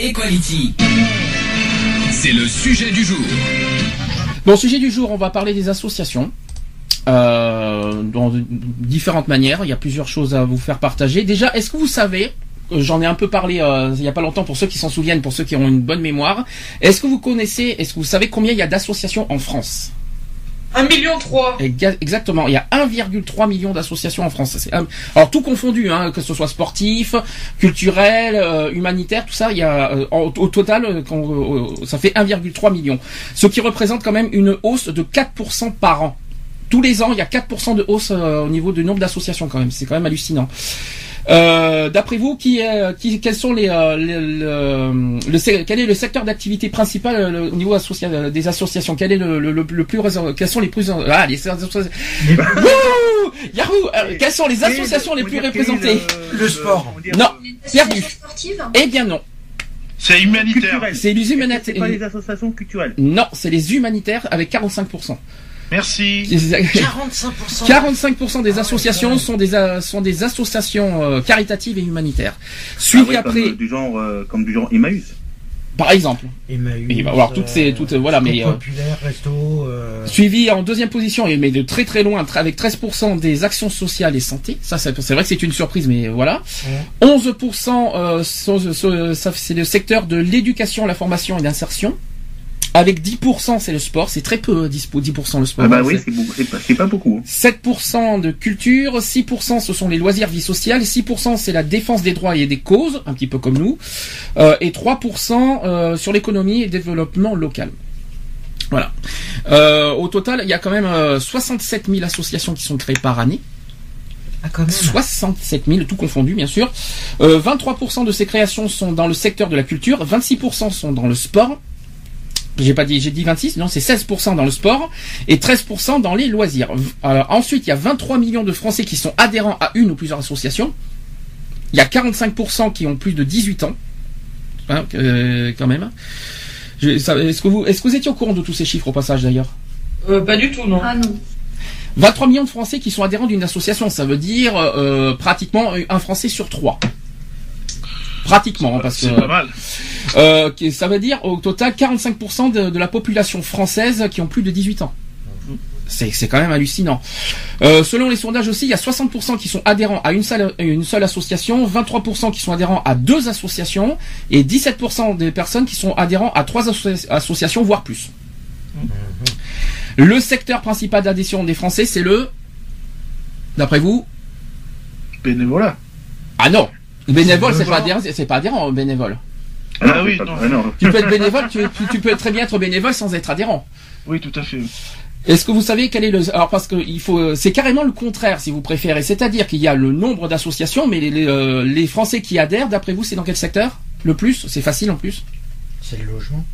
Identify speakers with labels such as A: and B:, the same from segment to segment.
A: Equality. C'est le sujet du jour.
B: Bon, sujet du jour, on va parler des associations. Euh, dans différentes manières, il y a plusieurs choses à vous faire partager. Déjà, est-ce que vous savez, euh, j'en ai un peu parlé euh, il y a pas longtemps pour ceux qui s'en souviennent, pour ceux qui ont une bonne mémoire, est-ce que vous connaissez, est-ce que vous savez combien il y a d'associations en France?
C: 1 million 3.
B: Ega- Exactement, il y a 1,3 million d'associations en France. Alors tout confondu, hein, que ce soit sportif, culturel, euh, humanitaire, tout ça, y a euh, au total, euh, ça fait 1,3 million, ce qui représente quand même une hausse de 4% par an. Tous les ans, il y a 4% de hausse au niveau du nombre d'associations quand même. C'est quand même hallucinant. Euh, D'après vous, qui, est- qui, quels sont les, euh, les- le, quel est le secteur d'activité principal euh, le- au niveau associa- euh, des associations? Quel est le, le, le, le plus quels sont les plus ah les Yahoo Euh, Quelles sont les associations les plus représentées?
D: Le sport.
B: Non, perdu. Eh bien non.
E: C'est humanitaire.
B: C'est les humanitaires.
F: C'est pas les associations culturelles.
B: Non, c'est les humanitaires avec 45%.
E: Merci.
D: 45%.
B: 45% des associations sont des a- sont des associations euh, caritatives et humanitaires.
F: Ah
B: Suivi
F: ouais,
B: après,
F: Comme, euh, du genre, euh, comme du genre Emmaüs.
B: par exemple.
D: Emmaüs,
B: Il va avoir toutes ces toutes voilà mais euh,
D: populaire, resto. euh,
B: Suivi en deuxième position, et mais de très très loin, avec 13% des actions sociales et santé. Ça, c'est c'est vrai que c'est une surprise, mais voilà. 11%, euh, sont- sont- ça, c'est le secteur de l'éducation, la formation et l'insertion. Avec 10%, c'est le sport. C'est très peu, euh, 10%, 10% le sport.
F: Ah bah
B: hein,
F: oui,
B: c'est-
F: pas, beaucoup. hein.
B: 7% de culture, 6% ce sont les loisirs vie sociale, 6% c'est la défense des droits et des causes, un petit peu comme nous, euh, et 3% euh, sur l'économie et le développement local. Voilà. Euh, au total, il y a quand même euh, 67 000 associations qui sont créées par année.
D: Ah, quand même.
B: 67 000, tout confondu bien sûr. Euh, 23% de ces créations sont dans le secteur de la culture, 26% sont dans le sport. J'ai pas dit, j'ai dit 26, non, c'est 16% dans le sport et 13% dans les loisirs. Alors, ensuite, il y a 23 millions de Français qui sont adhérents à une ou plusieurs associations. Il y a 45% qui ont plus de 18 ans. Hein, euh, quand même. Est-ce que, vous, est-ce que vous étiez au courant de tous ces chiffres au passage d'ailleurs?
C: Euh, pas du tout, non.
G: Ah non.
B: 23 millions de Français qui sont adhérents d'une association, ça veut dire euh, pratiquement un Français sur trois. Pratiquement, hein, parce que
E: C'est pas mal.
B: euh, qui- ça veut dire au total 45% de, de la population française qui ont plus de 18 ans. C'est quand même hallucinant. Euh, selon les sondages aussi, il y a 60% qui sont adhérents à une seule, une seule association, 23% qui sont adhérents à deux associations et 17% des personnes qui sont adhérents à trois asso- associations, voire plus. Le secteur principal d'adhésion des Français, c'est le... D'après vous
E: Bénévolat.
B: Ah non Bénévole,
D: C'est
B: pas adhérent, c'est pas adhérent, bénévole.
E: Ah
F: non,
E: oui,
F: pas-
E: non.
F: ah non.
B: Tu peux être bénévole, tu, tu- tu peux très bien être bénévole sans être adhérent.
E: Oui, tout à fait.
B: Est-ce que vous savez quel est le alors parce que il faut c'est carrément le contraire si vous préférez, c'est-à-dire qu'il y a le nombre d'associations, mais les, les, euh, les Français qui adhèrent, d'après vous, c'est dans quel secteur? Le plus, c'est facile en plus?
D: C'est le logement.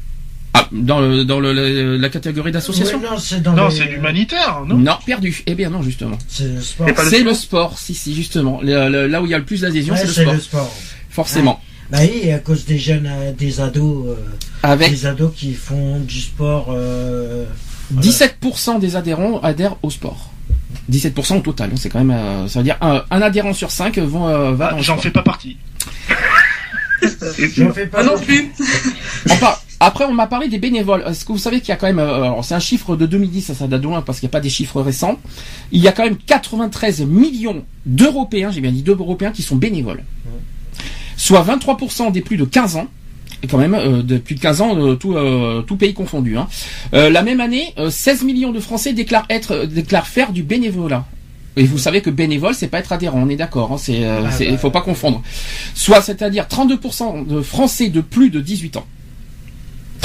B: Ah, dans le, dans le, le- la catégorie d'association.
D: Ouais, non, c'est les-
E: l'humanitaire, non
B: Non, perdu. Eh bien non, justement.
D: C'est le sport.
F: C'est le sport
B: le sport, si si justement. Le- le- là où il y a le plus d'adhésion,
D: Ouais,
B: c'est le
D: c'est
B: sport.
D: le sport.
B: Forcément.
D: Bah oui, à cause des jeunes, euh, des ados, euh,
B: Avec
D: des ados qui font du sport. euh, voilà.
B: 17% des adhérents adhèrent au sport. 17% au total, hein, c'est quand même, euh, ça veut dire un, un adhérent sur 5 vont, euh, va
E: Ah, J'en fais pas partie.
D: J'en fais pas
C: Ah non plus.
B: Enfin, après, on m'a parlé des bénévoles. Est-ce que vous savez qu'il y a quand même, euh, alors c'est un chiffre de 2010, ça, ça date de loin parce qu'il n'y a pas des chiffres récents. Il y a quand même 93 millions d'Européens, j'ai bien dit d'Européens qui sont bénévoles. Soit 23% des plus de 15 ans. Et quand même, euh, depuis 15 ans, euh, tout, euh, tout pays confondu. Hein. La même année, euh, 16 millions de Français déclarent être, déclarent faire du bénévolat. Et vous savez que bénévole, c'est pas être adhérent, on est d'accord. Hein, c'est,
D: Ah bah,
B: faut pas confondre. Soit, c'est-à-dire 32% de Français de plus de 18 ans.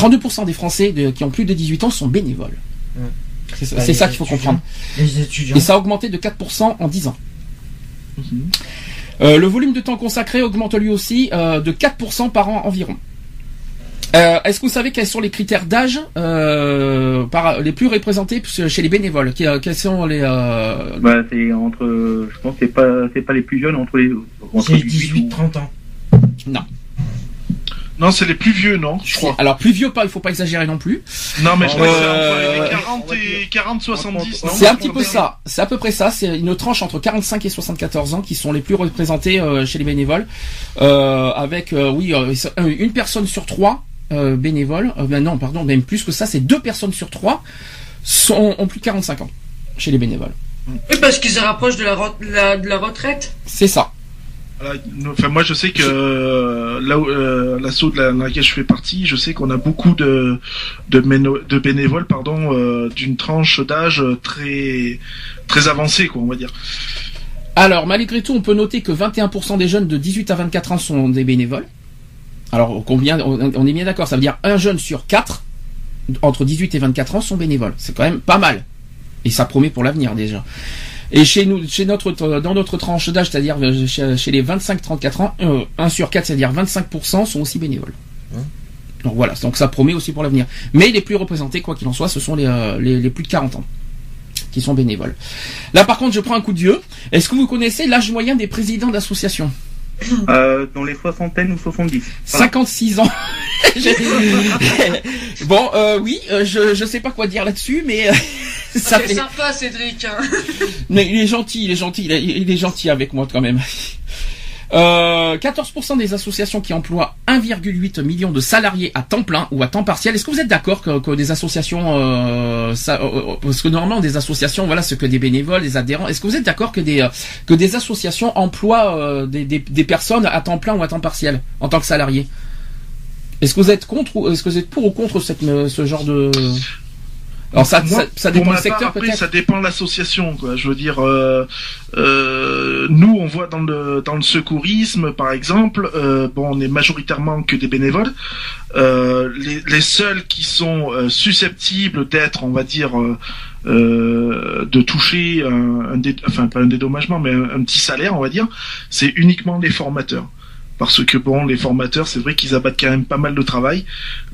B: 32% des Français de- qui ont plus de 18 ans sont bénévoles. C'est ça,
D: Bah,
B: ça qu'il faut comprendre.
D: Les étudiants.
B: Et ça a augmenté de 4% en 10 ans. Euh, le volume de temps consacré augmente lui aussi euh, de 4% par an environ. Euh, Est-ce que vous savez quels sont les critères d'âge euh, par- les plus représentés chez les bénévoles? Quels quels sont les euh,
F: Bah, c'est entre, je pense que c'est pas, c'est pas les plus jeunes entre les, entre
D: C'est
F: 18 ou-
D: 18-30 ans.
B: Non.
E: Non, c'est les plus vieux, non Je crois.
B: Alors plus vieux pas, il faut pas exagérer non plus.
E: Non, mais je crois que c'est
B: Euh,
E: entre les 40 et 40, 70, non
B: C'est un petit peu ça. C'est à peu près ça. C'est une tranche entre 45 et 74 ans qui sont les plus représentés euh, chez les bénévoles, euh, avec euh, oui euh, une personne sur trois euh, bénévoles. Euh, ben non, pardon, même plus que ça. C'est deux personnes sur trois sont ont plus de 45 ans chez les bénévoles.
C: Oui, parce qu'ils se rapprochent de la, re- de la, de la retraite.
B: C'est ça.
E: Enfin, moi, je sais que euh, là où euh, l'assaut de la- dans laquelle je fais partie, je sais qu'on a beaucoup de bénévoles, pardon, euh, d'une tranche d'âge très très avancée, quoi, on va dire.
B: Alors, malgré tout, on peut noter que 21% des jeunes de 18 à 24 ans sont des bénévoles. Alors, on, on est bien d'accord, ça veut dire un jeune sur quatre, entre 18 et 24 ans, sont bénévoles. C'est quand même pas mal. Et ça promet pour l'avenir déjà. Et chez nous, chez notre, dans notre tranche d'âge, c'est-à-dire euh, chez, chez les 25-34 ans, euh, 1 sur 4, c'est-à-dire 25% sont aussi bénévoles. Donc voilà, donc ça promet aussi pour l'avenir. Mais les plus représentés, quoi qu'il en soit, ce sont les, euh, les, les plus de 40 ans qui sont bénévoles. Là, par contre, je prends un coup de vieux. Est-ce que vous connaissez l'âge moyen des présidents d'associations?
F: Euh, dans les soixantaines ou 70. Voilà.
B: 56 ans. J'ai- bon, euh, oui, euh, je je sais pas quoi dire là-dessus, mais ça
C: C'est
B: fait.
C: sympa, Cédric. Hein.
B: Mais il est gentil, il est gentil, il est, il est gentil avec moi quand même. Euh, 14% des associations qui emploient 1,8 million de salariés à temps plein ou à temps partiel. Est-ce que vous êtes d'accord que, des associations, euh, ça, euh, parce que normalement des associations, voilà, ce que des bénévoles, des adhérents. Est-ce que vous êtes d'accord que des euh, que des associations emploient euh, des, des, des personnes à temps plein ou à temps partiel en tant que salariés? Est-ce que vous êtes contre ou est-ce que vous êtes pour ou contre euh, ce genre de alors ça,
E: Moi,
B: ça, ça dépend du secteur peut-être.
E: ça dépend de l'association. Je veux dire, euh, euh, nous, on voit dans le dans le secourisme, par exemple, euh, bon, on est majoritairement que des bénévoles. Les, les seuls qui sont susceptibles d'être, on va dire, de toucher un, un dé- enfin pas un dédommagement, mais un, un petit salaire, on va dire, c'est uniquement les formateurs. Parce que bon, les formateurs, c'est vrai qu'ils abattent quand même pas mal de travail,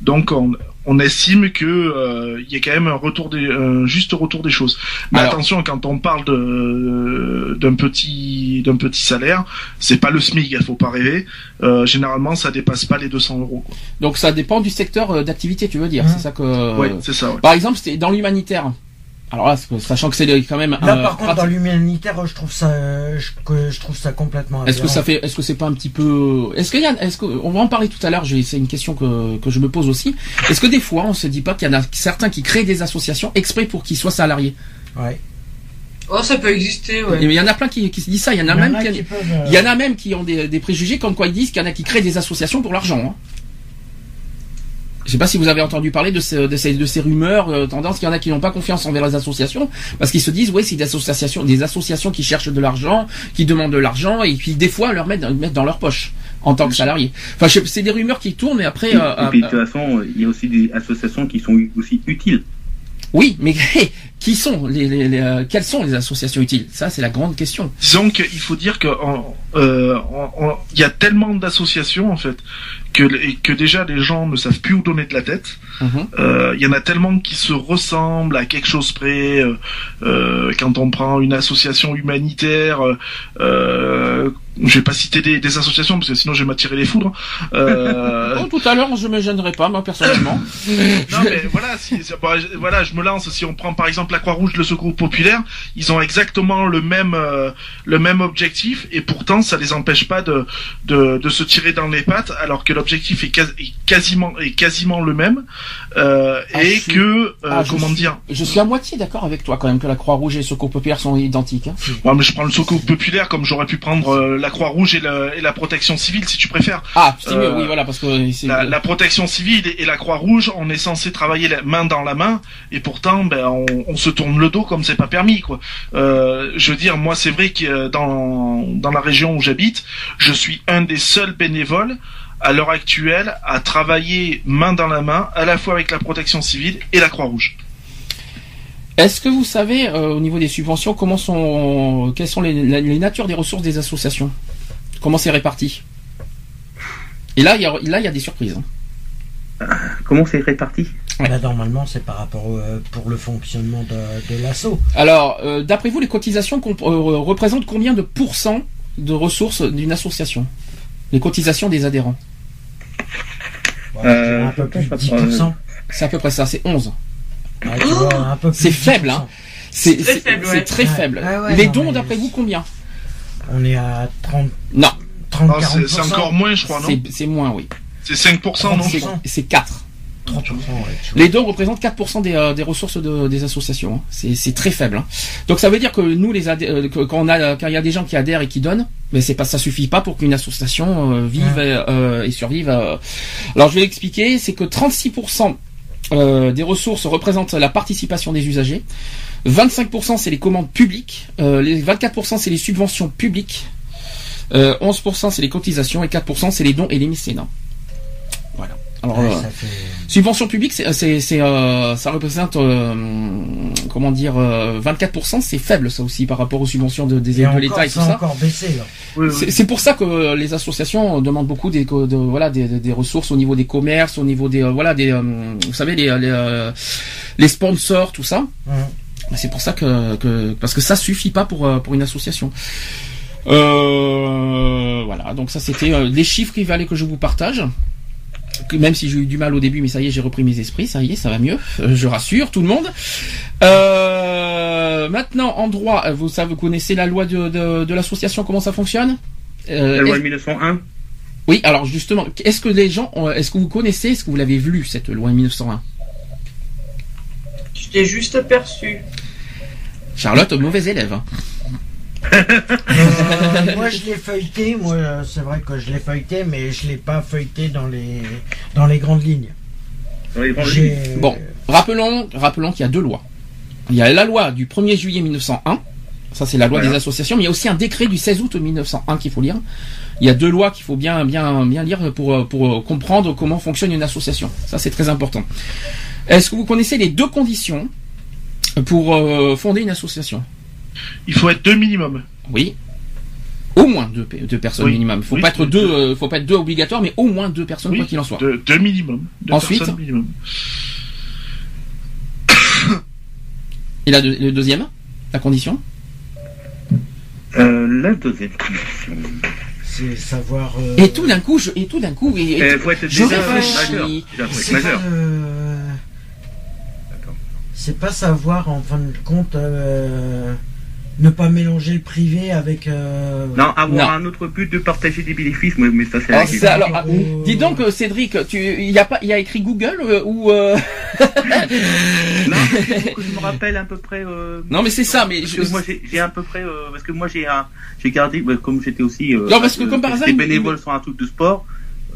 E: donc on, on estime que euh, il y a quand même un retour des, un juste retour des choses. Mais
B: Alors-
E: attention, quand on parle de d'un petit d'un petit salaire, c'est pas le SMIC, il faut pas rêver. Euh, généralement, ça dépasse pas les 200 euros. Quoi.
B: Donc ça dépend du secteur euh, d'activité, tu veux dire.
D: Mhm.
B: C'est ça que.
E: Ouais, c'est ça. Ouais.
B: Par exemple, c'était dans l'humanitaire. Alors là, c'est- sachant que c'est quand même.
D: Là,
B: euh,
D: par contre, dans l'humanitaire, je trouve ça, je, trouve ça complètement.
B: Est-ce que ça fait, est-ce que c'est pas un petit peu, est-ce qu'il y a, est-ce que, on va en parler tout à l'heure. C'est une question que que je me pose aussi. Est-ce que des fois, on se dit pas qu'il y en a certains qui créent des associations exprès pour qu'ils soient salariés?
D: Ouais.
C: Oh, ça peut exister, ouais.
B: Il y en a plein qui, qui se disent ça. Il y en a
D: Il y en
B: même
D: a
B: qui,
D: qui peuvent, euh,
B: il y en a même qui ont des, des préjugés comme quoi ils disent qu'il y en a qui créent des associations pour l'argent. Hein. Je sais pas si vous avez entendu parler de, ce- de ces, de ces rumeurs, euh, tendances qu'il y en a qui n'ont pas confiance envers les associations parce qu'ils se disent ouais c'est des associations, des associations qui cherchent de l'argent, qui demandent de l'argent et puis des fois leur mettent, mettent dans leur poche en tant que salarié. Enfin c'est des rumeurs qui tournent mais après
F: Et,
B: euh,
F: et puis de
B: euh,
F: toute façon, il y a aussi des associations qui sont aussi utiles.
B: oui mais qui sont les, les- les, euh, quelles sont les associations utiles? Ça c'est la grande question.
E: Disons qu'il faut dire que euh, il y a tellement d'associations en fait que que déjà les gens ne savent plus où donner de la tête.
B: Mhm.
E: Euh, Il y en a tellement qui se ressemblent à quelque chose près. euh, euh, quand on prend une association humanitaire, euh, euh, je vais pas citer des, des associations parce que sinon je vais m'attirer les foudres. Euh,
B: tout à l'heure je me gênerai pas moi personnellement.
E: non mais voilà, si, bon, voilà, je me lance. Si on prend par exemple la Croix-Rouge, le Secours populaire, ils ont exactement le même euh, le même objectif et pourtant ça les empêche pas de de, de se tirer dans les pattes alors que l'objectif est, quas- est quasiment est quasiment le même euh,
B: Ah,
E: et
B: je suis-
E: que euh,
B: Ah, je
E: comment
B: suis-
E: dire.
B: Je suis à moitié d'accord avec toi quand même que la Croix-Rouge et le Secours Populaire sont identiques. Hein.
E: Ouais, mais je prends le Secours populaire comme j'aurais pu prendre la Croix-Rouge et, la- et la protection civile si tu préfères.
B: Ah,
E: Euh,
B: oui, voilà, parce que.
E: La, la protection civile et la Croix-Rouge, on est censé travailler la main dans la main, et pourtant, ben, on, on se tourne le dos comme c'est pas permis, quoi. Euh, je veux dire, moi, c'est vrai que euh, dans dans la région où j'habite, je suis un des seuls bénévoles à l'heure actuelle à travailler main dans la main, à la fois avec la protection civile et la Croix-Rouge.
B: Est-ce que vous savez, euh, au niveau des subventions, comment sont, quelles sont les, natures des ressources des associations? Comment c'est réparti? Et là, il y a, il y a des surprises. hein.
F: Comment c'est réparti
D: Bah, normalement, c'est par rapport au, euh, pour le fonctionnement de, de l'assaut.
B: Alors, euh, d'après vous, les cotisations comp- euh, représentent combien de pourcents de ressources d'une association? Les cotisations des adhérents
D: un peu plus de 10%.
B: C'est à peu près ça, c'est 11.
D: Ouais, tu vois, un peu plus
B: C'est faible,
D: 10%.
B: hein. C'est
C: très
B: c'est-
C: faible,
B: c'est
C: ouais.
B: très
D: Ouais.
B: faible.
D: Ouais, ouais,
B: les
D: non,
B: dons, d'après vous, combien?
D: On est à 30,
B: Non,
D: 30
E: Ah, c'est- c'est encore moins, je crois, non?
B: C'est c'est moins, oui.
E: C'est 5%, non
B: C'est- C'est 4.
D: 30%. ouais, tu vois.
B: Les dons représentent 4% des, euh, des ressources de- des associations. hein. C'est très faible. hein. Donc ça veut dire que nous, les euh, que- quand on a, quand il y a des gens qui adhèrent et qui donnent, mais c'est pas, ça suffit pas pour qu'une association euh, vive
D: Ouais.
B: et, et survive. Alors je vais expliquer, c'est que 36% euh, des ressources représentent la participation des usagers. 25% c'est les commandes publiques, les 24% c'est les subventions publiques, euh, 11% c'est les cotisations et 4% c'est les dons et les mécénats. Voilà. Alors,
D: Ouais,
B: euh,
D: ça fait...
B: Subvention publique, c'est, c'est, c'est, euh, ça représente, euh, comment dire, euh, 24%, c'est faible ça aussi par rapport aux subventions de, des aides de l'État et tout
D: ça a
B: ça.
D: encore baissé, là.
E: Oui, oui.
B: C'est, c'est pour ça que les associations demandent beaucoup des, de, voilà, des, des- des ressources au niveau des commerces, au niveau des, euh, voilà, des, euh, vous savez, les, les, euh, les sponsors, tout ça.
D: Hum.
B: C'est pour ça que, que parce que ça suffit pas pour euh, pour une association. Euh, voilà, donc ça c'était euh, les chiffres qu'il fallait que je vous partage. Même si j'ai eu du mal au début, mais ça y est, j'ai repris mes esprits, ça y est, ça va mieux. Euh, je rassure tout le monde. Euh, maintenant, en droit, vous savez, vous connaissez la loi de, de, de l'association, comment ça fonctionne? Euh,
F: La loi de 1901
B: Oui, alors justement, est-ce que les gens, est-ce que vous connaissez, est-ce que vous l'avez lu cette loi 1901
C: Je t'ai juste aperçu.
B: Charlotte, mauvais élève.
D: Euh, moi, je l'ai feuilleté. Moi, c'est vrai que je l'ai feuilleté, mais je l'ai pas feuilleté dans les dans les grandes lignes.
F: dans les grandes lignes.
D: J'ai-
B: Bon, rappelons, rappelons qu'il y a deux lois. Il y a la loi du 1er juillet 1901, ça c'est la loi
F: Voilà.
B: des associations, mais il y a aussi un décret du 16 août 1901 qu'il faut lire. Il y a deux lois qu'il faut bien, bien, bien lire pour, pour comprendre comment fonctionne une association. Ça c'est très important. Est-ce que vous connaissez les deux conditions pour euh, fonder une association?
E: Il faut être deux minimum.
B: Oui. Au moins deux, pe- deux personnes
E: Oui.
B: minimum. Faut
E: Oui,
B: pas être
E: deux.
B: deux, euh, faut pas être deux obligatoires, mais au moins deux personnes
E: Oui,
B: quoi qu'il en soit.
E: Deux, deux minimum. Deux
B: Ensuite
E: personnes minimum.
B: Et la deux- le deuxième, la condition?
F: Euh, la deuxième condition.
D: C'est savoir. euh,
B: Et tout d'un coup, je, et tout d'un coup, et,
F: faut être
B: je réfléchis.
D: C'est pas, euh, c'est savoir en fin de compte euh, ne pas mélanger le privé avec. euh,
F: Non, avoir
B: Non.
F: un autre but de partager des bénéfices, mais, mais ça c'est
B: Ah,
F: la
B: ça, alors, ah,
D: Euh,
B: dis donc, euh, Cédric, tu, il y a pas, il y a écrit Google euh, ou euh,
F: Non, que je me rappelle à peu près. euh,
B: Non, mais c'est ça, mais
F: parce
B: je-
F: que moi j'ai j'ai à peu près euh, parce que moi j'ai un j'ai gardé bah, comme j'étais aussi euh,
B: Non, parce que
F: euh,
B: comme par hasard,
F: j'étais
B: il-
F: bénévole sur un truc de sport,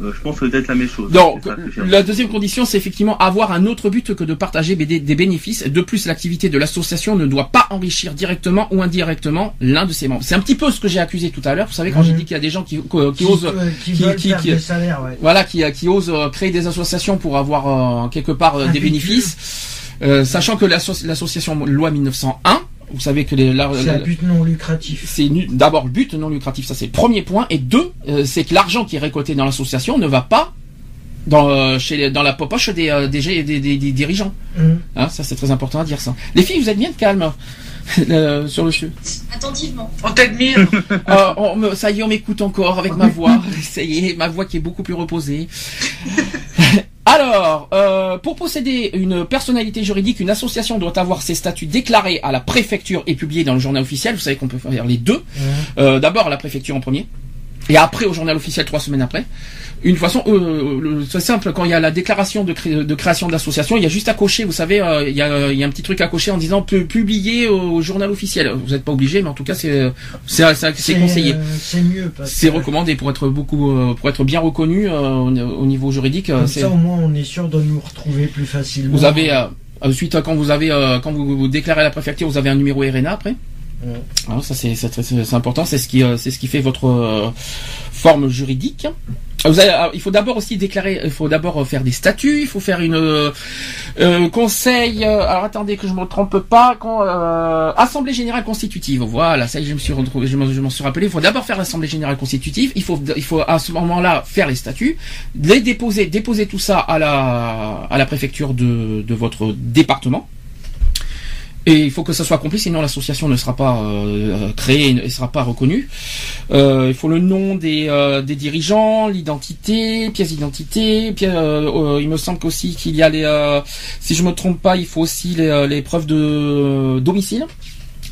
F: je pense que ça doit être la même chose.
B: Donc, la deuxième condition, c'est effectivement avoir un autre but que de partager des, des bénéfices. De plus, l'activité de l'association ne doit pas enrichir directement ou indirectement l'un de ses membres. C'est un petit peu ce que j'ai accusé tout à l'heure. Vous savez, quand j'ai dit qu'il y a des gens qui, qui,
D: qui,
B: osent,
D: euh, qui
B: qui-
D: veulent
B: qui-
D: faire
B: qui-
D: des salaires, ouais.
B: voilà, qui, qui osent euh, créer des associations pour avoir euh, quelque part euh, des bénéfices, Euh, sachant que l'asso- l'association loi 1901, vous savez que les,
D: C'est un but non lucratif.
B: c'est d'abord le but non lucratif, ça c'est le premier point, et deux, euh, c'est que l'argent qui est récolté dans l'association ne va pas dans, euh, chez les- dans la poche des, euh, des, des, des- des dirigeants.
D: Hum.
B: Hein, ça c'est très important à dire ça. Les filles, vous êtes bien calmes euh, sur le sujet.
G: Attentivement.
C: On t'admire.
B: Euh, on me- ça y est, on m'écoute encore avec ma voix. Ça y est, ma voix qui est beaucoup plus reposée. Alors, euh, pour posséder une personnalité juridique, une association doit avoir ses statuts déclarés à la préfecture et publiés dans le journal officiel. Vous savez qu'on peut faire les deux. Euh, D'abord à la préfecture en premier, et après au journal officiel trois semaines après. Une façon, euh, le- c'est simple, quand il y a la déclaration de, cré- de création d'association, il y a juste à cocher, vous savez, euh, il, y a, il y a un petit truc à cocher en disant pu- publier au, au journal officiel. Vous n'êtes pas obligé, mais en tout cas c'est conseillé.
D: euh, C'est mieux parce
B: C'est recommandé pour être beaucoup, euh, pour être bien reconnu euh, au, au niveau juridique. euh,
D: comme ça au moins on est sûr de nous retrouver plus facilement.
B: vous avez euh, ensuite euh, quand vous avez euh, quand vous, vous déclarez à la préfecture, vous avez un numéro RNA après. Alors ça c'est important, c'est ce qui euh, c'est ce qui fait votre euh, forme juridique. Ah, ah, il faut d'abord aussi déclarer, il faut d'abord euh, faire des statuts, il faut faire une euh, euh, conseil. alors attendez que je me trompe pas. Assemblée générale constitutive. Voilà, ça je me suis retrouvé, je m'en suis rappelé. Il faut d'abord faire l'assemblée générale constitutive. Il faut, il faut à ce moment-là faire les statuts, les déposer, déposer tout ça à la à la préfecture de de votre département. Et il faut que ça soit accompli, sinon l'association ne sera pas euh, créée et ne sera pas reconnue. Euh, il faut le nom des, euh, des dirigeants, l'identité, pièce d'identité. euh, euh, il me semble qu'aussi qu'il y a les, euh, si je me trompe pas, il faut aussi les, euh, les preuves de domicile.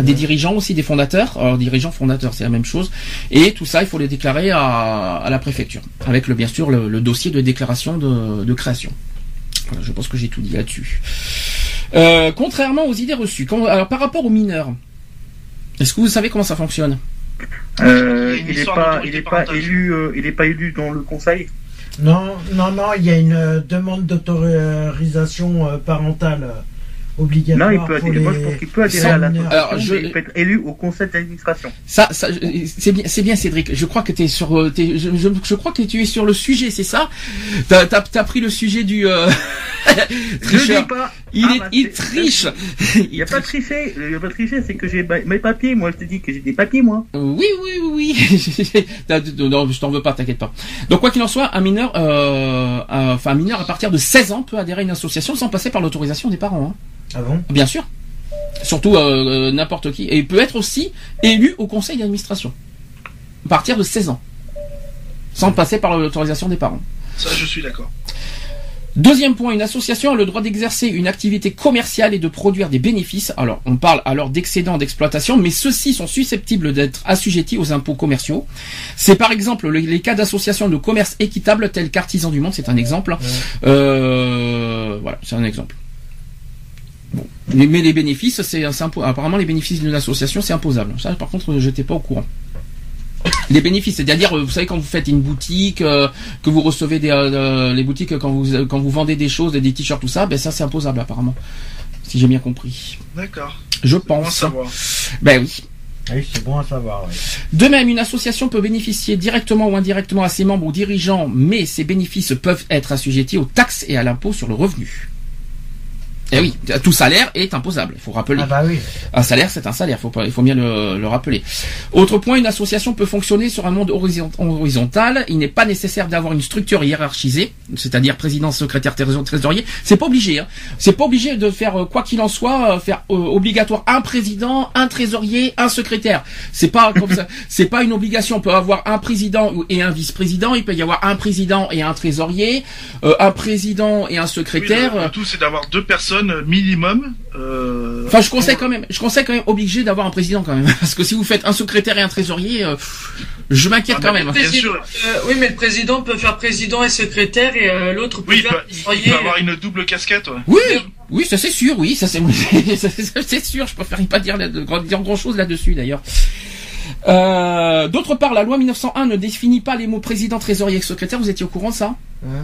B: Des dirigeants aussi, des fondateurs. Alors, dirigeants, fondateurs, c'est la même chose. Et tout ça, il faut les déclarer à, à la préfecture, avec le, bien sûr le, le dossier de déclaration de, de création. Voilà, je pense que j'ai tout dit là-dessus. Euh, contrairement aux idées reçues, quand- alors, par rapport aux mineurs, est-ce que vous savez comment ça fonctionne?
F: Euh,
E: Il une
F: il n'est pas,
E: d'autorité
F: il est pas
E: parentale.
F: élu, euh, il est pas élu dans le conseil?
D: Non, non, non, il y a une euh, demande d'autorisation euh, parentale euh, obligatoire.
F: Non, il peut
D: pour
F: adhérer. Moi, je
D: les-
F: pense qu'il peut adhérer
D: sans
F: à
D: mineurs.
F: l'association,
B: Alors, je-
F: mais il peut être élu au conseil d'administration.
B: Ça, ça c'est bien, c'est bien, Cédric. Je crois que t'es sur, euh, t'es- je, je, je crois que tu es sur le sujet, c'est ça? T'as, t'as pris le sujet du euh,
F: Je dis pas.
B: Il,
F: Ah,
B: est,
F: bah,
B: il triche.
F: Il n'y a pas de tricher. Il n'y a pas de tricher, c'est que j'ai mes papiers. Moi, je te dis que j'ai des papiers, moi.
B: Oui, oui, oui, oui. Non, je t'en veux pas, t'inquiète pas. Donc quoi qu'il en soit, un mineur, euh, un- enfin un mineur à partir de 16 ans peut adhérer à une association sans passer par l'autorisation des parents. Hein.
D: Ah bon?
B: Bien sûr. Surtout euh, euh, n'importe qui. Et il peut être aussi élu au conseil d'administration. À partir de 16 ans. Sans passer par l'autorisation des parents.
E: Ça, je suis d'accord.
B: Deuxième point, une association a le droit d'exercer une activité commerciale et de produire des bénéfices. Alors, on parle alors d'excédents d'exploitation, mais ceux-ci sont susceptibles d'être assujettis aux impôts commerciaux. C'est par exemple le- les cas d'associations de commerce équitable tels qu'Artisans du Monde, c'est un exemple. Euh, voilà, c'est un exemple. Bon. Mais, les bénéfices, c'est apparemment les bénéfices d'une association, c'est imposable. Ça, par contre, j'étais pas au courant. Les bénéfices, c'est-à-dire, euh, vous savez, quand vous faites une boutique, euh, que vous recevez des, euh, les boutiques, quand vous, quand vous vendez des choses, des t-shirts, tout ça, ben ça, c'est imposable apparemment. Si j'ai bien compris.
E: D'accord.
B: Je
E: Bon à
B: pense.
E: savoir.
B: Ben oui.
D: Oui, c'est bon à savoir. oui.
B: De même, une association peut bénéficier directement ou indirectement à ses membres ou dirigeants, mais ses bénéfices peuvent être assujettis aux taxes et à l'impôt sur le revenu. Eh oui, tout salaire est imposable, il faut rappeler.
D: Ah bah oui.
B: Un salaire, c'est un salaire, faut pas, il faut bien le, le rappeler. Autre point, une association peut fonctionner sur un monde horizon- horizontal. Il n'est pas nécessaire d'avoir une structure hiérarchisée, c'est-à-dire président, secrétaire, trésor- trésorier. C'est pas obligé. Hein. C'est pas obligé de faire euh, quoi qu'il en soit, euh, faire euh, obligatoire un président, un trésorier, un secrétaire. C'est pas comme ça. C'est pas une obligation. On peut avoir un président et un vice-président. Il peut y avoir un président et un trésorier, euh, un président et un
E: Oui,
B: secrétaire.
E: le, le tout, c'est d'avoir deux personnes minimum. Euh,
B: Enfin, je conseille quand même, je conseille quand même obligé d'avoir un président quand même, parce que si vous faites un secrétaire et un trésorier, euh, je m'inquiète
E: Ah,
B: quand même.
E: Bien
C: Président-
E: sûr.
C: euh, oui, mais le président peut faire président et secrétaire et euh, l'autre peut
E: oui, il peut,
C: faire
E: il
C: trésorier.
E: peut avoir une double casquette. ouais.
B: Oui, oui, ça c'est sûr, oui, ça c'est, sûr. Je préfère pas dire, dire grand chose là-dessus d'ailleurs. Euh, D'autre part, la loi 1901 ne définit pas les mots président, trésorier et secrétaire. Vous étiez au courant de ça?
D: Ouais.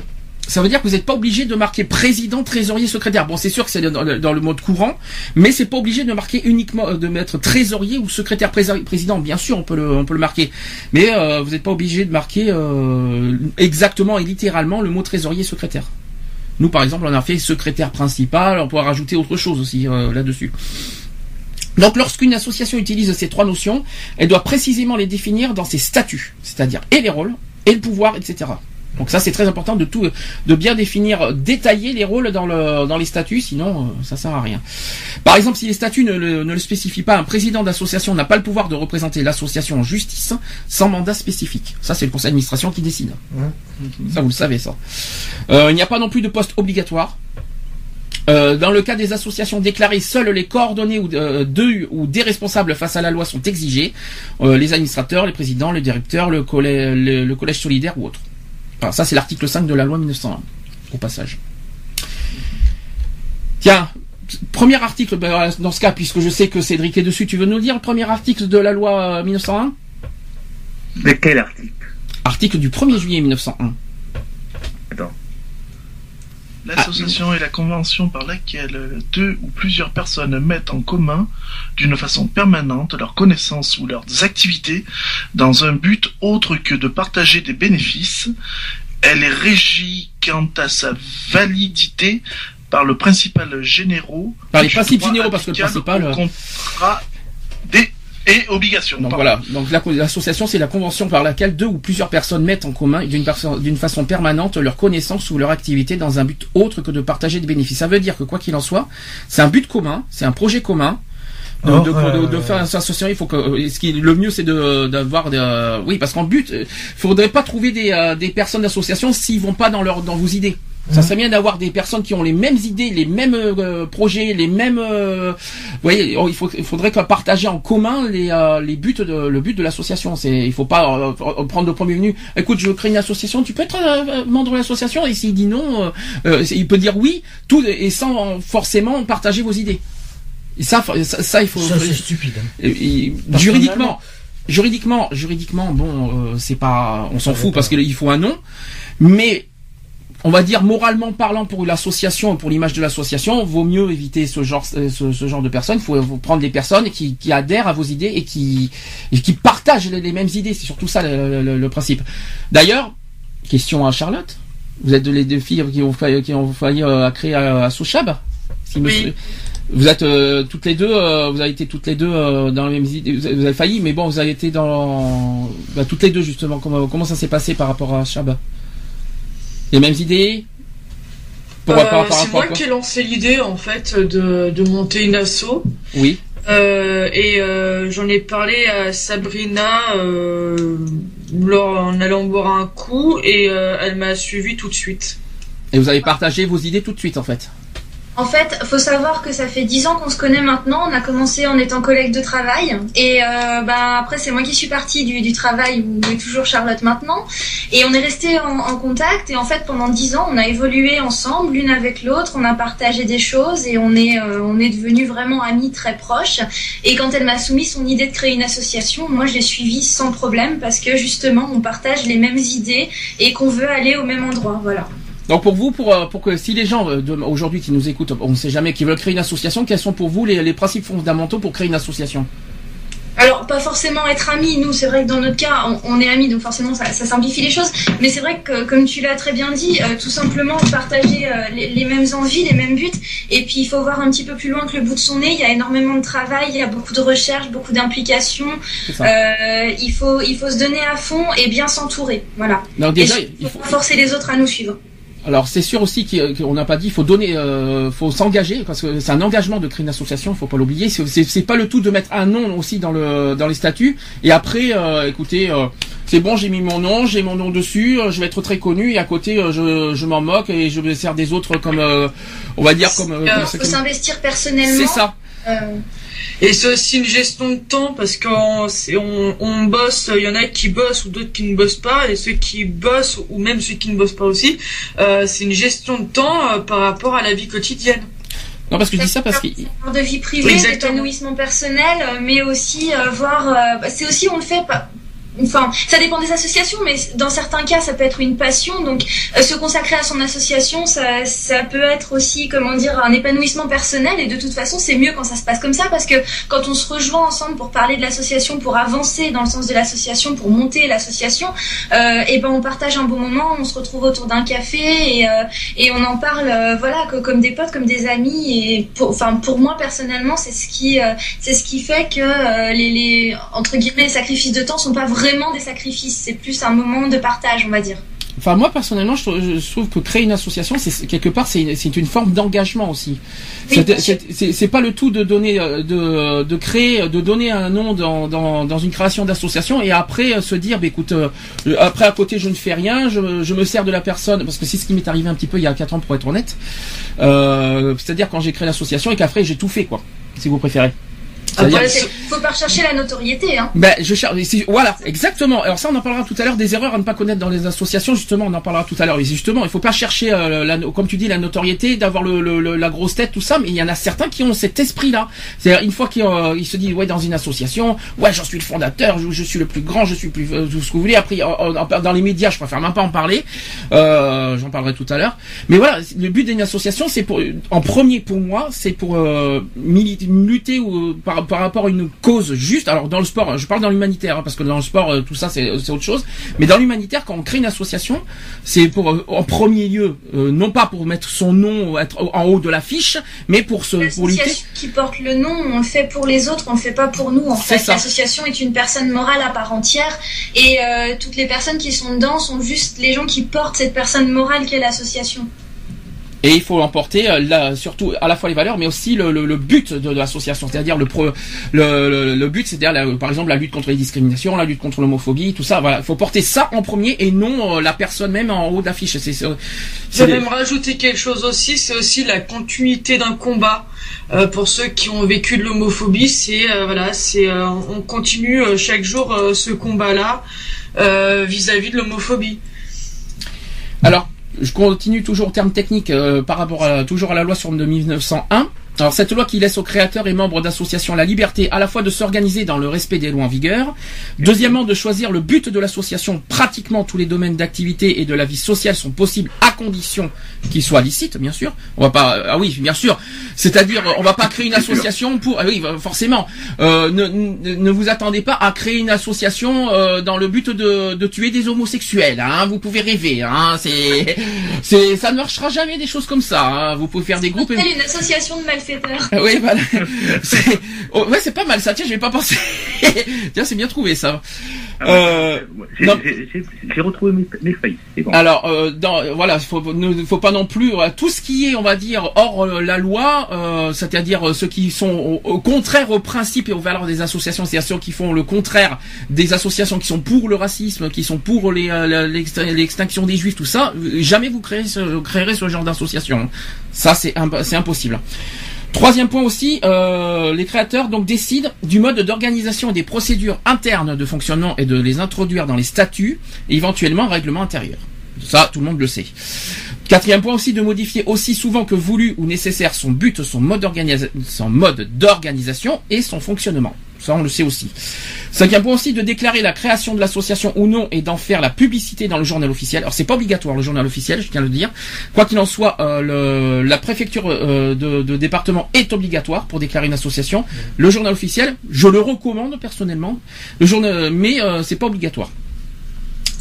B: Ça veut dire que vous n'êtes pas obligé de marquer président, trésorier, secrétaire. Bon, c'est sûr que c'est dans le, mode courant, mais c'est pas obligé de marquer uniquement euh, de mettre trésorier ou secrétaire président. Bien sûr, on peut le, marquer, mais euh, vous n'êtes pas obligé de marquer euh, exactement et littéralement le mot trésorier, secrétaire. Nous, par exemple, on a fait secrétaire principal. On pourra rajouter autre chose aussi là-dessus. Donc, lorsqu'une association utilise ces trois notions, elle doit précisément les définir dans ses statuts, c'est-à-dire et les rôles, et le pouvoir, etc. Donc ça c'est très important de tout, de bien définir, détailler les rôles dans le dans les statuts, sinon euh, ça sert à rien. Par exemple, si les statuts ne le, ne le spécifient pas, un président d'association n'a pas le pouvoir de représenter l'association en justice sans mandat spécifique. Ça c'est le conseil d'administration qui décide. Ça vous le savez ça. Euh, il n'y a pas non plus de poste obligatoire. Euh, dans le cas des associations déclarées, seules les coordonnées ou, euh, de, ou des responsables face à la loi sont exigés. Euh, les administrateurs, les présidents, le directeur, le, collè- le, le collège solidaire ou autre. Alors ça c'est l'article 5 de la loi 1901, au passage. Tiens, premier article, ben, dans ce cas, puisque je sais que Cédric est dessus, tu veux nous lire le premier article de la loi euh, 1901
F: De quel article?
B: Article du 1er juillet 1901.
F: Attends.
E: L'association est la convention par laquelle deux ou plusieurs personnes mettent en commun, d'une façon permanente, leurs connaissances ou leurs activités dans un but autre que de partager des bénéfices. Elle est régie quant à sa validité par le principal généraux.
B: Par les principes généraux, parce que le principal,
E: aux contrats des et obligations.
B: Donc
E: Pardon.
B: voilà, donc la- l'association c'est la convention par laquelle deux ou plusieurs personnes mettent en commun d'une façon permanente leurs connaissances ou leur activité dans un but autre que de partager des bénéfices. Ça veut dire que quoi qu'il en soit, c'est un but commun, c'est un projet commun. De,
D: Or,
B: de, de-
D: euh,
B: de faire une association, il faut que euh, ce qui le mieux c'est de d'avoir des, euh, oui parce qu'en but, euh, faudrait pas trouver des, euh, des personnes d'association s'ils vont pas dans leur dans vos idées. Ça serait bien d'avoir des personnes qui ont les mêmes idées, les mêmes euh, projets, les mêmes. euh, vous voyez, il, faut, il faudrait partager en commun les, euh, les buts de le but de l'association. C'est, il faut pas euh, euh, prendre le premier venu. Écoute, je veux créer une association. Tu peux être euh, membre de l'association et s'il dit non, il peut dire oui, tout et sans forcément partager vos idées. Et ça, ça, ça, il faut.
D: Ça, c'est stupide.
B: Et-
D: Personnellement-
B: juridiquement, juridiquement, juridiquement, bon, euh, c'est pas, on s'en fout parce qu'il faut un nom, mais on va dire moralement parlant pour l'association, pour l'image de l'association, vaut mieux éviter ce genre, euh, ce, ce genre de personnes. Il faut, faut prendre des personnes qui, qui adhèrent à vos idées et qui, et qui partagent les, les mêmes idées. C'est surtout ça le, le- le principe. D'ailleurs, question à Charlotte. Vous êtes les deux filles qui ont failli, qui ont failli euh, à créer à, à Sochab si
C: Oui.
B: monsieur- Vous êtes euh, toutes les deux, euh, vous avez été toutes les deux euh, dans les mêmes idées. Vous avez, vous avez failli, mais bon, vous avez été dans bah, toutes les deux justement. Comment, comment ça s'est passé par rapport à Chab? Les mêmes idées
C: Euh,
B: à
C: c'est moi qui ai lancé l'idée en fait de, de monter une asso.
B: Oui.
C: Euh, et euh, j'en ai parlé à Sabrina euh, lors, en allant boire un coup et elle m'a suivi tout de suite.
B: Et vous avez partagé vos idées tout de suite en fait.
G: En fait, faut savoir que ça fait dix ans qu'on se connaît maintenant. On a commencé en étant collègues de travail. Et euh, bah, après, c'est moi qui suis partie du, du travail où est toujours Charlotte maintenant. Et on est resté en, en contact. Et en fait, pendant dix ans, on a évolué ensemble, l'une avec l'autre. On a partagé des choses et on est, euh, on est devenus vraiment amis très proches. Et quand elle m'a soumis son idée de créer une association, moi, je l'ai suivie sans problème parce que justement, on partage les mêmes idées et qu'on veut aller au même endroit. Voilà.
B: Donc pour vous, pour, euh, pour que si les gens euh, aujourd'hui qui nous écoutent, on ne sait jamais, qui veulent créer une association, quels sont pour vous les, les principes fondamentaux pour créer une association?
G: Alors, pas forcément être amis. Nous, c'est vrai que dans notre cas, on, on est amis, donc forcément, ça, ça simplifie les choses. Mais c'est vrai que, comme tu l'as très bien dit, euh, tout simplement partager euh, les, les mêmes envies, les mêmes buts. Et puis, il faut voir un petit peu plus loin que le bout de son nez. Il y a énormément de travail, il y a beaucoup de recherche, beaucoup. Euh, il faut, il faut se donner à fond et bien s'entourer. Voilà.
B: Déjà,
G: et
B: il
G: faut
B: faut,
G: forcer les autres à nous suivre.
B: Alors c'est sûr aussi qu'on n'a pas dit, il faut donner, euh, faut s'engager parce que c'est un engagement de créer une association, il faut pas l'oublier. C'est- pas le tout de mettre un nom aussi dans le dans les statuts et après, euh, écoutez, euh, c'est bon, j'ai mis mon nom, j'ai mon nom dessus, euh, je vais être très connu et à côté, euh, je, je m'en moque et je me sers des autres comme, euh, on va dire comme. euh,
C: Euh,
G: Il faut
B: comme-
G: s'investir personnellement.
B: C'est ça.
C: Et c'est aussi une gestion de temps parce qu'on on, on bosse, il y en a qui bossent ou d'autres qui ne bossent pas, et ceux qui bossent ou même ceux qui ne bossent pas aussi, euh, c'est une gestion de temps euh, par rapport à la vie quotidienne.
B: Non parce que je dis ça parce que
G: de vie privée, d'épanouissement personnel, euh, mais aussi euh, voir. euh, bah, c'est aussi on le fait pas. Enfin, ça dépend des associations, mais dans certains cas, ça peut être une passion. Donc, euh, se consacrer à son association, ça, ça peut être aussi, comment dire, un épanouissement personnel. Et de toute façon, c'est mieux quand ça se passe comme ça, parce que quand on se rejoint ensemble pour parler de l'association, pour avancer dans le sens de l'association, pour monter l'association, euh, et ben on partage un bon moment, on se retrouve autour d'un café et, euh, on en parle, euh, voilà, comme des potes, comme des amis. Et pour, enfin, pour moi personnellement, c'est ce qui, c'est ce qui fait que les, entre guillemets sacrifices de temps sont pas vraiment des sacrifices. C'est plus un moment de partage, on va dire.
B: Enfin, moi personnellement, je, trouve- que créer une association, c'est quelque part, c'est une, forme d'engagement aussi.
G: Oui,
B: C'est- pas le tout de donner, euh, de, de créer, de donner un nom dans, dans, dans une création d'association et après euh, se dire, bah, écoute, euh, après à côté je ne fais rien, je, je me sers de la personne parce que c'est ce qui m'est arrivé un petit peu il y a 4 ans pour être honnête. Euh, C'est-à-dire quand j'ai créé l'association et qu'après j'ai tout fait quoi, si vous préférez.
G: Après, faut pas rechercher la notoriété, hein.
B: Ben, je cherche. Voilà, exactement. Alors ça, on en parlera tout à l'heure. Des erreurs à ne pas connaître dans les associations, justement, on en parlera tout à l'heure. Justement, il faut pas chercher, euh, la, comme tu dis, la notoriété, d'avoir le, le- le- la grosse tête, tout ça. Mais il y en a certains qui ont cet esprit-là. C'est-à-dire une fois qu'ils euh, se disent, ouais, dans une association, ouais, j'en suis le fondateur, je, je suis le plus grand, je suis le plus euh, tout ce que vous voulez. Après, dans les médias, je préfère même pas en parler. Euh, J'en parlerai tout à l'heure. Mais voilà, le but d'une association, c'est pour, en premier pour moi, c'est pour euh, militer, lutter ou, par, par rapport à une cause juste. Alors dans le sport, je parle dans l'humanitaire, hein, parce que dans le sport, euh, tout ça c'est autre chose. Mais dans l'humanitaire, quand on crée une association, c'est pour euh, en premier lieu, euh, non pas pour mettre son nom être en haut de l'affiche, mais pour se pour lutter.
G: Qui porte le nom, on le fait pour les autres, on le fait pas pour nous. En fait, l'association est une personne morale à part entière, et euh, toutes les personnes qui sont dedans sont juste les gens qui portent cette personne morale qu'est l'association.
B: Et il faut emporter euh, là, surtout à la fois les valeurs, mais aussi le, le, le but de, de l'association, c'est-à-dire le, pro, le, le, le but, c'est-à-dire la- par exemple la lutte contre les discriminations, la lutte contre l'homophobie, tout ça. Voilà, il faut porter ça en premier et non euh, la personne même en haut de l'affiche. C'est, c'est,
C: Je vais même rajouter quelque chose aussi, c'est aussi la continuité d'un combat. Euh, pour ceux qui ont vécu de l'homophobie, c'est euh, voilà, c'est on continue chaque jour ce combat-là vis-à-vis de l'homophobie.
B: Alors, je continue toujours au terme technique euh, par rapport à, toujours à la loi sur de 1901. Alors cette loi qui laisse aux créateurs et membres d'associations la liberté à la fois de s'organiser dans le respect des lois en vigueur, deuxièmement de choisir le but de l'association. Pratiquement tous les domaines d'activité et de la vie sociale sont possibles à condition qu'ils soient licites, bien sûr. On va pas, ah oui, bien sûr. C'est-à-dire, on va pas créer une association pour, ah oui, forcément. Euh, ne, ne, ne vous attendez pas à créer une association euh, dans le but de, de tuer des homosexuels. Hein. Vous pouvez rêver. Hein. C'est, c'est, ça ne marchera jamais des choses comme ça. Hein. Vous pouvez faire des groupes.
G: Telle une association de
B: Ah Oui, voilà. C'est- oh, ouais, c'est pas mal ça. Tiens, je vais pas penser. Tiens, c'est bien trouvé ça. Euh,
F: J'ai
B: non.
F: j'ai- j'ai- j'ai retrouvé mes, mes bon.
B: Alors, euh, dans, voilà, faut, ne faut pas non plus voilà, tout ce qui est, on va dire, hors euh, la loi, euh, c'est-à-dire ceux qui sont au, au contraire aux principes et aux valeurs des associations, c'est-à-dire ceux qui font le contraire des associations qui sont pour le racisme, qui sont pour les, l'extinction des juifs, tout ça, jamais vous créerez ce, créerez ce genre d'association. Ça, c'est imp- c'est impossible. Troisième point aussi, euh, les créateurs donc décident du mode d'organisation des procédures internes de fonctionnement et de les introduire dans les statuts et éventuellement règlement intérieur. Ça, tout le monde le sait. Quatrième point aussi, de modifier aussi souvent que voulu ou nécessaire son but, son mode d'organisa- son mode d'organisation et son fonctionnement. Ça, on le sait aussi. Cinquième point aussi, de déclarer la création de l'association ou non et d'en faire la publicité dans le journal officiel. Alors, c'est pas obligatoire, le journal officiel, je tiens à le dire. Quoi qu'il en soit, euh, le- la préfecture euh, de, de département est obligatoire pour déclarer une association. Le journal officiel, je le recommande personnellement. Le journal, mais euh, c'est pas obligatoire.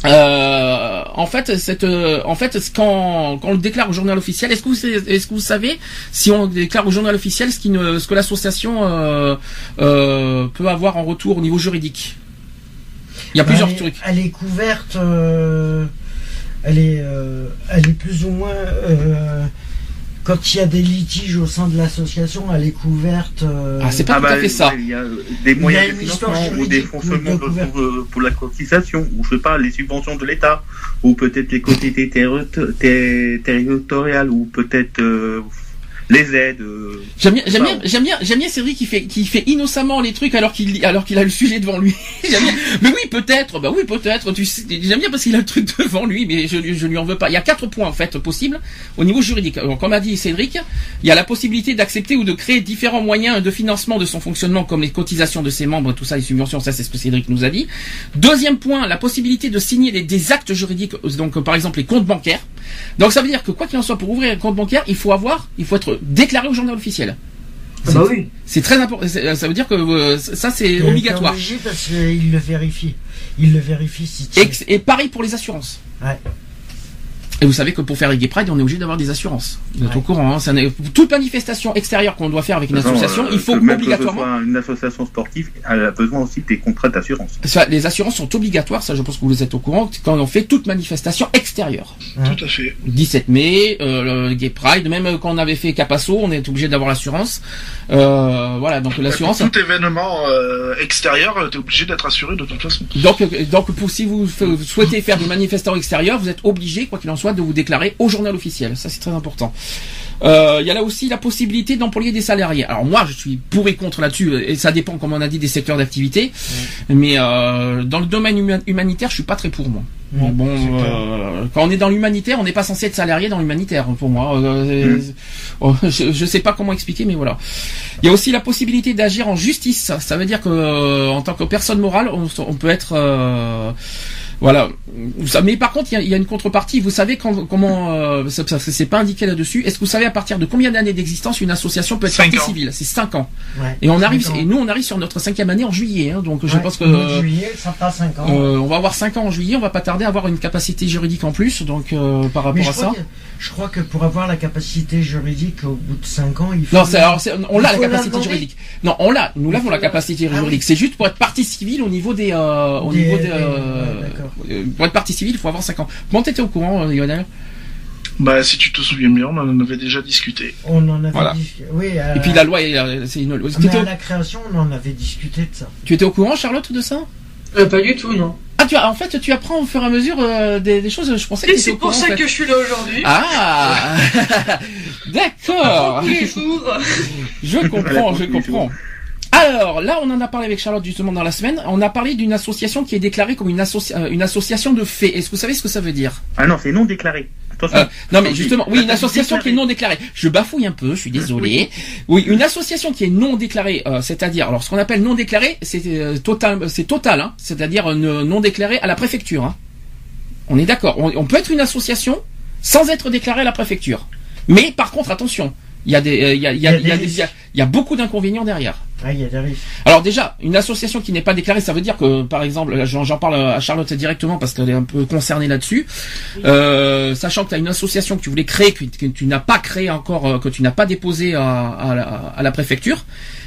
B: Euh, en fait, cette, euh, en fait, quand, quand on le déclare au journal officiel, est-ce que vous, est-ce que vous savez si on déclare au journal officiel ce, qui ne, ce que l'association euh, euh, peut avoir en retour au niveau juridique? Il y a plusieurs
D: elle, est-
B: trucs.
D: Elle est couverte. euh, elle est, euh, elle est plus ou moins. Quand il y a des litiges au sein de l'association, elle est couverte. euh,
B: Ah, c'est pas
F: Ah
B: tout à
F: bah,
B: fait ça.
F: Il y a des
D: a
F: moyens de financement ou des fonds
D: de
F: pour, euh, pour la cotisation, ou je sais pas, les subventions de l'État, ou peut-être les ter- territoriales, ou peut-être euh, les aides. euh,
B: J'aime bien, j'aime bien, j'aime bien, j'aime bien Cédric qui fait, qui fait innocemment les trucs alors qu'il, alors qu'il a le sujet devant lui. J'aime bien. Mais oui, peut-être, bah oui, peut-être. Tu sais, j'aime bien parce qu'il a le truc devant lui, mais je, je lui en veux pas. Il y a quatre points en fait possibles au niveau juridique. Alors, comme a dit Cédric, il y a la possibilité d'accepter ou de créer différents moyens de financement de son fonctionnement, comme les cotisations de ses membres, tout ça, les subventions, ça c'est ce que Cédric nous a dit. Deuxième point, la possibilité de signer des, des actes juridiques, donc par exemple les comptes bancaires. Donc ça veut dire que quoi qu'il en soit, pour ouvrir un compte bancaire, il faut avoir, il faut être déclaré au journal officiel.
D: Ah bah oui.
B: C'est très important. c'est- Ça veut dire que euh, ça c'est obligatoire.
D: obligé parce qu'il le vérifie. Il le vérifie si tu.
B: Et, et pareil pour les assurances.
D: Ouais.
B: Et vous savez que pour faire les Gay Pride, on est obligé d'avoir des assurances. Vous êtes
D: Ouais.
B: au courant. Hein, ça toute manifestation extérieure qu'on doit faire avec une association,
F: euh,
B: il faut
F: que même que ce
B: obligatoirement.
F: soit une association sportive, elle a besoin aussi des contrats d'assurance.
B: Les assurances sont obligatoires, ça je pense que vous êtes au courant, quand on fait toute manifestation extérieure.
E: Tout à fait.
B: 17 mai, euh, le Gay Pride, même euh, quand on avait fait Capasso, on est obligé d'avoir l'assurance. Euh, voilà, donc l'assurance.
E: Tout événement euh, extérieur, euh, t'es obligé d'être assuré de toute façon.
B: Donc, donc pour, si vous, vous souhaitez faire des manifestations extérieures, vous êtes obligé, quoi qu'il en soit, soit de vous déclarer au journal officiel. Ça c'est très important. Euh, Il y a là aussi la possibilité d'employer des salariés. Alors moi je suis pour et contre là-dessus et ça dépend comme on a dit des secteurs d'activité. Mais euh, dans le domaine huma- humanitaire je suis pas très pour moi. Bon, euh, quand on est dans l'humanitaire, on n'est pas censé être salarié dans l'humanitaire pour moi. Euh, oh, je, sais pas comment expliquer, mais voilà. Il y a aussi la possibilité d'agir en justice. Ça veut dire que euh, en tant que personne morale, on, on peut être euh, voilà. Mais par contre, il y a, il y a une contrepartie. Vous savez quand- comment euh, ça- ça- c'est pas indiqué là-dessus. Est-ce que vous savez à partir de combien d'années d'existence une association peut être partie civile? C'est 5 ans.
D: Ouais,
B: Et on arrive
D: ans.
B: et nous on arrive sur notre cinquième année en juillet. hein. donc je
D: Ouais,
B: pense que euh,
D: juillet, ça fera 5 ans.
B: euh, on va avoir 5 ans en juillet. On va pas tarder à avoir une capacité juridique en plus. Donc euh, par
D: Mais
B: rapport
D: je
B: à ça.
D: que, je crois que pour avoir la capacité juridique au bout de 5 ans, il faut.
B: Non, c'est, alors, c'est- on l'a la capacité juridique. Non, on l'a. Nous l'avons la capacité
D: Ah
B: juridique.
D: oui.
B: C'est juste pour être partie civile au niveau des, euh, au
D: Des-
B: niveau des,
D: des-
B: euh, euh, pour être partie civile, il faut avoir 5 ans. Comment t'étais au courant, Lionel?
E: Bah, si tu te souviens bien, on en avait déjà discuté.
D: On en avait
B: Voilà.
D: discuté. Oui, euh,
B: Et puis la loi, est, c'est une.
D: mais
B: T'étais
D: à la création, on en avait discuté de ça.
B: Tu étais au courant, Charlotte, de ça?
C: Euh, pas du tout, non.
B: Ah, tu as, en fait, tu apprends au fur et à mesure euh, des, des choses. Je pensais que
C: Et c'est pour
B: courant,
C: ça
B: en fait.
C: que je suis là aujourd'hui.
B: Ah, d'accord.
C: Tous les jours.
B: Je comprends, je comprends. Alors là, on en a parlé avec Charlotte justement dans la semaine. On a parlé d'une association qui est déclarée comme une, euh, une association de faits. Est-ce que vous savez ce que ça veut dire?
F: Ah non, c'est non déclaré.
B: Euh, non mais justement, oui, une association qui est non déclarée. Je bafouille un peu, je suis désolé. Oui, une association qui est non déclarée, euh, c'est-à-dire, alors ce qu'on appelle non déclarée, c'est euh, total, c'est total, hein, c'est-à-dire euh, non déclarée à la préfecture. hein. On est d'accord. On, on peut être une association sans être déclarée à la préfecture. Mais par contre, attention, il y a des, euh, il y a, il y a,
D: Il y a des
B: il y beaucoup d'inconvénients derrière.
D: Ah, il y a des risques.
B: Alors déjà, une association qui n'est pas déclarée, ça veut dire que, par exemple, j'en parle à Charlotte directement parce qu'elle est un peu concernée là-dessus, Euh, sachant que tu as une association que tu voulais créer, que, que tu n'as pas créé encore, euh, que tu n'as pas déposé à, à la, à la préfecture,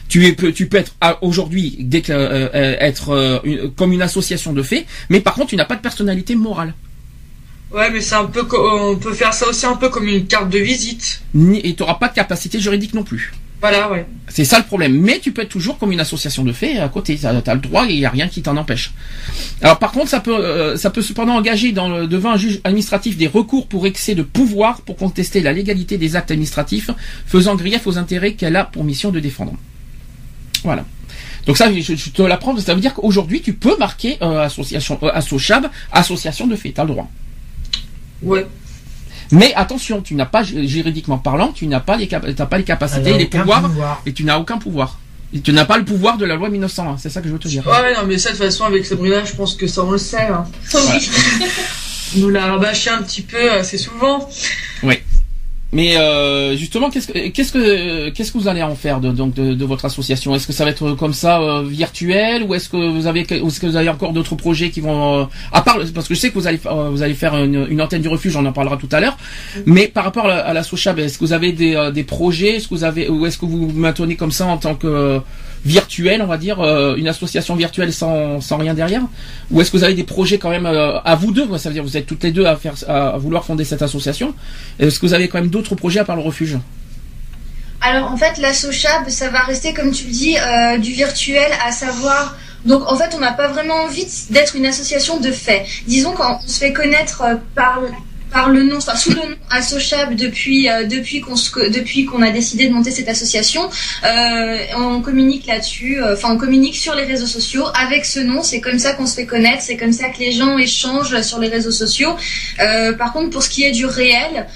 B: tu, es, peux- tu peux être aujourd'hui euh, euh, être euh, comme une association de fait, mais par contre tu n'as pas de personnalité morale.
C: Ouais, mais c'est un peu, co- on peut faire ça aussi un peu comme une carte de visite.
B: Et tu n'auras pas de capacité juridique non plus.
C: Voilà, ouais.
B: C'est ça le problème. Mais tu peux être toujours comme une association de faits à côté. Tu as, le droit et il n'y a rien qui t'en empêche. Alors par contre, ça peut, euh, ça peut cependant engager dans le, devant un juge administratif des recours pour excès de pouvoir pour contester la légalité des actes administratifs faisant grief aux intérêts qu'elle a pour mission de défendre. Voilà. Donc ça, je, je te l'apprends. Ça veut dire qu'aujourd'hui, tu peux marquer euh, association, euh, associable, association de faits. Tu as le droit.
C: Ouais.
B: Mais attention, tu n'as pas juridiquement parlant, tu n'as pas les, cap- t'as pas les capacités,
D: a
B: les pouvoirs,
D: pouvoir.
B: et tu n'as aucun pouvoir. Et tu n'as pas le pouvoir de la loi 1901, c'est ça que je veux te dire.
C: Ouais, non, mais ça, de toute façon, avec Sabrina, je pense que ça, on le sait. Hein. On nous l'a rabâché un petit peu assez souvent.
B: Mais euh, justement, qu'est-ce que qu'est-ce que qu'est-ce que vous allez en faire de donc de, de votre association? Est-ce que ça va être comme ça euh, virtuel? Ou est-ce que vous avez ou est-ce que vous avez encore d'autres projets qui vont euh, à part parce que je sais que vous allez euh, vous allez faire une, une antenne du refuge, on en parlera tout à l'heure. Mais par rapport à la, la Sochab, est-ce que vous avez des, euh, des projets? Est-ce que vous avez ou est-ce que vous vous maintenez comme ça en tant que euh, virtuel, on va dire, euh, une association virtuelle sans, rien derrière Ou est-ce que vous avez des projets quand même euh, à vous deux Ça veut dire que vous êtes toutes les deux à faire à, vouloir fonder cette association. Est-ce que vous avez quand même d'autres projets à part le refuge
G: Alors en fait, la Sochab, ça va rester, comme tu le dis, euh, du virtuel, à savoir. Donc en fait, on n'a pas vraiment envie d'être une association de fait. Disons qu'on se fait connaître par par le nom, enfin sous le nom Assochab depuis euh, depuis qu'on depuis a décidé de monter cette association, euh, on communique là-dessus, euh, enfin on communique sur les réseaux sociaux avec ce nom. C'est comme ça qu'on se fait connaître, c'est comme ça que les gens échangent sur les réseaux sociaux. Euh, par contre, pour ce qui est du réel,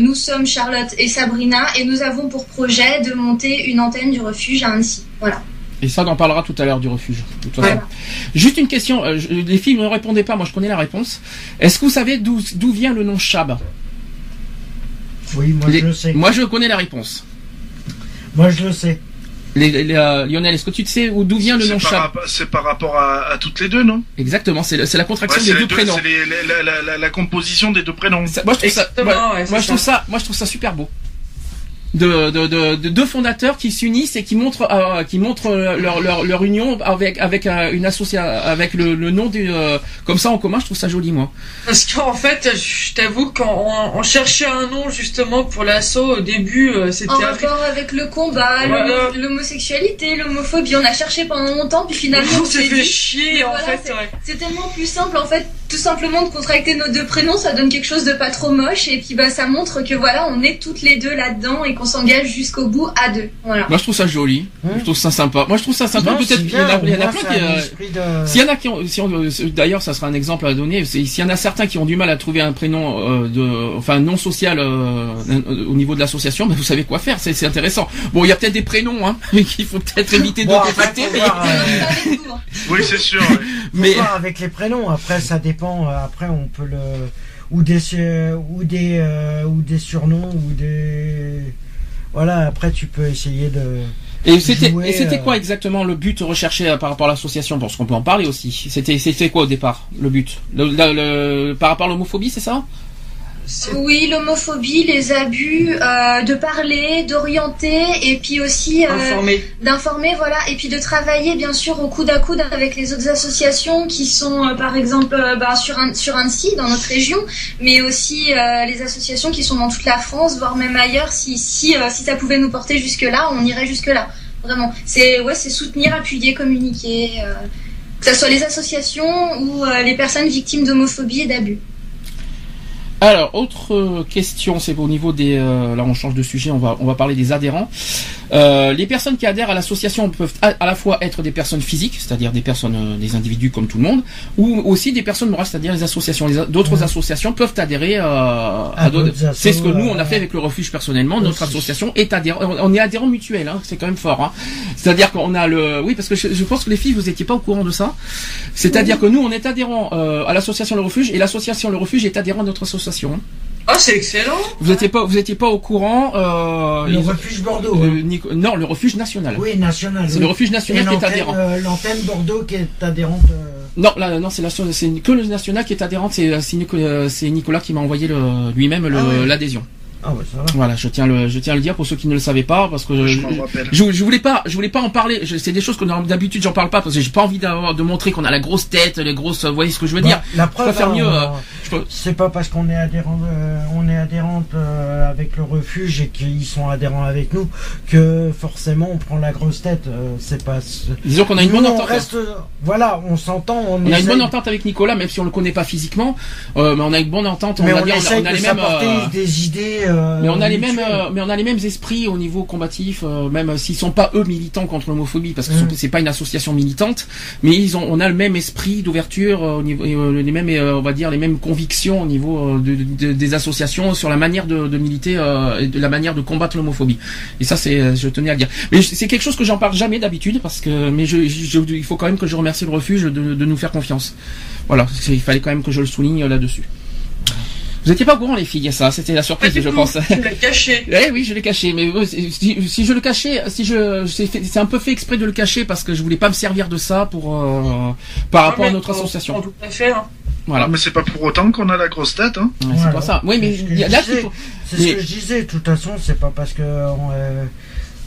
G: nous sommes Charlotte et Sabrina et nous avons pour projet de monter une antenne du refuge à Annecy. Voilà.
B: Et ça, on en parlera tout à l'heure du refuge. De toute façon.
G: Voilà.
B: Juste une question. euh, je- les filles ne répondez pas. Moi, je connais la réponse. Est-ce que vous savez d'où vient le nom Chab?
D: Oui, moi
B: Les-
D: je le sais.
B: Moi, je connais la réponse.
D: Moi je le sais.
B: Les- les- euh, Lionel, est-ce que tu sais où- d'où vient le nom Chab?
E: C'est par rapport à, à toutes les deux, non?
B: Exactement. C'est la contraction
E: Ouais,
B: des deux prénoms.
E: c'est la, la- la- la composition des deux prénoms.
B: Ça- moi, je trouve ça.
C: Exactement,
B: moi-
C: ouais, c'est
B: moi, je trouve
C: ça.
B: ça. Moi, je trouve ça super beau. De, de, de, de deux fondateurs qui s'unissent et qui montrent euh, qui montrent leur, leur, leur union avec avec euh, une association avec le, le nom du euh, comme ça en commun je trouve ça joli moi
C: Parce qu'en fait, je t'avoue, quand on, on cherchait un nom justement pour l'assaut, au début, euh, c'était
G: En
C: avec-
G: rapport avec le combat,
C: Voilà.
G: l'homosexualité, l'homophobie, on a cherché pendant longtemps, puis finalement
C: on s'est fait
G: dit-
C: chier en
G: voilà,
C: fait. ouais.
G: c'est tellement plus simple en fait tout simplement de contracter nos deux prénoms, ça donne quelque chose de pas trop moche et puis bah ça montre que voilà, on est toutes les deux là-dedans et qu'on s'engage jusqu'au bout à deux. Voilà.
B: Moi je trouve ça joli, je trouve ça sympa. Moi je trouve ça sympa. Peut-être qu'il y en a, il y en a plein qui. euh,
D: de-
B: S'il y en a qui ont, si on- euh, d'ailleurs, ça sera un exemple à donner. S'il y en a certains qui ont du mal à trouver un prénom euh, de, enfin non social euh, euh, au niveau de l'association, ben vous savez quoi faire. C'est intéressant. Bon, il y a peut-être des prénoms, hein, qu'il faut peut-être éviter de
D: Bon,
B: contracter. mais-
D: euh,
E: Oui, c'est sûr.
B: Mais-
D: voir avec les prénoms. Après, ça dépend. euh, Après, on peut le ou des ou des euh, ou des surnoms ou des voilà. Après, tu peux essayer de.
B: Et c'était,
D: jouer,
B: et c'était
D: euh,
B: quoi exactement le but recherché euh, par rapport à l'association? Parce qu'on peut en parler aussi. C'était, c'était quoi au départ le but? Le, le- le- Par rapport à l'homophobie, c'est ça?
G: Oui, l'homophobie, les abus, euh, de parler, d'orienter et puis aussi euh,
C: Informer.
G: d'informer, voilà, et puis de travailler bien sûr au coude à coude avec les autres associations qui sont euh, par exemple bah, sur, un, sur Annecy, dans notre région, mais aussi les associations qui sont dans toute la France, voire même ailleurs. Si, si, si ça pouvait nous porter jusque-là, on irait jusque-là. Vraiment. C'est ouais, c'est soutenir, appuyer, communiquer, que ce soit les associations ou les personnes victimes d'homophobie et d'abus.
B: Alors, autre euh, question, c'est au niveau des. euh, là, on change de sujet, on va on va parler des adhérents. Euh, les personnes qui adhèrent à l'association peuvent à, à la fois être des personnes physiques, c'est-à-dire des personnes, euh, des individus comme tout le monde, ou aussi des personnes morales, c'est-à-dire les associations. D'autres associations peuvent adhérer euh, à, d'autres.
D: d'autres
B: C'est ce que nous on a fait avec le refuge personnellement. Notre
D: aussi.
B: association est adhérent. On est adhérent mutuel, hein, c'est quand même fort. Hein. C'est-à-dire qu'on a le. Oui, parce que je, je pense que les filles, vous étiez pas au courant de ça. C'est-à-dire que nous, on est adhérent euh, à l'association Le Refuge et l'association Le Refuge est adhérent à notre association. hein.
C: Oh, c'est excellent.
B: Vous étiez pas, vous étiez pas au courant. Euh,
D: Le refuge Bordeaux. hein.
B: Non, le refuge national.
D: Oui, national.
B: C'est
D: oui.
B: le refuge national
D: Et
B: qui est
D: l'antenne,
B: adhérent.
D: euh, L'antenne Bordeaux qui est adhérente. euh,
B: Non, là, non, c'est la, c'est que le national qui est adhérente. C'est, euh, c'est Nicolas qui m'a envoyé le, lui-même le-
D: Ah
B: l'adhésion.
D: Ah ouais, ça va.
B: Voilà, je tiens le, je tiens à le dire pour ceux qui ne le savaient pas, parce que
E: Je
B: je, voulais pas, je voulais pas en parler. C'est des choses que d'habitude j'en parle pas parce que j'ai pas envie d'avoir, de montrer qu'on a la grosse tête, les grosses, vous voyez ce que je veux dire?
D: Bah, la preuve, hein,
B: mieux, euh,
D: c'est pas parce qu'on est adhérent, euh, on est adhérente euh, avec le refuge et qu'ils sont adhérents avec nous que forcément on prend la grosse tête. c'est pas.
B: Disons qu'on a une
D: Nous,
B: bonne
D: on
B: entente.
D: reste, voilà, on s'entend, on,
B: On a une bonne entente avec Nicolas, même si on le connaît pas physiquement, mais on a une bonne entente.
D: mais
B: on, a, dit, on a- on a
D: de
B: les mêmes.
D: des idées. Euh,
B: Mais on a les mêmes, euh, mais on a les mêmes esprits au niveau combatif, euh, même s'ils sont pas eux militants contre l'homophobie, parce que
D: Mm.
B: c'est pas une association militante, mais ils ont, on a le même esprit d'ouverture euh, au niveau, euh, les mêmes, euh, on va dire les mêmes convictions au niveau euh, de, de- des associations sur la manière de, de militer euh, et de la manière de combattre l'homophobie. Et ça, c'est, euh, je tenais à le dire. Mais c'est quelque chose que j'en parle jamais d'habitude, parce que, mais je, je- il faut quand même que je remercie le refuge de, de nous faire confiance. Voilà, il fallait quand même que je le souligne euh, là-dessus. Vous étiez pas au courant les filles, ça, c'était la surprise,
C: Pas
B: je
C: tout.
B: pense.
C: Tu l'as caché.
B: Eh oui, je l'ai caché, mais si, si je le cachais, si je, c'est un peu fait exprès de le cacher parce que je voulais pas me servir de ça pour euh, par rapport à notre
C: on-
B: association.
C: On pas faire.
B: Voilà,
E: Ah, mais c'est pas pour autant qu'on a la grosse tête, hein.
B: Ouais, c'est
D: Voilà.
B: pour ça. Oui, mais
D: C'est ce que je
B: là
D: disais.
B: qu'il faut-
D: C'est
B: Mais-
D: ce que je disais. De toute façon, c'est pas parce que on, euh,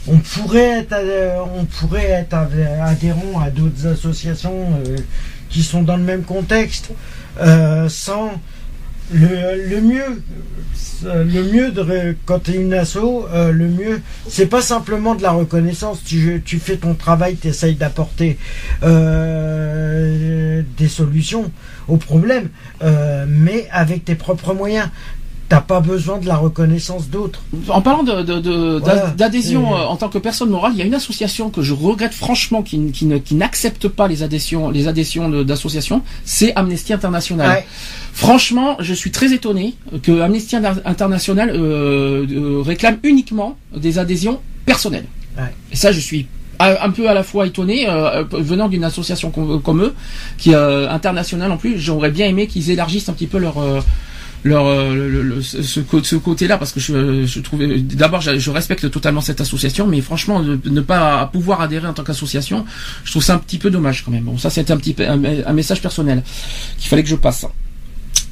D: on pourrait être, euh, on pourrait être adhé- adhérent à d'autres associations euh, qui sont dans le même contexte, euh, sans le, le mieux. euh, Le mieux de, quand tu es une asso, euh, le mieux, c'est pas simplement de la reconnaissance. Tu, tu fais ton travail, tu essayes d'apporter euh, des solutions aux problèmes, euh, mais avec tes propres moyens. T'as pas besoin de la reconnaissance d'autres.
B: En parlant de, de- de-
D: Voilà.
B: d'adhésion euh, en tant que personne morale, il y a une association que je regrette franchement qui, n'accepte pas les adhésions, les adhésions de- d'associations, c'est Amnesty International.
D: Ouais.
B: Franchement, je suis très étonné que Amnesty Inter- International euh, euh, réclame uniquement des adhésions personnelles.
D: Ouais.
B: Et ça, je suis un peu à la fois étonné euh, venant d'une association com- comme eux, qui est euh, internationale en plus. J'aurais bien aimé qu'ils élargissent un petit peu leur euh, leur le- le- le- ce, ce cô- ce côté-là parce que je, je trouvais d'abord je, je respecte totalement cette association mais franchement de, ne pas pouvoir adhérer en tant qu'association je trouve ça un petit peu dommage quand même bon ça c'était un petit un message personnel qu'il fallait que je passe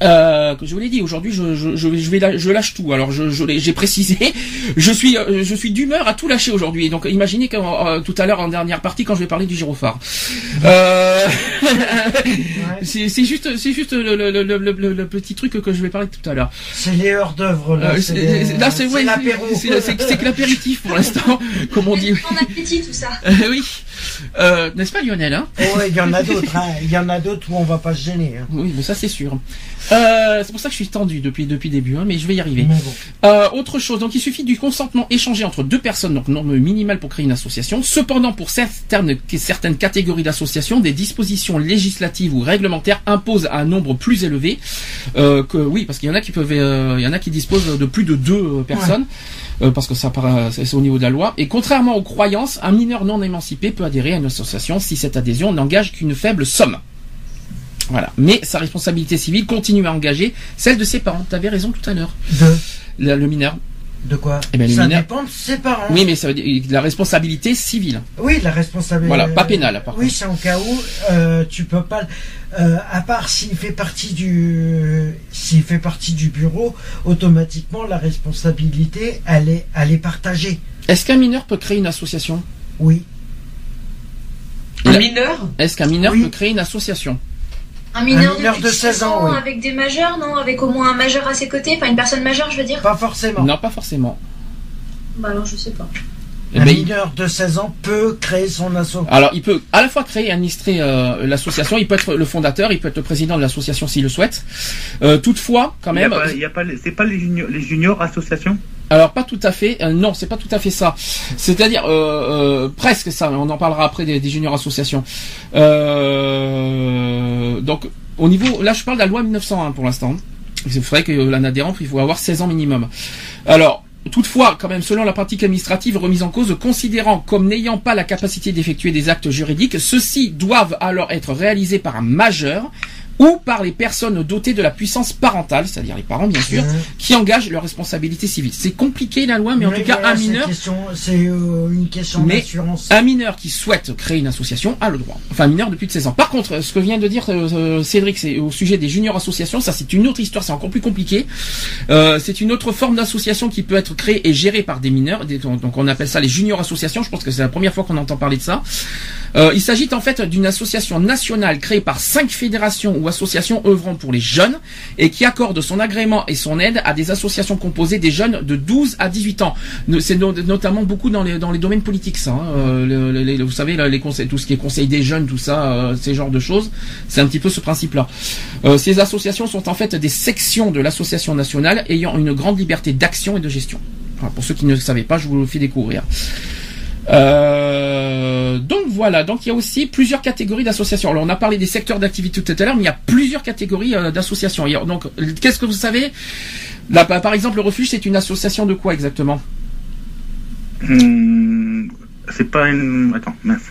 B: Euh, que je vous l'ai dit, aujourd'hui, je, je, je, vais- je vais la- je lâche tout. Alors, je, je l'ai- j'ai précisé, je suis, euh, je suis d'humeur à tout lâcher aujourd'hui. Donc, imaginez que euh, tout à l'heure en dernière partie, quand je vais parler du gyrophare, euh, c'est c'est juste, c'est juste le, le, le, le, le- le petit truc que je vais parler tout à l'heure.
D: C'est les heures d'œuvre, là.
B: Euh,
D: c'est
B: c'est-
D: les-
B: c'est- là, c'est ouais,
D: l'apéro.
B: c'est- que l'apéritif pour l'instant, comme on dit.
G: En appétit, tout ça.
B: Euh, oui, euh, n'est-ce pas Lionel hein?
D: Oh, ouais, il y en a d'autres, hein. Il y en a d'autres où on va pas se gêner, hein.
B: Oui, mais ça c'est sûr. Euh, c'est pour ça que je suis tendu depuis depuis début, hein, mais je vais y arriver.
D: Bon.
B: Euh, autre chose, donc il suffit du consentement échangé entre deux personnes, donc norme minimale pour créer une association. Cependant, pour certaines, certaines catégories d'associations, des dispositions législatives ou réglementaires imposent un nombre plus élevé. Euh, que oui, parce qu'il y en a qui peuvent, euh, il y en a qui disposent de plus de deux personnes. euh, parce que ça c'est au niveau de la loi. Et contrairement aux croyances, un mineur non émancipé peut adhérer à une association si cette adhésion n'engage qu'une faible somme. Voilà. Mais sa responsabilité civile continue à engager celle de ses parents. Tu avais raison tout à l'heure.
D: De,
B: Le, le mineur.
D: de quoi
B: Eh ben,
D: Ça dépend de ses parents.
B: Oui, mais ça veut dire la responsabilité civile.
D: Oui, la responsabilité.
B: Voilà, pas pénale, par
D: Oui, c'est en cas où euh, tu peux pas. euh, à part s'il fait partie du, s'il fait partie du bureau, automatiquement la responsabilité, elle est, elle est partagée.
B: Est-ce qu'un mineur peut créer une association?
D: Oui.
C: Un mineur?
B: Est-ce qu'un mineur
D: Oui.
B: peut créer une association?
G: Un mineur,
D: Un mineur
G: plus
D: de 16 ans, oui.
G: avec des majeurs, non Avec au moins un majeur à ses côtés, enfin une personne majeure, je veux dire.
D: Pas forcément.
B: Non, pas forcément.
G: Bah alors je sais pas.
B: Eh
D: Un
B: ben,
D: mineur de 16 ans peut créer son asso.
B: Alors, il peut à la fois créer et administrer euh, l'association. Il peut être le fondateur, il peut être le président de l'association s'il le souhaite. Euh, toutefois, quand
F: Il y a
B: même,
F: pas, il y a pas, les- c'est pas les juniors, les juniors associations?
B: Alors pas tout à fait. euh, non, c'est pas tout à fait ça. C'est-à-dire euh, euh, presque ça. On en parlera après des, des juniors associations. Euh, donc au niveau, là je parle de la loi 1901 pour l'instant. C'est vrai que l'un adhérent, il faut avoir 16 ans minimum. Alors. Toutefois, quand même, selon la pratique administrative remise en cause, considérant comme n'ayant pas la capacité d'effectuer des actes juridiques, ceux-ci doivent alors être réalisés par un majeur ou par les personnes dotées de la puissance parentale, c'est-à-dire les parents bien sûr,
D: Mmh.
B: qui engagent leur responsabilité civile. C'est compliqué la loi, mais en tout cas, un mineur,
D: C'est euh, une question
B: Mais-
D: d'assurance.
B: un mineur qui souhaite créer une association a le droit. Enfin, un mineur de plus de 16 ans. Par contre, ce que vient de dire euh, euh, Cédric, c'est au sujet des juniors associations, ça c'est une autre histoire, c'est encore plus compliqué. Euh, c'est une autre forme d'association qui peut être créée et gérée par des mineurs. Des- donc on appelle ça les juniors associations. Je pense que c'est la première fois qu'on entend parler de ça. Euh, il s'agit en fait d'une association nationale créée par cinq fédérations ou associations œuvrant pour les jeunes et qui accorde son agrément et son aide à des associations composées des jeunes de 12 à 18 ans. C'est no- notamment beaucoup dans les, dans les domaines politiques, ça. hein. Euh, vous savez, les conseils, tout ce qui est conseil des jeunes, tout ça, euh, ces genres de choses, c'est un petit peu ce principe-là. Euh, ces associations sont en fait des sections de l'association nationale ayant une grande liberté d'action et de gestion. Pour ceux qui ne le savaient pas, je vous le fais découvrir. Euh, donc voilà, donc il y a aussi plusieurs catégories d'associations. Alors on a parlé des secteurs d'activité tout à l'heure, mais il y a plusieurs catégories euh, d'associations. Donc qu'est-ce que vous savez? Là, par exemple, le refuge, c'est une association de quoi exactement?
F: Hum, C'est pas une. Attends, mince.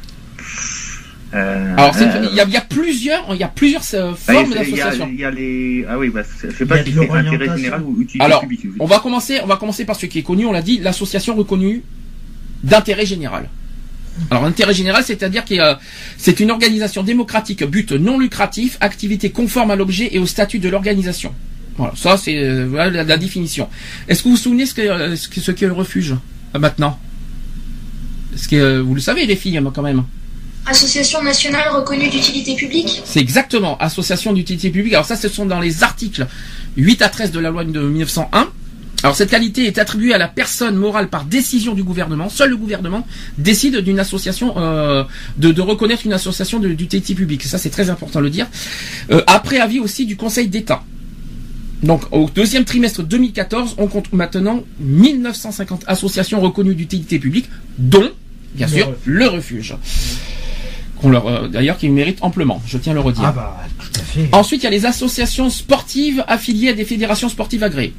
F: Euh,
B: Alors
F: euh,
B: il y, a, il y a plusieurs, il y a plusieurs euh,
F: ah,
B: formes
F: il y
B: d'associations.
F: Il y a les. Ah oui, bah, c'est- je sais pas si
D: de
F: c'est intérêt général ou utilité
B: Alors,
F: publique.
B: On va commencer, on va commencer par ce qui est connu. On l'a dit, l'association reconnue d'intérêt général. Alors, intérêt général, c'est-à-dire que euh, c'est une organisation démocratique, but non lucratif, activité conforme à l'objet et au statut de l'organisation. Voilà, ça c'est euh, voilà la, la définition. Est-ce que vous vous souvenez ce euh, ce que- ce qu'est le refuge euh, maintenant? Est-ce que vous le savez les filles quand même?
G: Association nationale reconnue d'utilité publique?
B: C'est exactement association d'utilité publique. Alors ça, ce sont dans les articles 8 à 13 de la loi de 1901. Alors cette qualité est attribuée à la personne morale par décision du gouvernement. Seul le gouvernement décide d'une association, euh, de, de reconnaître une association d'utilité publique. Ça c'est très important de le dire. Euh, après avis aussi du Conseil d'État. Donc au deuxième trimestre 2014, on compte maintenant 1950 associations reconnues d'utilité publique, dont bien
D: Le
B: sûr
D: refuge.
B: le refuge. Qu'on leur, euh, d'ailleurs, qu'ils méritent amplement. Je tiens à le redire.
D: Ah bah, tout à fait.
B: Ensuite, il y a les associations sportives affiliées à des fédérations sportives agréées.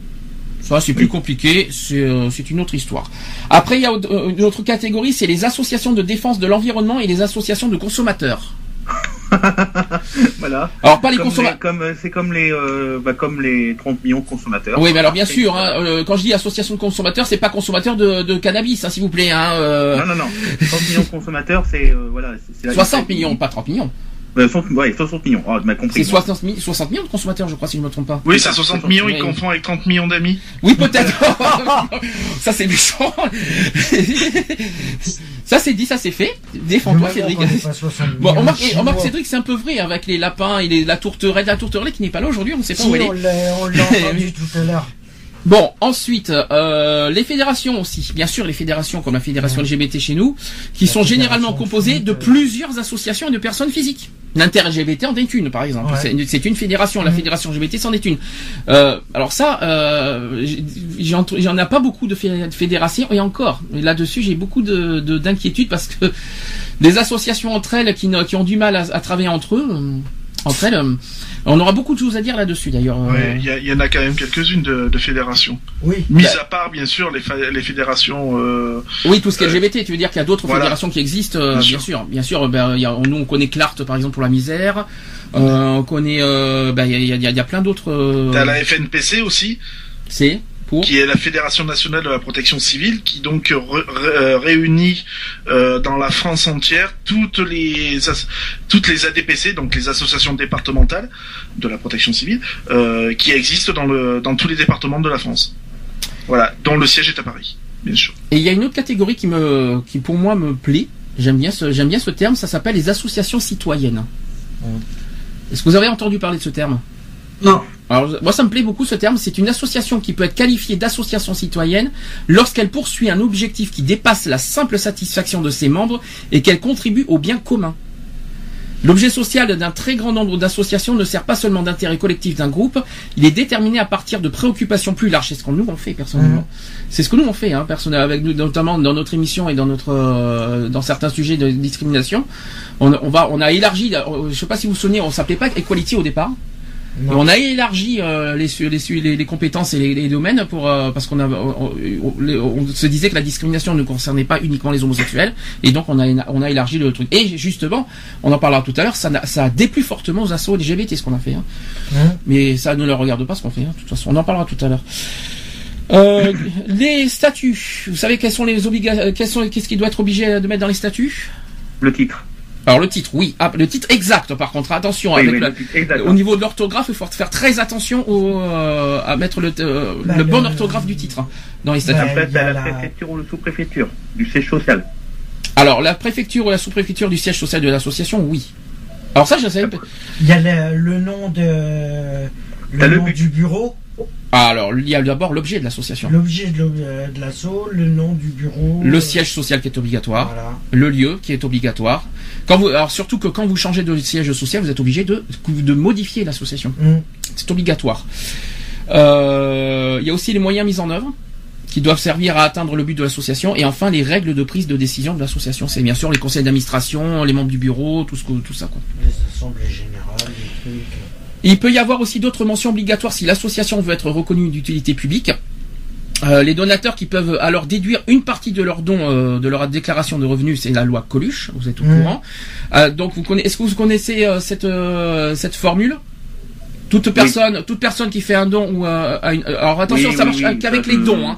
B: Ça, c'est plus compliqué, c'est euh, c'est une autre histoire. Après, il y a euh, une autre catégorie, c'est les associations de défense de l'environnement et les associations de consommateurs.
F: Voilà.
B: Alors, pas les consommateurs.
F: comme, c'est comme les, euh, bah, comme les 30 millions de consommateurs.
B: Oui, mais alors bien sûr, hein, euh, quand je dis association de consommateurs, c'est pas consommateurs de, de cannabis, hein, s'il vous plaît. Hein, euh,
F: Non, non, non. 30 millions de consommateurs, c'est, voilà, c'est- c'est la
B: 60
F: liste.
B: millions, pas 30 millions.
F: Euh, 60, ouais, 60 millions. Ah, compris.
B: C'est 60, mi- 60 millions de consommateurs, je crois, si je ne me trompe pas.
E: Oui, c'est 60 millions, il confond avec 30 millions d'amis.
B: Oui, peut-être. ça, c'est méchant. ça, c'est dit, ça, c'est fait. Défends-toi, Cédric.
D: m'attends qu'on ait pas 60
B: Bon,
D: de
B: et remarque,
D: Chinois.
B: Cédric, c'est un peu vrai avec les lapins et les, la tourterelle, la tourterelle qui n'est pas là aujourd'hui, on ne sait pas
D: Si,
B: où elle est.
D: on l'a on entendu tout à l'heure.
B: Bon, ensuite, euh, les fédérations aussi. Bien sûr, les fédérations comme la fédération LGBT chez nous, qui
D: La
B: sont généralement composées de
D: euh.
B: plusieurs associations et de personnes physiques. L'inter-LGBT en est une, par exemple.
D: Ouais.
B: C'est une- fédération. La
D: Mhm.
B: fédération LGBT c'en est une. Euh, alors ça, euh, j'en j'en ai pas beaucoup de fé- de fédérations et encore. Là-dessus, j'ai beaucoup de de- d'inquiétude parce que des associations entre elles qui, qui ont du mal à, à travailler entre eux, euh, entre elles, euh, on aura beaucoup de choses à dire là-dessus d'ailleurs. Euh,
E: Ouais, il y, en a quand même quelques-unes de, de fédérations.
D: Oui.
E: Mis
B: Bah.
E: à part, bien sûr, les, fédérations. euh,
B: Oui, tout ce qui est LGBT, tu veux dire qu'il y a d'autres
E: Voilà.
B: fédérations qui existent, euh,
E: Bien
B: bien, sûr. bien sûr. ben, y a, nous, on connaît Clart, par exemple, pour la misère. Euh, on connaît, euh, ben, il y, a, y a- il y a plein d'autres. euh,
E: T'as la FNPC aussi,
B: C'est pour.
E: qui est la Fédération nationale de la protection civile, qui donc re- re- euh, réunit euh, dans la France entière toutes les toutes les ADPC, donc les associations départementales de la protection civile, euh, qui existent dans le dans tous les départements de la France. Voilà, dont le siège est à Paris, bien sûr.
B: Et il y a une autre catégorie qui me, qui pour moi me plaît. J'aime bien ce, j'aime bien ce terme. Ça s'appelle les associations citoyennes. Est-ce que vous avez entendu parler de ce terme?
C: Non.
B: Alors, moi, ça me plaît beaucoup ce terme. C'est une association qui peut être qualifiée d'association citoyenne lorsqu'elle poursuit un objectif qui dépasse la simple satisfaction de ses membres et qu'elle contribue au bien commun. L'objet social d'un très grand nombre d'associations ne sert pas seulement d'intérêt collectif d'un groupe, il est déterminé à partir de préoccupations plus larges. C'est ce qu'on nous on fait personnellement.
D: Mhm.
B: C'est ce que nous on fait, hein, personnellement, avec nous, notamment dans notre émission et dans notre euh, dans certains sujets de discrimination. On, on va on a élargi. euh, Je sais pas si vous vous souvenez, on s'appelait pas Equality au départ.
D: Non.
B: on a élargi euh, les, su- les, su- les, les compétences et les, les domaines pour euh, parce qu'on a on, on- les- on se disait que la discrimination ne concernait pas uniquement les homosexuels et donc on a on a élargi le truc et justement on en parlera tout à l'heure ça ça a déplu fortement aux assos LGBT ce qu'on a fait hein.
D: Hein
B: mais ça ne leur regarde pas ce qu'on fait hein, de toute façon on en parlera tout à l'heure euh, les statuts vous savez quelles sont les obligations quels sont qu'est-ce qui doit être obligé de mettre dans les statuts?
F: Le titre.
B: Alors le titre oui ah, le titre exact par contre attention
F: Oui,
B: avec
F: oui,
B: la-
F: exact.
B: au niveau de l'orthographe, il faut faire très attention au, euh, à mettre le, euh,
D: Bah,
B: le
D: le-
B: bon orthographe du titre hein, dans les statuts.
F: Après,
D: a
F: t'as la
D: la-
F: préfecture ou le sous-préfecture du siège social.
B: Alors, la préfecture ou la sous-préfecture du siège social de l'association, oui. Alors ça, je sais.
D: Il y a le, le nom de le
F: le
D: nom
F: but.
D: du bureau,
B: alors, il y a d'abord l'objet de l'association.
D: l'objet de euh, l'assaut, le nom du bureau.
B: Le siège social qui est obligatoire,
D: Voilà.
B: le lieu qui est obligatoire. Quand vous, alors surtout que quand vous changez de siège social, vous êtes obligé de, de modifier l'association.
D: Hum.
B: C'est obligatoire. Euh, il y a aussi les moyens mis en œuvre qui doivent servir à atteindre le but de l'association et enfin les règles de prise de décision de l'association. C'est bien sûr les conseils d'administration, les membres du bureau, tout ce que, tout ça quoi.
D: Les assemblées générales, les trucs.
B: Il peut y avoir aussi d'autres mentions obligatoires si l'association veut être reconnue d'utilité publique. Euh, les donateurs qui peuvent alors déduire une partie de leurs dons euh, de leur déclaration de revenus, c'est la loi Coluche, vous êtes au
D: Mhm.
B: courant. Euh, donc vous connaissez, est-ce que vous connaissez euh, cette euh, cette formule? Toute personne, toute personne qui fait un don ou euh, a une- alors attention,
F: Oui,
B: ça marche
F: oui,
B: qu'avec les dons. Hein.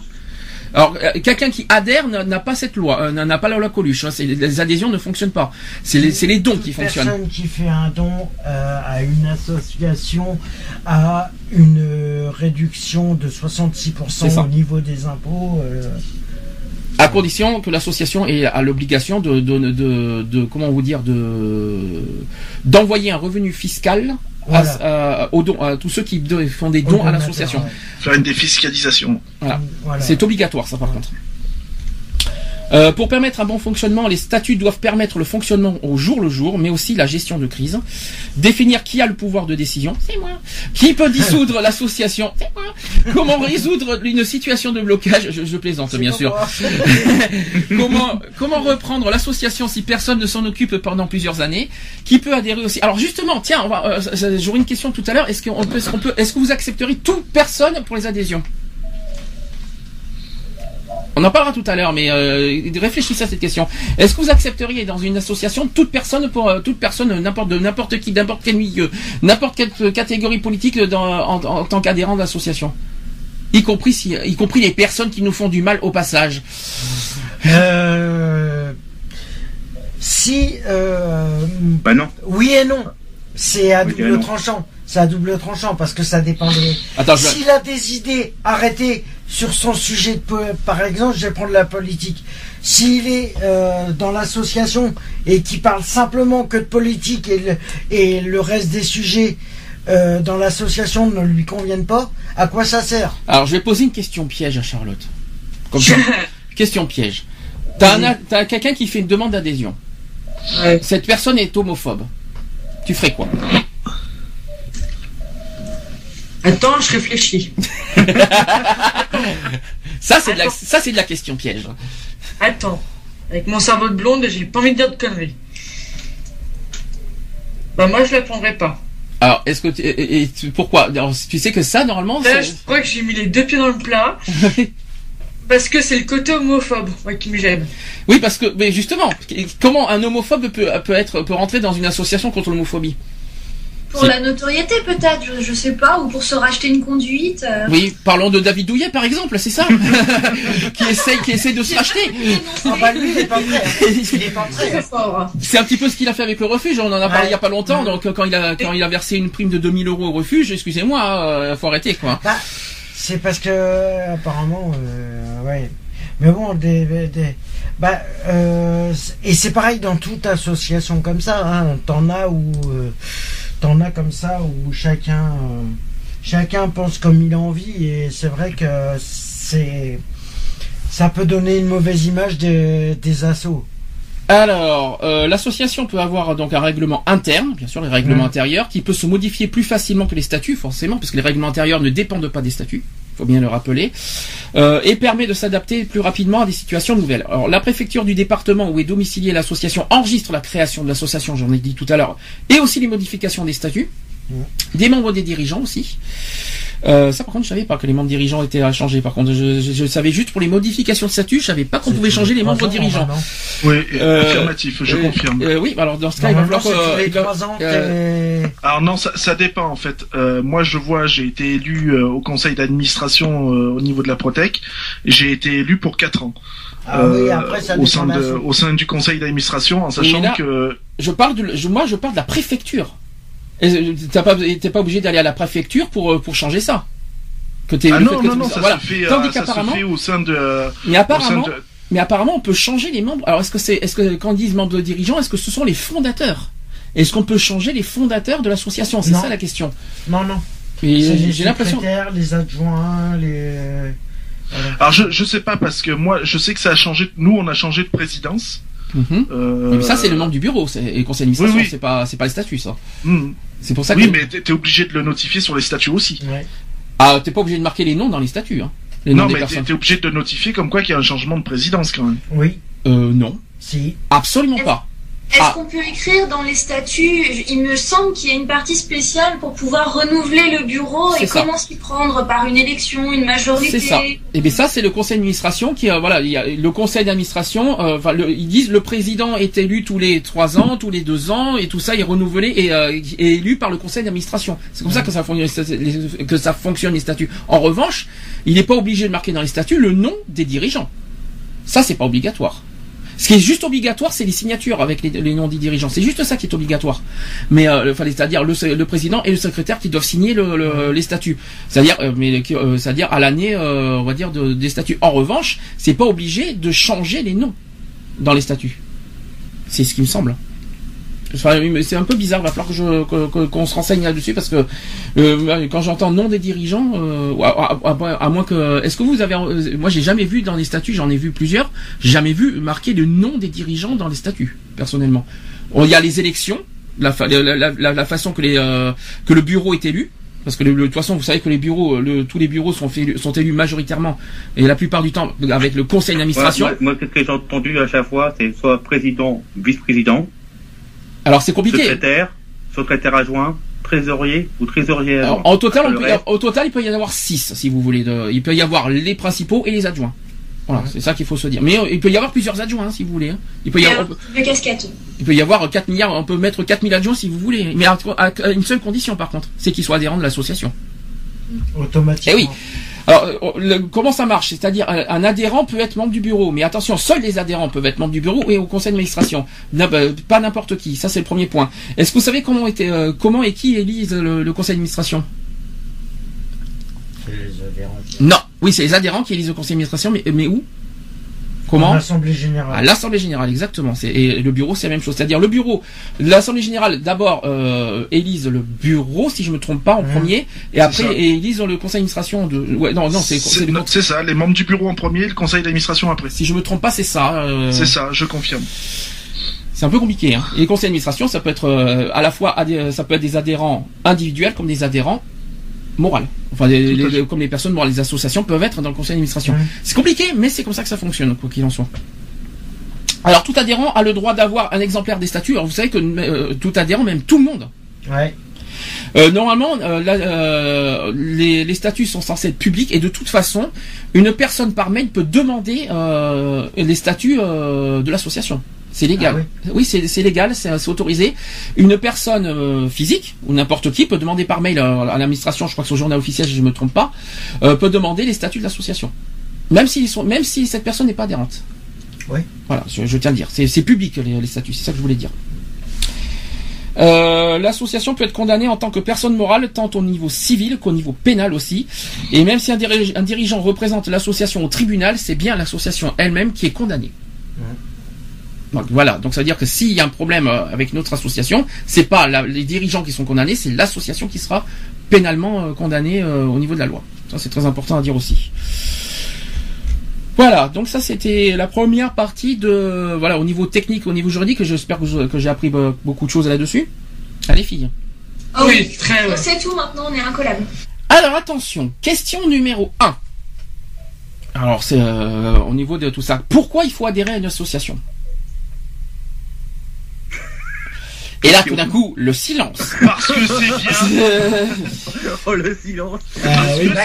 B: Alors euh, quelqu'un qui adhère n'a pas cette loi, euh, n'a pas la loi Coluche. hein. Les adhésions ne fonctionnent pas. C'est les, dons qui fonctionnent.
D: personne qui fait un don euh, à une association a une réduction de 66%
B: C'est ça.
D: au niveau des impôts. euh,
B: À condition que l'association ait l'obligation de, de, de, de- comment vous dire de d'envoyer un revenu fiscal
D: Voilà.
B: à- aux dons- à tous ceux qui font des dons
D: aux
B: à l'association.
D: ouais.
E: Faire une défiscalisation.
B: Voilà.
D: Voilà.
B: C'est obligatoire ça par contre. Euh, pour permettre un bon fonctionnement, les statuts doivent permettre le fonctionnement au jour le jour, mais aussi la gestion de crise. Définir qui a le pouvoir de décision, c'est moi. Qui peut dissoudre l'association, c'est moi. Comment résoudre une situation de blocage, je, je plaisante bien sûr. comment, comment reprendre l'association si personne ne s'en occupe pendant plusieurs années Qui peut adhérer aussi? Alors justement, tiens, on va, euh, j'aurais une question tout à l'heure. Est-ce qu'on peut, est-ce qu'on peut, est-ce que vous accepteriez toute personne pour les adhésions? On en parlera tout à l'heure, mais euh, réfléchissez à cette question. Est-ce que vous accepteriez dans une association toute personne pour euh, toute personne, n'importe de n'importe qui, n'importe quel milieu, n'importe quelle catégorie politique dans, en, en tant qu'adhérent d'association y compris si, y compris les personnes qui nous font du mal au passage.
D: Euh, si. euh,
F: Bah non.
D: oui et non. C'est à
F: Oui,
D: double tranchant. C'est à double tranchant parce que ça dépend des.
B: Attends, je vais-
D: S'il a des idées arrêtées sur son sujet de par exemple, je vais prendre la politique. S'il est euh, dans l'association et qui parle simplement que de politique et le, et le reste des sujets euh, dans l'association ne lui conviennent pas, à quoi ça sert
B: Alors, je vais poser une question piège à Charlotte. Comme ça. question piège. T'as t'as quelqu'un qui fait une demande d'adhésion. Cette personne est homophobe. Tu ferais quoi
C: Attends, je réfléchis.
B: Ça, c'est de la, ça, c'est de la question piège.
C: Attends. Avec mon cerveau de blonde, j'ai pas envie de dire de conneries. Bah moi je la prendrais pas.
B: Alors, est-ce que tu- et, et tu- pourquoi? Alors, Tu sais que ça, normalement,
C: Là, je crois que j'ai mis les deux pieds dans le plat. Parce que c'est le côté homophobe, moi, qui me gêne.
B: oui, parce que, mais justement, comment un homophobe peut, peut être, peut rentrer dans une association contre l'homophobie?
G: Pour la notoriété peut-être, je, je sais pas, ou pour se racheter une conduite. euh.
B: Oui, parlons de David Douillet, par exemple, c'est ça, qui essaye, qui essaye de se racheter.
D: Ah bah lui, il est pas prêt. Il est pas.
C: Très fort.
B: C'est un petit peu ce qu'il a fait avec le refuge. On en a parlé
D: Ouais.
B: il y a pas longtemps. Donc, euh, quand il a, quand il a versé une prime de 2000 euros au refuge, excusez-moi, euh, faut arrêter, quoi.
D: Bah, c'est parce que apparemment, euh, ouais. Mais bon, des, des- bah, euh, et c'est pareil dans toute association comme ça. Hein, t'en as où, euh, t'en as comme ça où chacun, euh, chacun pense comme il a envie et c'est vrai que c'est, ça peut donner une mauvaise image des, des assos.
B: Alors, euh, l'association peut avoir donc un règlement interne, bien sûr, les règlements
D: Mhm.
B: intérieurs, qui peut se modifier plus facilement que les statuts, forcément, parce que les règlements intérieurs ne dépendent pas des statuts. Faut bien le rappeler, euh, et permet de s'adapter plus rapidement à des situations nouvelles. Alors, la préfecture du département où est domiciliée l'association enregistre la création de l'association, j'en ai dit tout à l'heure, et aussi les modifications des statuts, des membres des dirigeants aussi. Euh, ça, par contre, je savais pas que les membres dirigeants étaient à changer. Par contre, je, je- je savais juste pour les modifications de statut, je savais pas qu'on pouvait changer les membres dirigeants.
E: Oui,
B: Euh,
E: affirmatif, je
B: euh,
E: confirme.
B: euh, oui, alors dans ce cas, il va falloir. euh,
D: les trois ans.
B: euh,
E: Alors non, ça, ça dépend en fait. Euh, moi, je vois, j'ai été élu euh, au conseil d'administration euh, au niveau de la Protec. J'ai été élu pour quatre ans.
D: Ah oui, après, ça
E: au
D: dépend
E: sein
D: de
E: au sein du conseil d'administration, en sachant
B: là-
E: que
B: je parle de, je- moi, je parle de la préfecture. Et, euh, T'as pas, t'es pas obligé d'aller à la préfecture pour euh, pour changer ça. Que
E: ah non non non, ça
B: voilà.
E: se fait,
B: Tandis
E: euh, ça se
B: qu'apparemment,
E: fait au sein de. euh,
B: mais apparemment,
E: de-
B: mais apparemment, on peut changer les membres. Alors, est-ce que c'est, est-ce que quand on dit membres dirigeants, est-ce que ce sont les fondateurs? Est-ce qu'on peut changer les fondateurs de l'association? C'est ça la question.
D: Non, non.
B: J'ai l'impression.
D: les adjoints, les. voilà.
E: Alors je je sais pas parce que moi je sais que ça a changé. Nous on a changé de présidence.
B: Mhm.
E: Euh,
B: Mais ça, c'est le membre du bureau, c'est et le conseil d'administration.
E: Oui, oui.
B: C'est pas, c'est pas le statut, ça.
E: hmm.
B: C'est pour ça que.
E: Oui, mais t'es obligé de le notifier sur les statuts aussi.
D: Ouais.
B: Ah, t'es pas obligé de marquer les noms dans les statuts, hein. Les noms
E: Non,
B: des
E: mais t'es
B: personnes.
E: t'es obligé de le notifier comme quoi qu'il y a un changement de présidence quand même.
D: Oui,
B: Euh, non.
D: si.
B: Absolument pas.
G: Est-ce
B: Ah.
G: qu'on peut écrire dans les statuts Il me semble qu'il y a une partie spéciale pour pouvoir renouveler le bureau et
B: ça.
G: comment s'y prendre par une élection, une majorité.
B: C'est ça. Et bien ça, c'est le conseil d'administration qui, euh, voilà, il y a le conseil d'administration. euh, enfin, le- ils disent le président est élu tous les trois ans, tous les deux ans, et tout ça est renouvelé et euh, est élu par le conseil d'administration. C'est comme ça que ça fonctionne, les- que ça fonctionne les statuts. En revanche, il n'est pas obligé de marquer dans les statuts le nom des dirigeants. Ça, c'est pas obligatoire. Ce qui est juste obligatoire, c'est les signatures avec les, noms des dirigeants. C'est juste ça qui est obligatoire. Mais euh, c'est-à-dire le, président et le secrétaire qui doivent signer le- le- les statuts. C'est-à-dire, euh, mais euh, c'est-à-dire à l'année, euh, on va dire de- des statuts. En revanche, c'est pas obligé de changer les noms dans les statuts. C'est ce qui me semble. C'est un peu bizarre. Il va falloir que je qu'on se renseigne là-dessus parce que euh, quand j'entends nom des dirigeants, euh, à, moins que, est-ce que vous avez, euh, moi j'ai jamais vu dans les statuts, j'en ai vu plusieurs, j'ai jamais vu marquer le nom des dirigeants dans les statuts personnellement. Il y a les élections, la, fa- la, la- la- la façon que le bureau est élu. Parce que de toute façon, vous savez que les bureaux, tous les bureaux sont, élus majoritairement et la plupart du temps avec le conseil d'administration.
F: Moi, ce que j'ai entendu à chaque fois, c'est soit président, vice-président,
B: Alors c'est compliqué.
F: secrétaire, secrétaire adjoint, trésorier ou trésorier adjoint.
B: Alors, en total, on
F: Le
B: peut au total, il peut y en avoir six, si vous voulez. de- il peut y avoir les principaux et les adjoints. Voilà, c'est ça qu'il faut se dire. Mais euh, il peut y avoir plusieurs adjoints, hein, si vous voulez. hein. Il peut y avoir,
G: casquette.
B: il peut y avoir 4 milliards, on peut mettre 4000 adjoints si vous voulez. Mais à, à- à une seule condition, par contre, c'est qu'ils soient adhérents de l'association.
D: Automatiquement.
B: Eh oui. Alors, euh, le- comment ça marche? C'est-à-dire, un, un adhérent peut être membre du bureau, mais attention, seuls les adhérents peuvent être membres du bureau et au conseil d'administration. Bah, pas n'importe qui. Ça, c'est le premier point. Est-ce que vous savez comment, était, euh, comment et qui élise le, le conseil d'administration?
D: C'est les adhérents.
B: Non. Oui, c'est les adhérents qui élisent le conseil d'administration, mais, mais où? Comment
D: L'Assemblée Générale.
B: À l'Assemblée Générale, exactement. C'est- Et le bureau, c'est la même chose. C'est-à-dire le bureau, l'Assemblée Générale, d'abord, euh, élise le bureau, si je me trompe pas, en
D: Mhm.
B: premier, et après, élise le conseil d'administration de... Ouais, non, non, c'est... c'est le-
E: ça, les membres du bureau en premier, le conseil d'administration après.
B: Si je me trompe pas, c'est ça. euh,
E: C'est ça, je confirme.
B: C'est un peu compliqué. Hein. Et les conseils d'administration, ça peut être euh, à la fois adhé- ça peut être des adhérents individuels comme des adhérents moraux. Enfin, les- comme les personnes morales, les associations peuvent être dans le conseil d'administration.
D: Mhm.
B: C'est compliqué, mais c'est comme ça que ça fonctionne, quoi qu'il en soit. Alors, tout adhérent a le droit d'avoir un exemplaire des statuts. Alors, vous savez que euh, tout adhérent, même tout le monde,
D: Ouais.
B: euh, normalement, euh, la- euh, les, les statuts sont censés être publics et de toute façon, une personne par mail peut demander les statuts de l'association. C'est légal.
D: Ah
B: oui, c'est c'est légal, c'est autorisé. Une personne euh, physique ou n'importe qui peut demander par mail à l'administration, je crois que c'est au journal officiel, si je me trompe pas, euh, peut demander les statuts de l'association, même s'ils sont, même si cette personne n'est pas adhérente.
D: Oui.
B: Voilà, je, je tiens à dire, c'est c'est public les, les statuts, c'est ça que je voulais dire. Euh, L'association peut être condamnée en tant que personne morale, tant au niveau civil qu'au niveau pénal aussi. Et même si un, dirige- un dirigeant représente l'association au tribunal, c'est bien l'association elle-même qui est condamnée. Donc voilà, donc ça veut dire que s'il y a un problème euh, avec notre association, c'est pas la- les dirigeants qui sont condamnés, c'est l'association qui sera pénalement euh, condamnée euh, au niveau de la loi. Ça c'est très important à dire aussi. Voilà, donc ça c'était la première partie de voilà au niveau technique, au niveau juridique. J'espère que j'ai appris beaucoup de choses là-dessus. Allez filles.
G: Ah
C: Oui, très, ouais.
G: C'est tout, maintenant on est incollable.
B: Alors attention, question numéro 1. Alors c'est euh, au niveau de tout ça. Pourquoi il faut adhérer à une association? Et là tout d'un coup, le silence.
E: Parce que c'est bien.
B: Euh,
F: Oh le silence.
D: Euh, oui, bah,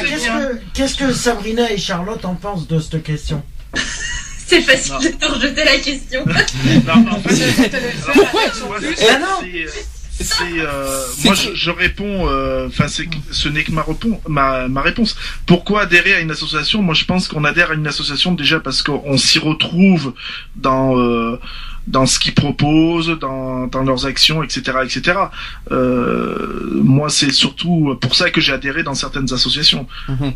D: Qu'est-ce que, Sabrina et Charlotte en pensent de cette question?
G: C'est facile de te rejeter la question.
E: Non, en fait,
B: Pourquoi
E: c'est-
D: non.
E: euh,
B: C'est
E: moi, je, je réponds. euh, Enfin, ce n'est que ma, ma, ma réponse. Pourquoi adhérer à une association? Moi, je pense qu'on adhère à une association déjà parce qu'on s'y retrouve dans euh, dans ce qu'ils proposent, dans, dans leurs actions, etc., etc. Euh, moi, c'est surtout pour ça que j'ai adhéré dans certaines associations.
B: Mhm.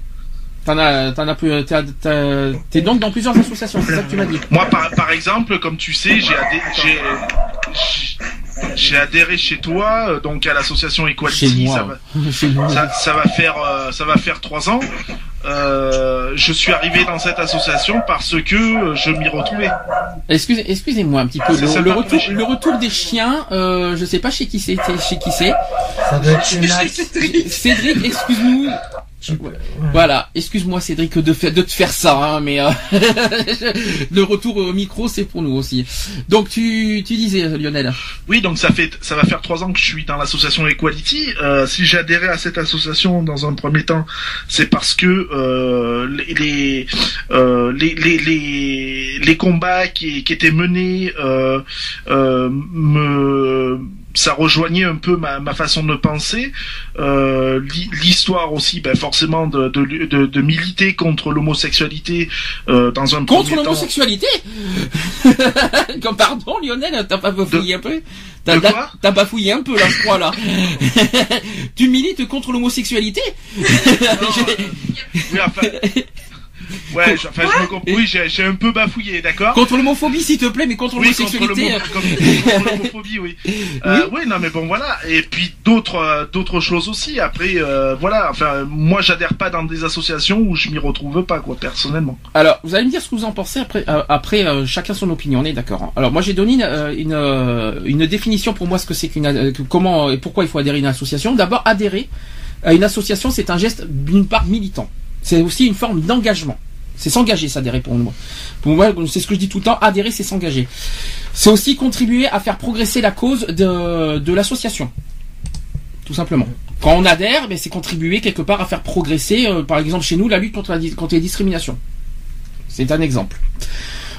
B: T'en as, t'en as plus, t'as- t'as- t'es donc dans plusieurs associations, c'est ça que tu m'as dit.
E: Moi, par, par exemple, comme tu sais, j'ai adhéré, j'ai- j'ai- j'ai adhéré chez toi, euh, donc à l'association
B: Chez
E: Equality. Ça
B: moi.
E: va,
B: Chez moi.
E: ça, ça va faire, euh, ça va faire trois ans. Euh, je suis arrivé dans cette association parce que euh, je m'y retrouvais.
B: Excusez, excusez-moi un petit peu.
E: C'est
B: Le, le retour, le des chiens, euh, je sais pas chez qui c'est, chez qui c'est.
D: Ça doit être.
B: Cédric, excuse-nous.
D: Tu peux- ouais.
B: Voilà, excuse-moi Cédric de, fa- de te faire ça, hein, mais euh, le retour au micro c'est pour nous aussi. Donc tu, tu disais Lionel.
E: Oui, donc ça fait, ça va faire trois ans que je suis dans l'association Equality. Euh, si j'ai adhéré à cette association dans un premier temps, c'est parce que euh, les les, euh, les les les les combats qui, qui étaient menés euh, euh, me ça rejoignait un peu ma, ma façon de penser. Euh, l'hi- L'histoire aussi, ben forcément, de, de, de, de militer contre l'homosexualité euh, dans un
B: Contre l'homosexualité Comme pardon Lionel, t'as pas bafouillé un peu T'as bafouillé un peu là, je crois là. tu milites contre l'homosexualité?
E: Oui, enfin, ouais, enfin, je me comp- oui, j'ai un peu bafouillé, d'accord
B: Contre l'homophobie s'il te plaît, mais contre
E: Oui,
B: l'homosexualité.
E: l'homo- contre- l'homophobie, oui. Euh, oui, non, mais bon, voilà. Et puis d'autres, euh, d'autres choses aussi. Après, euh, voilà. Enfin, moi, j'adhère pas dans des associations où je m'y retrouve pas, quoi, personnellement.
B: Alors, vous allez me dire ce que vous en pensez après. euh, après, chacun son opinion, on est d'accord. hein. Alors, moi, j'ai donné une, une, une définition pour moi ce que c'est qu'une, comment et pourquoi il faut adhérer à une association. D'abord, adhérer à une association, c'est un geste d'une part militant. C'est aussi une forme d'engagement. C'est s'engager, s'adhérer pour moi. Pour c'est ce que je dis tout le temps. Adhérer, c'est s'engager. C'est aussi contribuer à faire progresser la cause de, l'association. Tout simplement. Quand on adhère, ben, c'est contribuer quelque part à faire progresser, euh, par exemple chez nous, la lutte contre les discriminations. C'est un exemple.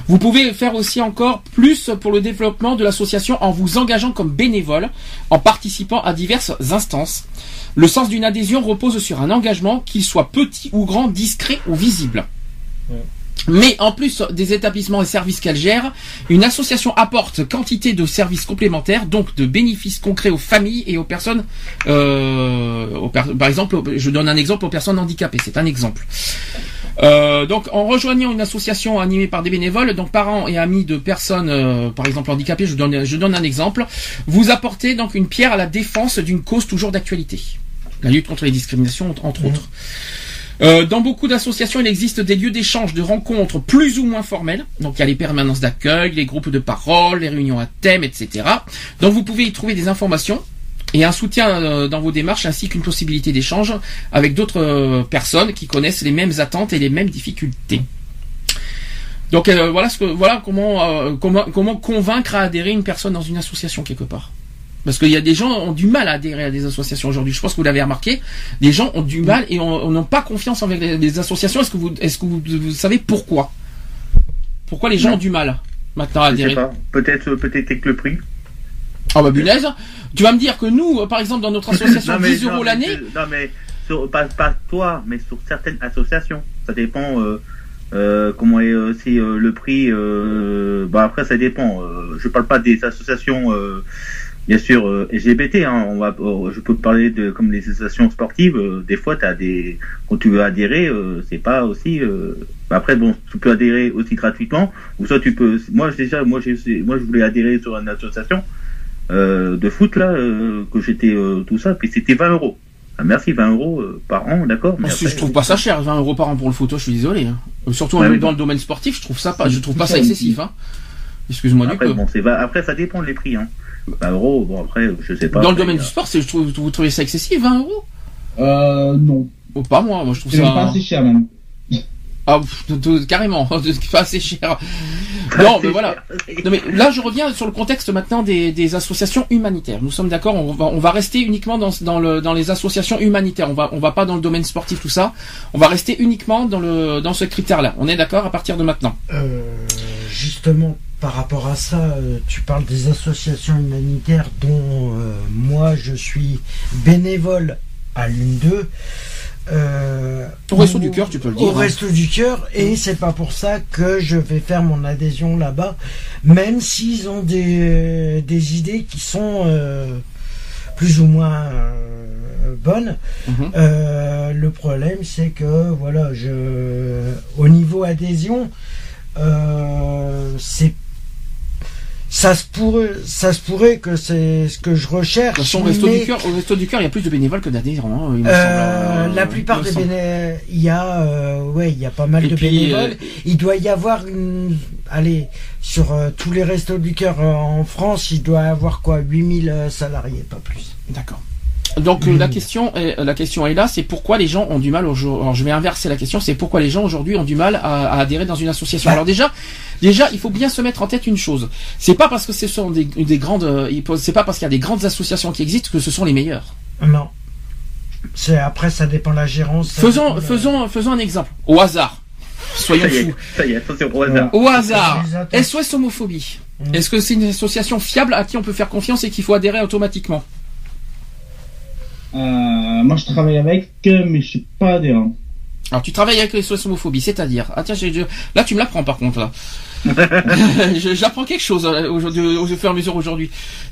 B: Vous pouvez faire aussi encore plus pour le développement de l'association en vous engageant comme bénévole, en participant à diverses instances. Le sens d'une adhésion repose sur un engagement, qu'il soit petit ou grand, discret ou visible. Mais en plus des établissements et services qu'elle gère, une association apporte quantité de services complémentaires, donc de bénéfices concrets aux familles et aux personnes. euh, aux per- par exemple, je donne un exemple aux personnes handicapées. C'est un exemple. Euh, donc, en rejoignant une association animée par des bénévoles, donc parents et amis de personnes, euh, par exemple handicapées, je donne, je donne un exemple. Vous apportez donc une pierre à la défense d'une cause toujours d'actualité, la lutte contre les discriminations entre autres. Euh, dans beaucoup d'associations, il existe des lieux d'échange, de rencontres plus ou moins formels. Donc il y a les permanences d'accueil, les groupes de parole, les réunions à thème, etc. Donc vous pouvez y trouver des informations et un soutien euh, dans vos démarches ainsi qu'une possibilité d'échange avec d'autres euh, personnes qui connaissent les mêmes attentes et les mêmes difficultés. Donc euh, voilà ce que voilà comment euh, comment comment convaincre à adhérer une personne dans une association quelque part. Parce qu'il y a des gens qui ont du mal à adhérer à des associations aujourd'hui. Je pense que vous l'avez remarqué. Des gens ont du mal et ont- n'ont pas confiance envers les, les associations. Est-ce que vous est-ce que vous, vous savez pourquoi? Pourquoi les gens ont du mal maintenant à
F: Je sais
B: adhérer?
F: pas. Peut-être peut-être avec le prix.
B: Ah bah punaise. Tu vas me dire que nous, euh, par exemple, dans notre association,
F: Non, mais-
B: 10 euros l'année.
F: Non mais sur- pas, pas toi, mais sur certaines associations. Ça dépend euh, euh, comment est aussi euh, le prix. Bah après ça dépend. Je parle pas des associations. Bien sûr, LGBT, hein, on va, je peux parler de comme les associations sportives. des fois, t'as des, quand tu veux adhérer, c'est pas aussi. bah après, bon, tu peux adhérer aussi gratuitement, ou soit tu peux. Moi, déjà, moi, moi, je voulais adhérer sur une association euh, de foot là, euh, que j'étais euh, tout ça, puis c'était 20 euros. Ah, merci, 20 euros euh, par an, d'accord. mais après-
B: je trouve pas ça cher, 20 euros par an pour le photo, je suis désolé. hein. Euh, Surtout
F: Ouais,
B: dans le domaine sportif, je trouve ça pas, je trouve pas ça excessif. Hein. Excuse-moi du
F: Après,
B: peu.
F: bon, c'est après, ça dépend des prix. Hein. 20 euros, bon après, je sais pas.
B: Dans le domaine
F: euh,
B: du sport, c'est, je trouve, vous trouvez ça excessif, 20 euros?
H: Euh, non.
B: Oh, Pas moi, moi je trouve
H: C'est
B: ça.
H: même pas assez cher, même.
B: Ah, pff, carrément, pas assez cher. Non, mais voilà. Non, mais là, je reviens sur le contexte maintenant des, des associations humanitaires. Nous sommes d'accord, on va, on va rester uniquement dans, dans, le, dans les associations humanitaires. On va, on va pas dans le domaine sportif, tout ça. On va rester uniquement dans, le, dans ce critère-là. On est d'accord à partir de maintenant.
D: Euh, justement, par rapport à ça, euh, tu parles des associations humanitaires dont euh, moi je suis bénévole à l'une d'eux. Euh,
B: Au Resto du Cœur, tu peux le
D: Au
B: dire, hein.
D: Resto du Cœur, et c'est pas pour ça que je vais faire mon adhésion là-bas, même s'ils ont des, des idées qui sont euh, plus ou moins euh, bonnes.
B: Mhm.
D: Le problème, c'est que voilà, je, au niveau adhésion, c'est ça se pourrait, ça se pourrait que c'est ce que je recherche.
B: Façon, au Resto
D: mais,
B: du Cœur, au Resto du Cœur, il y a plus de bénévoles que d'adhérents. hein, il me
D: euh,
B: semble, euh,
D: la plupart des bénévoles, il y a, euh, ouais, il y a pas mal
B: Et
D: de
B: puis,
D: bénévoles.
B: euh,
D: Il doit y avoir une, allez, sur tous les restos du cœur en France, il doit y avoir quoi, 8000 euh, salariés, pas plus.
B: D'accord. Donc euh, la question est, la question est là, c'est pourquoi les gens ont du mal aujourd'hui. Alors je vais inverser la question, c'est pourquoi les gens aujourd'hui ont du mal à, à adhérer dans une association. Alors déjà, déjà il faut bien se mettre en tête une chose. C'est pas parce que ce sont des, des grandes, euh, c'est pas parce qu'il y a des grandes associations qui existent que ce sont les meilleures.
D: Non. C'est après, ça dépend de la gérance.
B: Faisons,
D: de-
B: faisons, faisons un exemple. Au hasard. Soyons
F: Ça y est,
B: fous.
F: ça y est, attention au hasard.
B: Au hasard. SOS homophobie.
D: Mm.
B: Est-ce que c'est une association fiable à qui on peut faire confiance et qu'il faut adhérer automatiquement?
H: Euh, moi, je travaille avec, euh, mais je suis pas adhérent.
B: Alors tu travailles avec les homophobie, c'est-à-dire ah tiens j'ai- je- là tu me l'apprends par contre là. Je- J'apprends quelque chose euh, aujourd'hui au fur et à mesure aujourd'hui.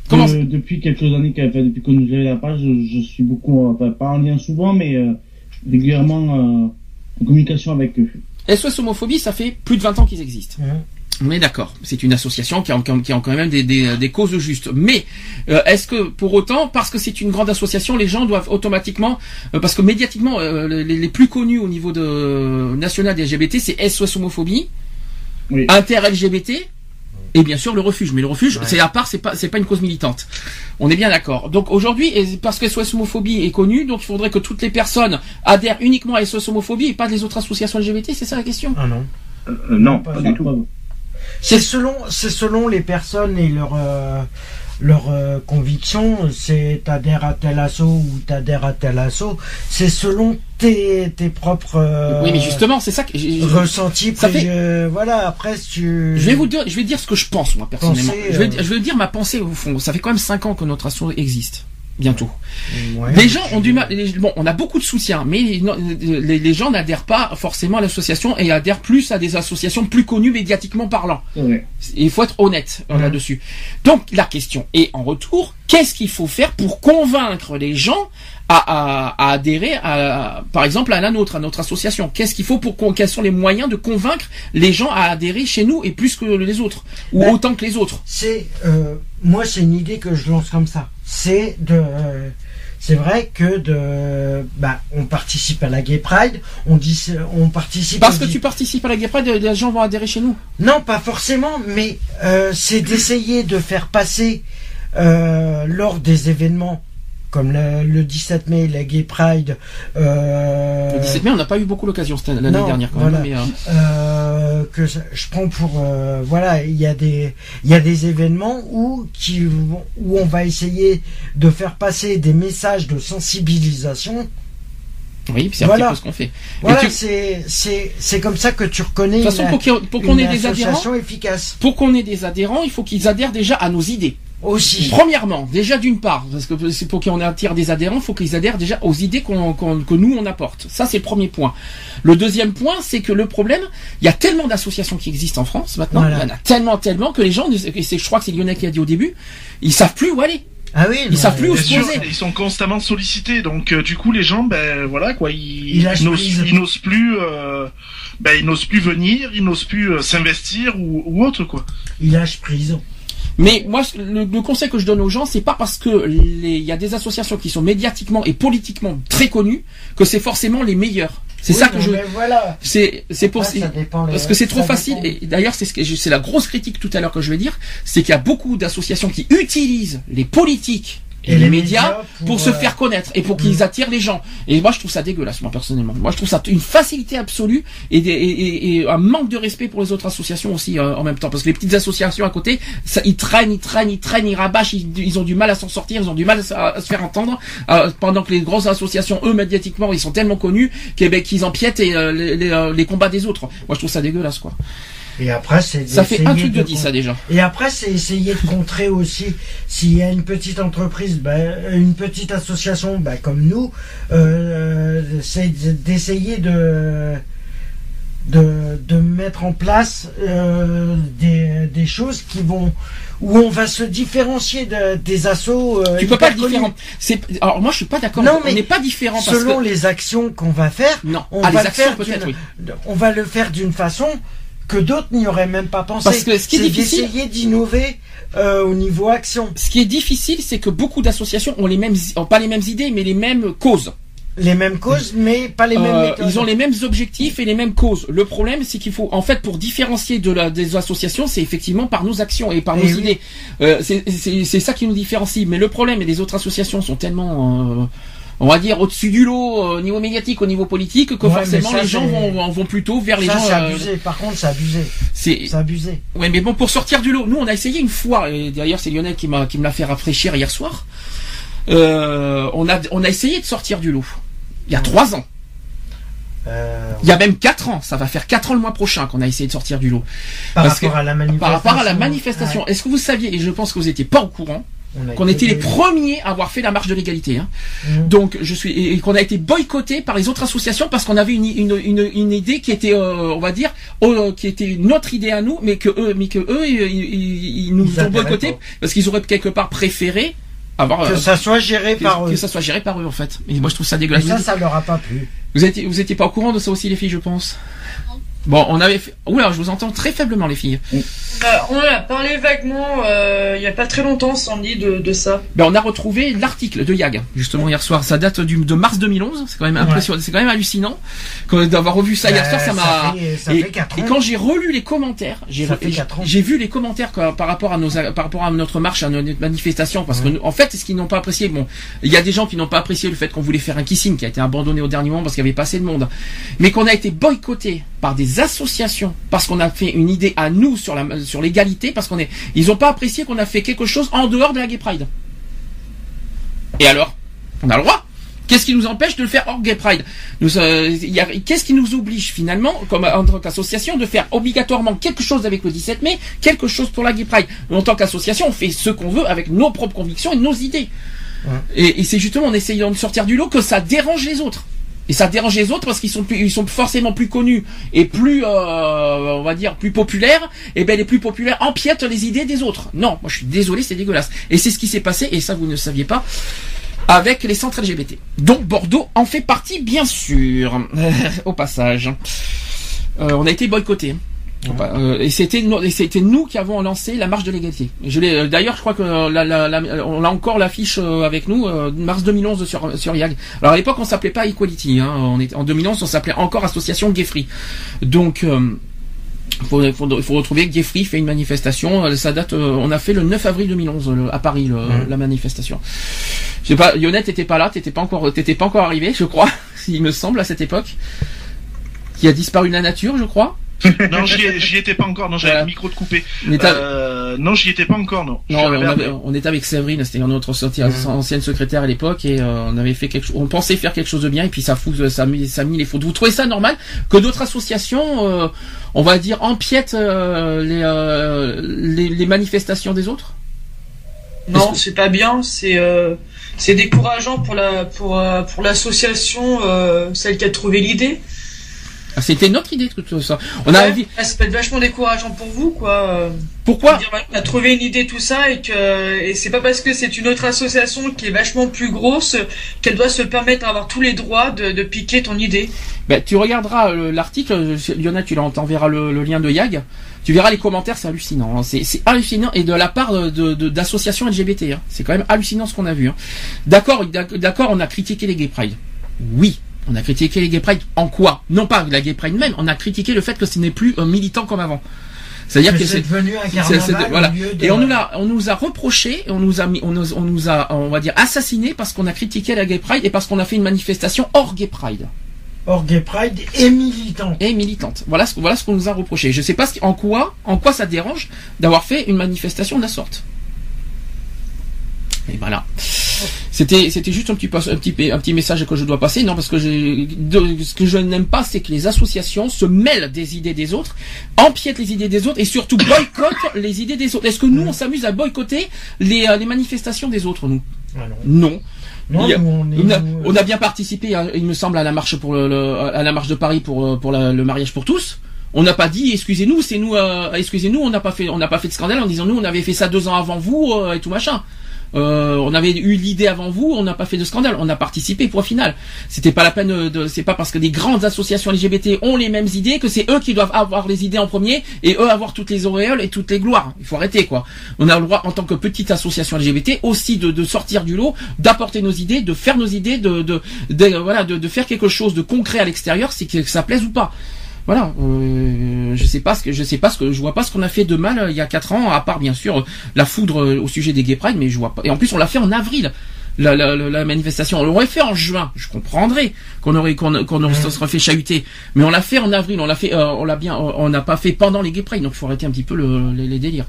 B: Comment
H: Euh, depuis quelques années, qu'elle fait, depuis qu'on nous avait la page, je, je suis beaucoup, euh, enfin, pas en lien souvent, mais euh, régulièrement euh, en communication avec eux.
B: SOS homophobie ça fait plus de 20 ans qu'ils existent. On est d'accord. C'est une association qui a, qui a quand même des, des, des causes justes. Mais euh, est-ce que pour autant, parce que c'est une grande association, les gens doivent automatiquement, euh, parce que médiatiquement, euh, les, les plus connus au niveau de national des LGBT, c'est SOS homophobie,
H: Oui.
B: inter-LGBT, et bien sûr le refuge. Mais le refuge,
D: Ouais.
B: c'est à part, c'est pas, c'est pas une cause militante. On est bien d'accord. Donc aujourd'hui, parce que SOS homophobie est connu, donc il faudrait que toutes les personnes adhèrent uniquement à SOS homophobie et pas les autres associations LGBT. C'est ça la question?
D: Ah non.
F: Euh, non,
D: Pas
F: du tout.
H: pas-
D: C'est selon, c'est selon les personnes et leur, euh, leur euh, conviction, c'est t'adhères à tel assaut ou t'adhères à tel assaut, c'est selon tes, tes propres euh,
B: Oui, mais justement, c'est ça que j'ai-
D: ressentis.
B: Ça fait-
D: voilà, après si tu.
B: Je vais vous dire, je vais dire ce que je pense moi personnellement. Je, vais,
D: euh,
B: je vais dire ma pensée au fond. Ça fait quand même cinq ans que notre asso existe. Bientôt.
D: Ouais,
B: les gens ont du mal. les- bon, on a beaucoup de soutien, mais les, les gens n'adhèrent pas forcément à l'association et adhèrent plus à des associations plus connues médiatiquement parlant. Il faut être honnête euh, là-dessus. Donc la question est en retour, qu'est-ce qu'il faut faire pour convaincre les gens à, à- à adhérer, à, par exemple, à la nôtre, à notre association Qu'est-ce qu'il faut pour quels sont les moyens de convaincre les gens à adhérer chez nous et plus que les autres ou
D: Ben,
B: autant que les autres?
D: C'est euh, moi, c'est une idée que je lance comme ça. C'est de. euh, c'est vrai que de, bah, on participe à la Gay Pride, on dit, on participe.
B: Parce que
D: dit-
B: tu participes à la Gay Pride, les gens vont adhérer chez nous?
D: Non, pas forcément, mais euh, c'est d'essayer de faire passer euh, lors des événements comme le, le 17 mai, la Gay Pride. Euh,
B: Le 17 mai, on n'a pas eu beaucoup l'occasion l'année dernière quand
D: voilà.
B: même. mais, euh,
D: euh, que je prends pour voilà il y a des il y a des événements où qui où on va essayer de faire passer des messages de sensibilisation
B: oui, c'est un
D: Voilà.
B: petit peu ce qu'on fait.
D: Voilà
B: tu-
D: c'est comme ça que tu reconnais
B: De toute façon,
D: une-
B: pour qu'on ait des adhérents,
D: efficace
B: pour qu'on ait des adhérents, il faut qu'ils adhèrent déjà à nos idées.
D: Aussi
B: Premièrement, déjà d'une part, parce que c'est pour qu'on attire des adhérents, il faut qu'ils adhèrent déjà aux idées qu'on- qu'on- que nous on apporte. Ça, c'est le premier point. Le deuxième point, c'est que le problème, il y a tellement d'associations qui existent en France maintenant,
D: Voilà.
B: il y en a tellement, tellement que les gens, et c'est- je crois que c'est Lionel qui a dit au début, ils savent plus où aller.
D: ah oui
B: Ils savent plus où se
E: sûr,
B: poser.
E: ils sont constamment sollicités, donc euh, du coup les gens, ben voilà quoi, ils,
D: Ils lâchent
E: ils n'osent, ils plus, euh, ben ils n'osent plus venir, ils n'osent plus euh, s'investir ou, ou autre quoi.
D: il lâche prise
B: Mais moi, le, le conseil que je donne aux gens, c'est pas parce que les- il y a des associations qui sont médiatiquement et politiquement très connues que c'est forcément les meilleures. C'est
D: Oui,
B: ça que je.
D: voilà
B: C'est c'est pour
D: ça
B: parce que c'est trop facile
D: dépend.
B: et d'ailleurs c'est ce que c'est la grosse critique tout à l'heure que je vais dire, c'est qu'il y a beaucoup d'associations qui utilisent les politiques et, les, médias, pour, se
D: euh,
B: faire connaître et pour qu'ils
D: Mm.
B: attirent les gens. Et moi je trouve ça dégueulasse moi personnellement. Moi je trouve ça une facilité absolue et, des- et, et- un manque de respect pour les autres associations aussi euh, en même temps parce que les petites associations à côté, ça, ils traînent, ils traînent, ils traînent, ils rabâchent, ils, ils ont du mal à s'en sortir, ils ont du mal à, se- à se faire entendre euh, pendant que les grosses associations eux médiatiquement ils sont tellement connus qu'ils ben, qu'ils empiètent et, euh, les, les, euh, les combats des autres. Moi je trouve ça dégueulasse quoi.
D: Et après c'est
B: Ça fait un truc de dit ça déjà.
D: Et après, c'est essayer de contrer aussi, s'il y a une petite entreprise, ben, une petite association ben, comme nous, euh, c'est d'essayer de, de, de mettre en place euh, des, des choses qui vont où on va se différencier de- des assos. euh,
B: Tu peux pas être différent. C'est alors moi je suis pas d'accord.
D: Non,
B: On
D: mais
B: n'est pas différent parce
D: Selon
B: que
D: les actions qu'on va faire,
B: non.
D: on
B: Ah, les
D: va le
B: actions
D: faire
B: peut-être
D: d'une-
B: oui.
D: on va le faire d'une façon que d'autres n'y auraient même pas pensé.
B: Parce que ce qui est
D: C'est
B: difficile-
D: d'essayer d'innover euh, au niveau action.
B: Ce qui est difficile, c'est que beaucoup d'associations ont les mêmes, ont pas les mêmes idées, mais les mêmes causes.
D: Les mêmes causes, mais pas les mêmes
B: Euh,
D: méthodes.
B: ils ont les mêmes objectifs et les mêmes causes. Le problème, c'est qu'il faut, en fait, pour différencier de la, des associations, c'est effectivement par nos actions et par nos
D: Eh oui.
B: idées. Euh, c'est- ça qui nous différencie. Mais le problème, et les autres associations sont tellement, on va dire, au-dessus du lot, euh, au niveau médiatique, au niveau politique, que
D: Ouais,
B: forcément
D: ça,
B: les gens vont, vont plutôt vers les
D: ça,
B: gens.
D: c'est
B: euh,
D: abusé. Par contre, c'est abusé.
B: c'est
D: abusé.
B: Ouais, mais bon, pour sortir du lot, nous on a essayé une fois, et d'ailleurs c'est Lionel qui m'a qui me l'a fait rafraîchir hier soir. Euh, on a on a essayé de sortir du lot. Il y a trois ans.
D: Euh,
B: Il y a même quatre ans. Ça va faire quatre ans le mois prochain qu'on a essayé de sortir du lot.
D: par
B: Parce
D: rapport
B: que-
D: à la manifestation.
B: Par rapport à la manifestation, est-ce que vous saviez, et je pense que vous n'étiez pas au courant, qu'on
D: été
B: était les premiers à avoir fait la marche de l'égalité. Hein.
D: Mhm.
B: Donc je suis et et qu'on a été boycotté par les autres associations parce qu'on avait une, une, une, une idée qui était, euh, on va dire, euh, qui était notre idée à nous, mais que eux, mais que eux, ils, nous
D: Ils
B: ont boycotté parce qu'ils auraient quelque part préféré avoir
D: Que
B: euh,
D: ça soit géré
B: que,
D: par
B: que
D: eux.
B: ça soit géré par eux en fait. Et moi je trouve ça dégueulasse.
D: ça, ça leur a pas plu.
B: Vous étiez, vous étiez pas au courant de ça aussi les filles, je pense? Bon, on avait fait... Oula, je vous entends très faiblement les filles.
C: Bah, on a parlé vaguement euh, il y a pas très longtemps, Sandy, de, de ça.
B: Ben, on a retrouvé l'article de Yag, justement hier soir. Ça date du, de mars 2011. C'est quand même impressionnant. C'est quand même hallucinant que d'avoir revu ça hier
D: Bah,
B: soir. Ça
D: ça
B: m'a.
D: fait- ça
B: Et, et quand j'ai relu les commentaires, j'ai
D: Ça
B: re-
D: fait
B: j'ai-
D: quatre ans.
B: j'ai vu les commentaires quoi, par rapport à nos par rapport à notre marche, à notre manifestation, parce que nous- en fait, ce qu'ils n'ont pas apprécié, bon, il y a des gens qui n'ont pas apprécié le fait qu'on voulait faire un kissing qui a été abandonné au dernier moment parce qu'il y avait pas assez de monde, mais qu'on a été boycotté par des associations parce qu'on a fait une idée à nous sur la sur l'égalité parce qu'on est, ils ont pas apprécié qu'on a fait quelque chose en dehors de la Gay Pride. Et alors, on a le droit. Qu'est-ce qui nous empêche de le faire hors Gay Pride? Euh, Qu'est-ce qui nous oblige finalement, comme en tant qu'association, de faire obligatoirement quelque chose avec le 17 mai, quelque chose pour la Gay Pride? En tant qu'association, on fait ce qu'on veut avec nos propres convictions et nos idées. Et, et c'est justement en essayant de sortir du lot que ça dérange les autres. Et ça dérange les autres parce qu'ils sont plus, ils sont forcément plus connus et plus, euh, on va dire, plus populaires. Et ben les plus populaires empiètent les idées des autres. Non, moi je suis désolé, c'est dégueulasse. Et c'est ce qui s'est passé, et ça vous ne saviez pas, avec les centres LGBT. Donc Bordeaux en fait partie, bien sûr. Au passage, Euh, on a été boycotté. Euh, et c'était c'était nous qui avons lancé la marche de l'égalité. Je l'ai euh, d'ailleurs je crois que euh, la, la- la- on a encore l'affiche avec nous euh, mars 2011 sur sur YAG. Alors à l'époque on s'appelait pas Equality hein, on était en 2011 on s'appelait encore association Gay Free. Donc euh, faut, faut, il faut retrouver Gay Free fait une manifestation, ça date euh, on a fait le 9 avril 2011 le- à Paris le- la manifestation. Je sais pas Yonette t'étais pas là, t'étais pas encore t'étais pas encore arrivé, je crois, il me semble à cette époque. Qui a disparu de la nature, je crois.
E: Non, j'y ai- j'y étais pas encore. Non, j'avais le micro de coupé. Euh, non, j'y étais pas encore. Non.
B: Non, mais on, avait- on était avec Séverine, c'était notre sortie- ancienne secrétaire à l'époque, et euh, on avait fait quelque chose. On pensait faire quelque chose de bien, et puis ça fout, ça a mis, ça a mis les fautes. Vous trouvez ça normal que d'autres associations, euh, on va dire, empiètent euh, les, euh, les les manifestations des autres?
C: Non, c'est pas bien. C'est euh, c'est décourageant pour la pour euh, pour l'association, euh, celle qui a trouvé l'idée.
B: Ah, C'était notre idée tout ça. On a envie.
C: Ça peut être vachement décourageant pour vous, quoi. euh,
B: Pourquoi
C: dire, On a trouvé une idée, tout ça, et que et c'est pas parce que c'est une autre association qui est vachement plus grosse qu'elle doit se permettre d'avoir tous les droits de, de piquer ton idée.
B: Ben, tu regarderas euh, l'article, euh, Lionel, tu t'enverras le, le lien de YAG. Tu verras les commentaires, c'est hallucinant. hein. C'est hallucinant et de la part de- de- d'associations LGBT. hein. C'est quand même hallucinant ce qu'on a vu. hein. D'accord, d'ac- d'accord, on a critiqué les Gay Pride. Oui, on a critiqué les Gay Pride. En quoi? Non pas la Gay Pride même. On a critiqué le fait que ce n'est plus un militant comme avant. C'est-à-dire
D: Que
B: que
D: c'est devenu un carnaval
B: voilà.
D: de-
B: Et on nous l'a, on nous a reproché, on nous a mis, on nous, on nous a, on va dire, assassiné parce qu'on a critiqué la Gay Pride et parce qu'on a fait une manifestation hors Gay Pride
D: Hors Gay Pride et militante.
B: et militante. Voilà ce, voilà ce qu'on nous a reproché. Je sais pas ce en quoi, en quoi ça dérange d'avoir fait une manifestation de la sorte. Et voilà. C'était, c'était juste un petit, un petit, un petit message que je dois passer. Non, parce que de- ce que je n'aime pas, c'est que les associations se mêlent des idées des autres, empiètent les idées des autres et surtout boycottent les idées des autres. Est-ce que nous, on s'amuse à boycotter les, euh, les manifestations des autres, nous?
D: Ah non.
B: Non.
D: Non,
B: Il y a-
D: nous, on est-
B: on, a,
D: nous, euh,
B: on a bien participé, hein, il me semble, à la marche pour le, le- à la marche de Paris pour euh, pour la- le mariage pour tous. On n'a pas dit excusez-nous, c'est nous, euh, excusez-nous, on n'a pas fait, on n'a pas fait de scandale en disant nous on avait fait ça deux ans avant vous euh, et tout machin. Euh, on avait eu l'idée avant vous, on n'a pas fait de scandale, on a participé point final. C'était pas la peine de, de- c'est pas parce que des grandes associations LGBT ont les mêmes idées que c'est eux qui doivent avoir les idées en premier et eux avoir toutes les auréoles et toutes les gloires. Il faut arrêter quoi. On a le droit en tant que petite association LGBT aussi de, sortir du lot, d'apporter nos idées, de faire nos idées, de- voilà, de, de faire quelque chose de concret à l'extérieur, c'est que ça plaise ou pas. Voilà, euh, je sais pas ce que je sais pas ce que je vois pas ce qu'on a fait de mal euh, il y a quatre ans, à part bien sûr euh, la foudre euh, au sujet des Gay Pride, mais je vois pas. Et en plus on l'a fait en avril. La, la, manifestation, on l'aurait fait en juin, je comprendrais qu'on aurait qu'on qu'on se serait fait chahuter, mais on l'a fait en avril, on l'a fait, euh, on l'a bien, on n'a pas fait pendant les Gay Pride, donc il faut arrêter un petit peu le, les, les délires.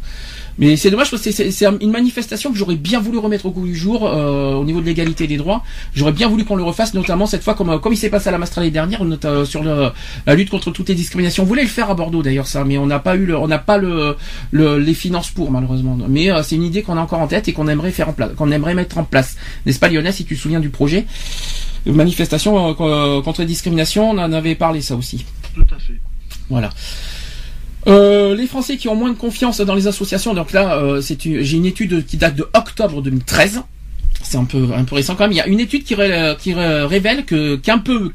B: Mais c'est dommage parce que c'est- une manifestation que j'aurais bien voulu remettre au goût du jour euh, au niveau de l'égalité des droits. J'aurais bien voulu qu'on le refasse, notamment cette fois comme euh, comme il s'est passé à la Mastra l'année dernière, note- euh, sur le, la lutte contre toutes les discriminations. On voulait le faire à Bordeaux d'ailleurs ça, mais on n'a pas eu le, on n'a pas le, le- les finances pour malheureusement. Mais euh, c'est une idée qu'on a encore en tête et qu'on aimerait faire en place, qu'on aimerait mettre en place. N'est-ce pas Lionel si tu te souviens du projet? Une manifestation euh, co- contre les discriminations, on en avait parlé ça aussi.
E: Tout à fait.
B: Voilà. Euh, les Français qui ont moins de confiance dans les associations, donc là, euh, j'ai une étude qui date de octobre 2013. C'est un peu un peu récent quand même. Il y a une étude qui, ré- qui ré- révèle que qu'un peu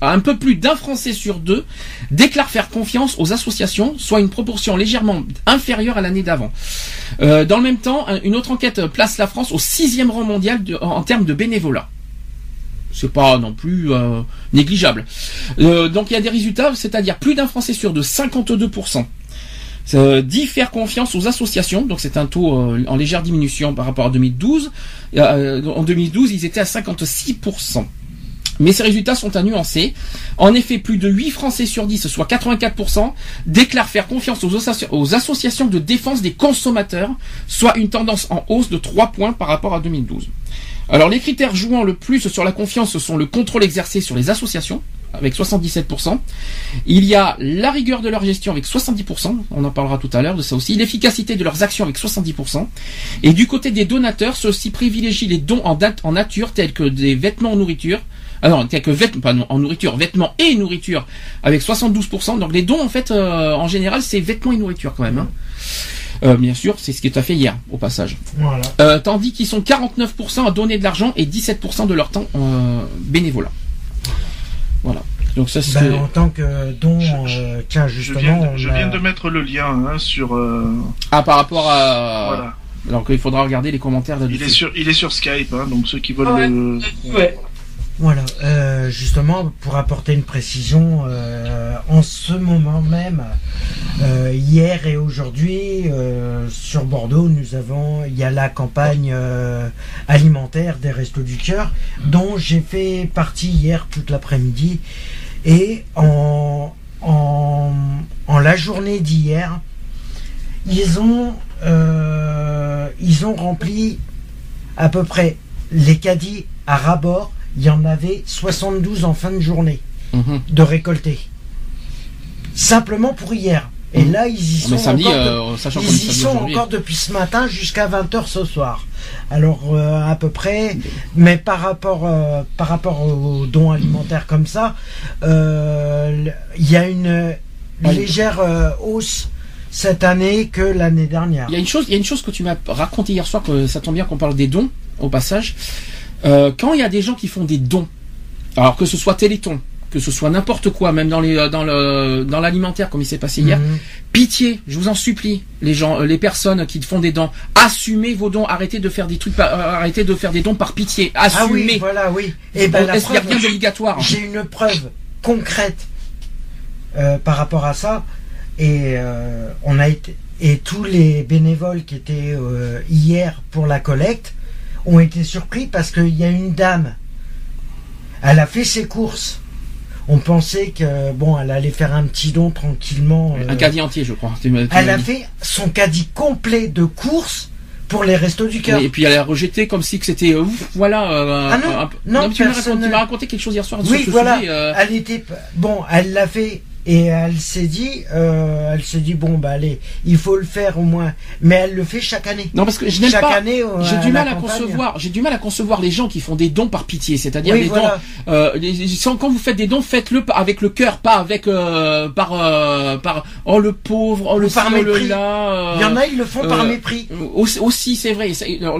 B: un peu plus d'un Français sur deux déclare faire confiance aux associations, soit une proportion légèrement inférieure à l'année d'avant. Euh, dans le même temps, un- une autre enquête place la France au sixième rang mondial en termes de bénévolat. C'est pas non plus euh, négligeable. Euh, donc il y a des résultats, c'est-à-dire plus d'un Français sur deux, 52%. Euh, dit faire confiance aux associations, donc c'est un taux euh, en légère diminution par rapport à 2012. Euh, en 2012, ils étaient à 56%. Mais ces résultats sont à nuancer. En effet, plus de 8 Français sur 10, soit 84%, déclarent faire confiance aux, aux associations de défense des consommateurs, soit une tendance en hausse de 3 points par rapport à 2012. Alors les critères jouant le plus sur la confiance ce sont le contrôle exercé sur les associations, avec 77%. Il y a la rigueur de leur gestion avec 70%, on en parlera tout à l'heure de ça aussi, l'efficacité de leurs actions avec 70%. Et du côté des donateurs, ceux-ci privilégient les dons en, en nature tels que des vêtements en nourriture, ah non, tels que vêtements, pas non, en nourriture, vêtements et nourriture avec 72%. Donc les dons en fait, euh, en général, c'est vêtements et nourriture quand même. hein. Euh, bien sûr, c'est ce qui est fait hier, au passage.
D: Voilà.
B: Euh, tandis qu'ils sont 49% à donner de l'argent et 17% de leur temps euh, bénévolat. Voilà. Donc ça c'est
D: Ben, en tant que don, euh, tiens,
E: Je
D: justement,
E: viens, de,
D: on
E: je
D: a-
E: viens de mettre le lien hein, sur. euh,
B: ah par rapport à
E: Voilà.
B: alors qu'il faudra regarder les commentaires
E: Il est sur, il est sur Skype, hein, donc ceux qui veulent
C: Ouais.
E: le.
C: Ouais.
D: Voilà, euh, justement, pour apporter une précision, euh, en ce moment même, euh, hier et aujourd'hui, sur Bordeaux, nous avons, il y a la campagne alimentaire des Restos du Cœur, dont j'ai fait partie hier toute l'après-midi. Et en, la journée d'hier, ils ont, ils ont rempli à peu près les caddies à rabord. Il y en avait 72 en fin de journée
B: Mhm.
D: de récolter. Simplement pour hier. Et
B: Mhm.
D: là, ils y
B: Ah,
D: sont,
B: samedi,
D: encore,
B: euh,
D: de- ils y sont encore depuis ce matin jusqu'à 20h ce soir. Alors, euh, à peu près, mais par rapport, euh, par rapport aux dons alimentaires comme ça, il y a une
B: Ouais.
D: légère hausse cette année que l'année dernière.
B: Il y a une chose, il y a une chose que tu m'as raconté hier soir que ça tombe bien qu'on parle des dons au passage. Euh, quand il y a des gens qui font des dons, alors que ce soit Téléthon, que ce soit n'importe quoi, même dans les euh, dans le dans l'alimentaire comme il s'est passé hier,
D: Mhm.
B: pitié, je vous en supplie, les gens, euh, les personnes qui font des dons, assumez vos dons, arrêtez de faire des trucs, par- arrêtez de faire des dons par pitié,
D: Ah
B: assumez.
D: oui, voilà, oui. Et ben, la
B: Est-ce qu'il y a
D: preuve-
B: rien d'obligatoire
D: J'ai une preuve concrète euh, par rapport à ça. Et euh, on a été et tous les bénévoles qui étaient euh, hier pour la collecte ont été surpris parce qu'il y a une dame. Elle a fait ses courses. On pensait que bon, elle allait faire un petit don tranquillement. euh,
B: Un caddie entier, je crois. Tu m'as- tu
D: elle a
B: dit.
D: fait son caddie complet de courses pour les restos du cœur.
B: Et puis elle a rejeté comme si que c'était euh, voilà. euh,
D: Ah non,
B: un-
D: non,
B: mais tu m'as raconté, raconté quelque chose hier soir sur
D: Oui,
B: ce
D: voilà.
B: sujet. euh,
D: Elle était bon, elle l'a fait et elle s'est dit, euh, elle s'est dit bon bah allez, il faut le faire au moins. Mais elle le fait chaque année.
B: Non parce que je n'aime
D: chaque
B: pas.
D: année. euh,
B: J'ai du mal à
D: campagne.
B: concevoir. J'ai du mal à concevoir les gens qui font des dons par pitié, c'est-à-dire
D: Oui,
B: des
D: voilà.
B: dons. Euh, les- quand vous faites des dons, faites-le avec le cœur, pas avec euh, par euh, par oh le pauvre, oh le
D: Ou par
B: oh le
D: mépris.
B: là.
D: Il y en a, ils le font par mépris.
B: Aussi, c'est vrai.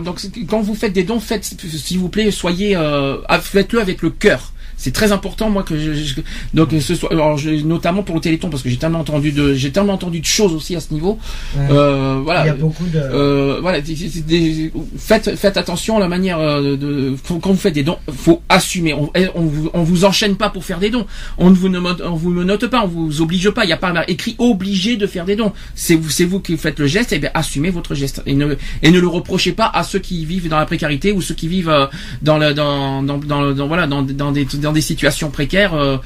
B: Donc quand vous faites des dons, faites s'il vous plaît, soyez faites-le avec le cœur. C'est très important, moi, que je, je- donc ce soit, alors, je- notamment pour le Téléthon, parce que j'ai tellement entendu de, j'ai tellement entendu de choses aussi à ce niveau.
D: Ouais.
B: Euh, voilà.
D: Il y a beaucoup de.
B: Euh, voilà, des- faites, faites attention à la manière euh, de, quand quand vous faites des dons, faut assumer. On, eh, on, vous, on vous enchaîne pas pour faire des dons. On ne vous ne, on vous note pas, on vous oblige pas. Il n'y a pas écrit obligé de faire des dons. C'est vous, c'est vous qui faites le geste. Et bien, assumez votre geste et ne et ne le reprochez pas à ceux qui vivent dans la précarité ou ceux qui vivent euh, dans le dans dans, dans, dans- voilà dans, dans des dans des situations précaires, euh,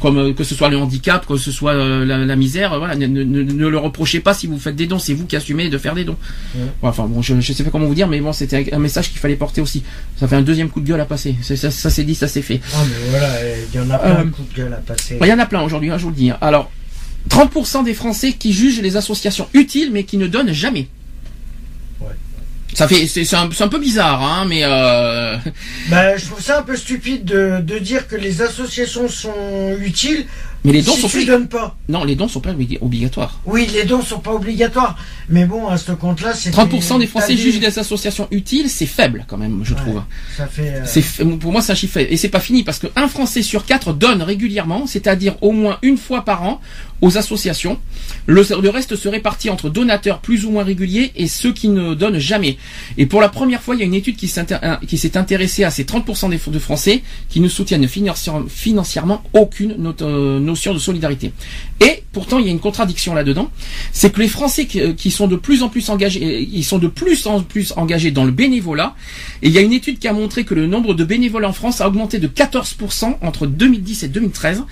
B: comme euh, que ce soit le handicap, que ce soit euh, la, la misère. Voilà, ne, ne, ne- ne le reprochez pas si vous faites des dons. C'est vous qui assumez de faire des dons. Ouais, Enfin bon, je, je sais pas comment vous dire, mais bon, c'était un message qu'il fallait porter aussi. Ça fait un deuxième coup de gueule à passer. Ça, ça s'est dit, ça s'est fait.
D: Ah mais voilà, il y en a plein
B: Euh,
D: de coups de gueule à passer.
B: Il y en a plein aujourd'hui, hein, je vous le dis. hein. Alors, 30% des Français qui jugent les associations utiles, mais qui ne donnent jamais. Ça fait, c'est un, un peu bizarre, hein, mais euh,
D: Bah, je trouve ça un peu stupide de, de dire que les associations sont utiles
B: mais les dons
D: si
B: sont
D: tu
B: plus.
D: donnes pas.
B: Non, les dons sont pas obli- obligatoires.
D: Oui, les dons sont pas obligatoires, mais bon, à ce compte-là, c'est
B: 30% des Français
D: des-
B: jugent les associations utiles, c'est faible quand même, je
D: Ouais.
B: trouve.
D: Ça fait. euh,
B: C'est pour moi c'est un chiffre faible. et c'est pas fini parce qu'un Français sur quatre donne régulièrement, c'est-à-dire au moins une fois par an aux associations. Le, le reste se répartit entre donateurs plus ou moins réguliers et ceux qui ne donnent jamais. Et pour la première fois, il y a une étude qui un- s'est intéressée à ces 30% des, de Français qui ne soutiennent financière- financièrement aucune not- euh, de solidarité. Et pourtant, il y a une contradiction là-dedans, c'est que les Français qui, qui sont de plus en plus engagés, ils sont de plus en plus engagés dans le bénévolat. Et il y a une étude qui a montré que le nombre de bénévoles en France a augmenté de 14% entre 2010 et 2013.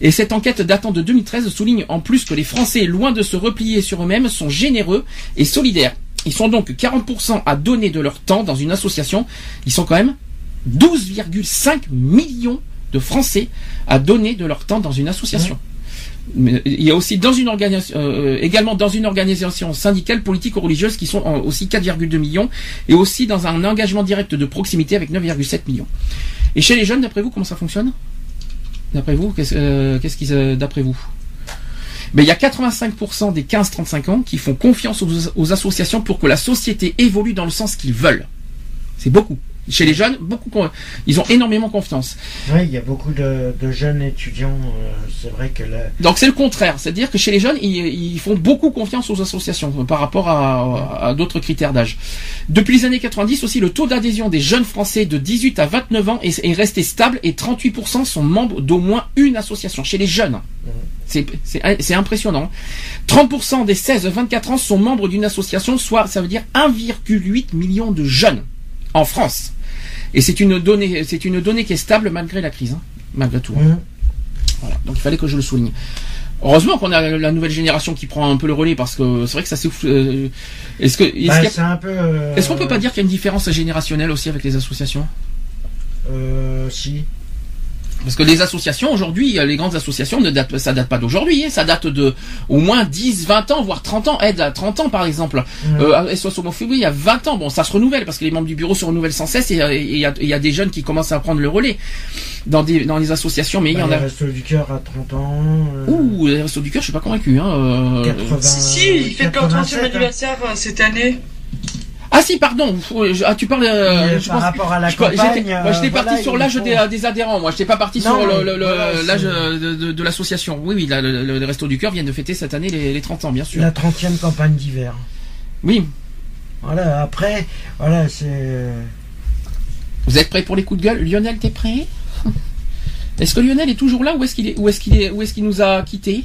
B: Et cette enquête datant de 2013 souligne en plus que les Français, loin de se replier sur eux-mêmes, sont généreux et solidaires. Ils sont donc 40% à donner de leur temps dans une association. Ils sont quand même 12,5 millions de Français à donner de leur temps dans une association. Il y a aussi dans une organisation, euh, également dans une organisation syndicale, politique ou religieuse qui sont aussi 4,2 millions et aussi dans un engagement direct de proximité avec 9,7 millions. Et chez les jeunes, d'après vous, comment ça fonctionne? D'après vous, qu'est-ce euh, qui, se- d'après vous? Mais il y a 85% des 15-35 ans qui font confiance aux associations pour que la société évolue dans le sens qu'ils veulent. C'est beaucoup. Chez les jeunes, beaucoup, ils ont énormément confiance.
D: Oui, il y a beaucoup de, de jeunes étudiants. euh, c'est vrai que
B: Donc c'est le contraire, c'est-à-dire que chez les jeunes, ils, ils font beaucoup confiance aux associations euh, par rapport à, à d'autres critères d'âge. Depuis les années 90 aussi, le taux d'adhésion des jeunes Français de 18 à 29 ans est, est resté stable et 38% sont membres d'au moins une association chez les jeunes. C'est impressionnant. 30% des 16-24 ans sont membres d'une association, soit ça veut dire 1,8 million de jeunes en France. Et c'est une donnée, c'est une donnée qui est stable malgré la crise, hein, malgré tout.
D: Mhm.
B: Voilà. Donc il fallait que je le souligne. Heureusement qu'on a la nouvelle génération qui prend un peu le relais parce que c'est vrai que ça s'est. euh, Est-ce que est-ce
D: bah, euh,
B: qu'on peut pas dire qu'il y a une différence générationnelle aussi avec les associations?
D: Euh, si.
B: Parce que les associations aujourd'hui, les grandes associations ne datent, ça date pas d'aujourd'hui, hein, ça date de au moins 10, 20 ans, voire 30 ans. Aide à 30 ans par exemple.
D: Mhm.
B: Euh, SOS Homophobie, il y a 20 ans. Bon, ça se renouvelle parce que les membres du bureau se renouvellent sans cesse et euh, il y a, il y a des jeunes qui commencent à prendre le relais dans des dans les associations, mais il y
D: Bah,
B: en
D: les
B: a.
D: Restos du Cœur à 30 ans. euh,
B: Ouh, les restos du cœur, je suis pas convaincu. Hein. euh,
D: 80,
C: Si, si, il fait leur 30e
D: 87, hein.
C: anniversaire euh, cette année.
B: Ah si, pardon. je- Ah, tu parles. euh, je
D: par
B: pense-
D: rapport à la
B: je
D: campagne,
B: j'étais-
D: euh,
B: moi, j'étais
D: voilà,
B: parti sur l'âge
D: faut-
B: des, des adhérents. Moi, j'étais pas parti
D: Non,
B: sur le-
D: mais
B: le- le-
D: voilà,
B: l'âge euh, de, de- de l'association. Oui, oui, le, le, Resto du Cœur vient de fêter cette année les, les 30 ans, bien sûr.
D: La 30e campagne d'hiver.
B: Oui.
D: Voilà, après, voilà, c'est. euh,
B: Vous êtes prêts pour les coups de gueule? Lionel, t'es prêt? Est-ce que Lionel est toujours là ou est-ce qu'il est, où est-ce qu'il est, où est-ce qu'il nous a quittés?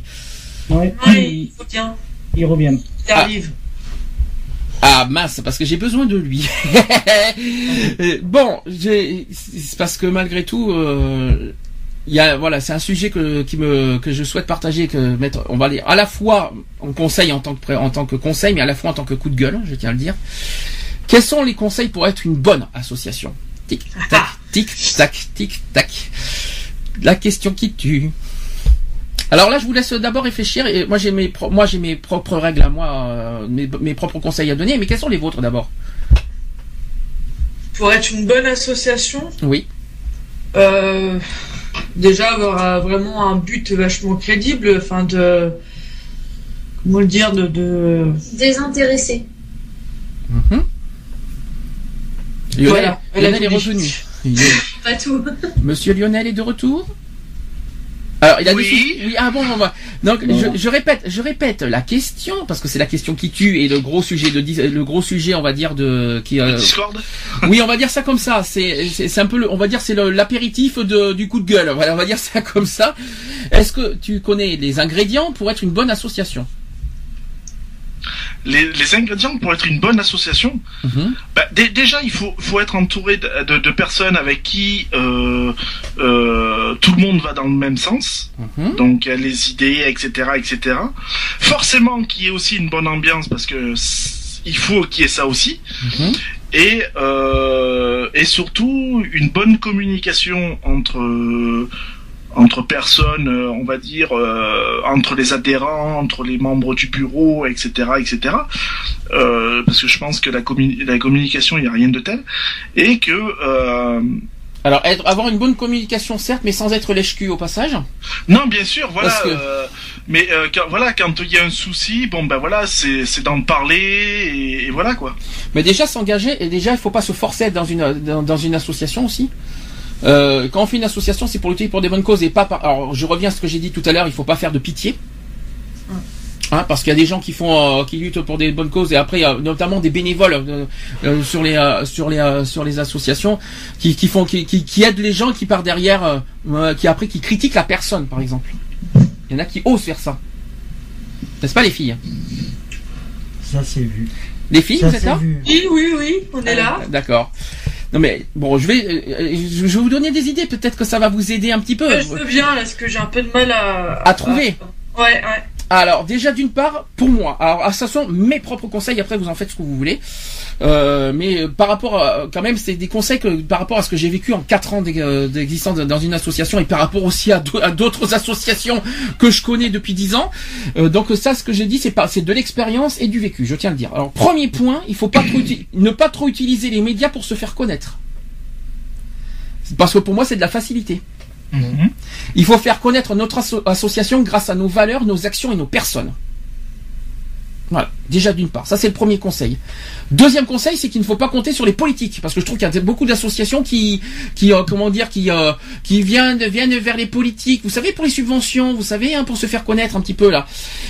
H: Ouais,
C: Ouais,
H: il,
C: il revient.
H: il revient.
C: Il arrive.
B: Ah mince, parce que j'ai besoin de lui. Bon, c'est parce que malgré tout, euh, y a voilà, c'est un sujet que que je souhaite partager, que mettre, on va dire à la fois en conseil en tant que en tant que conseil, mais à la fois en tant que coup de gueule, je tiens à le dire. Quels sont les conseils pour être une bonne association? Tic tac, tic tac, tic tac. La question qui tue. Alors là, je vous laisse d'abord réfléchir. Et moi, j'ai mes, pro- moi, j'ai mes propres règles à moi, euh, mes, mes propres conseils à donner. Mais quels sont les vôtres d'abord?
C: Pour être une bonne association,
B: Oui.
C: euh, déjà avoir euh, vraiment un but vachement crédible, enfin de. Comment le dire de, de...
G: Désintéressé.
B: Mhm. Lionel,
C: Voilà, elle a
B: Lionel est revenu.
G: Pas tout.
B: Monsieur Lionel est de retour? Alors, il a
E: Oui.
B: des. Oui, ah bon, bon. Donc, je, je répète, je répète la question parce que c'est la question qui tue et le gros sujet de le gros sujet, on va dire de qui. euh,
E: Discord
B: oui, on va dire ça comme ça. C'est un peu, le, on va dire c'est l'apéritif de du coup de gueule. Voilà, on va dire ça comme ça. Est-ce que tu connais les ingrédients pour être une bonne association?
E: Les, les ingrédients pour être une bonne association, bah, dé- déjà il faut, faut être entouré de, de- de personnes avec qui euh, euh, tout le monde va dans le même sens,
B: Mhm.
E: donc les idées, etc., etc. Forcément qu'il y ait aussi une bonne ambiance parce que il faut qu'il y ait ça aussi.
B: Mhm.
E: Et, euh, et surtout une bonne communication entre entre personnes, euh, on va dire, euh, entre les adhérents, entre les membres du bureau, etc., etc. Euh, parce que je pense que la, commu- la communication, il n'y a rien de tel, et que euh,
B: Alors, être, avoir une bonne communication, certes, mais sans être lèche-cul au passage.
E: non, bien sûr, voilà.
B: Que-
E: euh, mais euh, quand, voilà, quand il y a un souci, bon ben voilà, c'est d'en parler et, et voilà quoi.
B: Mais déjà s'engager, et déjà il faut pas se forcer à être dans une dans, dans une association aussi. Euh, quand on fait une association, c'est pour lutter pour des bonnes causes et pas par. Alors je reviens à ce que j'ai dit tout à l'heure, il faut pas faire de pitié. Hein, parce qu'il y a des gens qui font, euh, qui luttent pour des bonnes causes et après il y a notamment des bénévoles euh, euh, sur les euh, sur les euh, sur les associations qui, qui font qui, qui, qui aident les gens qui par derrière, qui après qui critiquent la personne par exemple. Il y en a qui osent faire ça. N'est-ce pas les filles?
D: Ça c'est vu.
B: Les filles,
D: Ça
B: vous êtes
D: c'est
B: là?
D: vu.
C: Oui, oui, oui, on est là.
B: D'accord. Non mais bon, je vais, euh, je vais vous donner des idées. Peut-être que ça va vous aider un petit peu.
C: Ouais, je veux bien, là, parce que j'ai un peu de mal à...
B: À trouver.
C: Ouais, ouais.
B: Alors déjà d'une part, pour moi, alors ah, ça sont mes propres conseils. Après vous en faites ce que vous voulez. Euh, mais euh, par rapport, à, quand même, c'est des conseils que par rapport à ce que j'ai vécu en quatre ans d'ex- euh, d'existence dans une association et par rapport aussi à d'au- à d'autres associations que je connais depuis dix ans. Euh, donc ça, ce que j'ai dit, c'est pas, c'est de l'expérience et du vécu. Je tiens à le dire. Alors premier point, il faut pas trop ne pas trop utiliser les médias pour se faire connaître. Parce que pour moi, c'est de la facilité. Il faut faire connaître notre asso- association grâce à nos valeurs, nos actions et nos personnes. Voilà, déjà d'une part. Ça, c'est le premier conseil. Deuxième conseil, c'est qu'il ne faut pas compter sur les politiques, parce que je trouve qu'il y a beaucoup d'associations qui, euh, comment dire, qui, euh, qui viennent, viennent vers les politiques. Vous savez, pour les subventions, vous savez, hein, pour se faire connaître un petit peu là.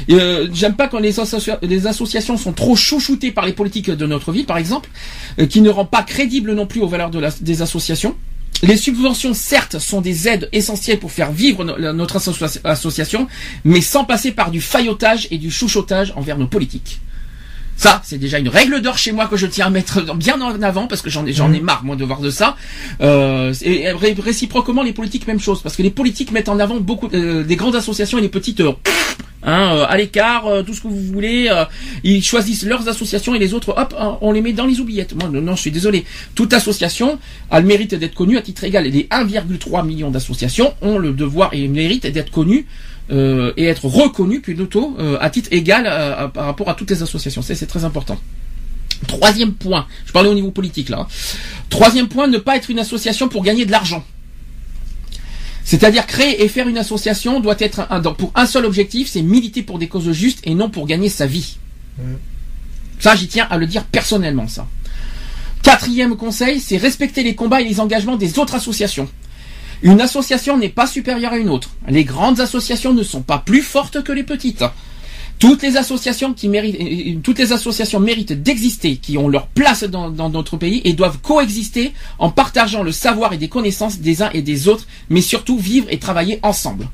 B: Euh, J'aime pas quand les, les associations sont trop chouchoutées par les politiques de notre ville, par exemple, qui ne rend pas crédible non plus aux valeurs de la- des associations. Les subventions, certes, sont des aides essentielles pour faire vivre notre associa- association, mais sans passer par du faillotage et du chouchautage envers nos politiques. Ça, c'est déjà une règle d'or chez moi que je tiens à mettre bien en avant parce que j'en ai, j'en ai marre moi de voir de ça. Euh, et ré- réciproquement, les politiques, même chose, parce que les politiques mettent en avant beaucoup euh, des grandes associations et les petites euh, hein, euh, à l'écart, euh, tout ce que vous voulez. euh, ils choisissent leurs associations et les autres, hop, hein, on les met dans les oubliettes. Moi, non, non, je suis désolé. Toute association a le mérite d'être connue à titre égal. Et les 1,3 million d'associations ont le devoir et le mérite d'être connues euh, et être reconnues plutôt euh, à titre égal euh, à- par rapport à toutes les associations. C'est très important. Troisième point, je parlais au niveau politique là. hein. Troisième point, ne pas être une association pour gagner de l'argent. C'est-à-dire créer et faire une association doit être un, pour un seul objectif, c'est militer pour des causes justes et non pour gagner sa vie. Ça, j'y tiens à le dire personnellement, ça. Quatrième conseil, c'est respecter les combats et les engagements des autres associations. Une association n'est pas supérieure à une autre. Les grandes associations ne sont pas plus fortes que les petites. Toutes les associations méritent d'exister, qui ont leur place dans, dans notre pays et doivent coexister en partageant le savoir et des connaissances des uns et des autres, mais surtout vivre et travailler ensemble.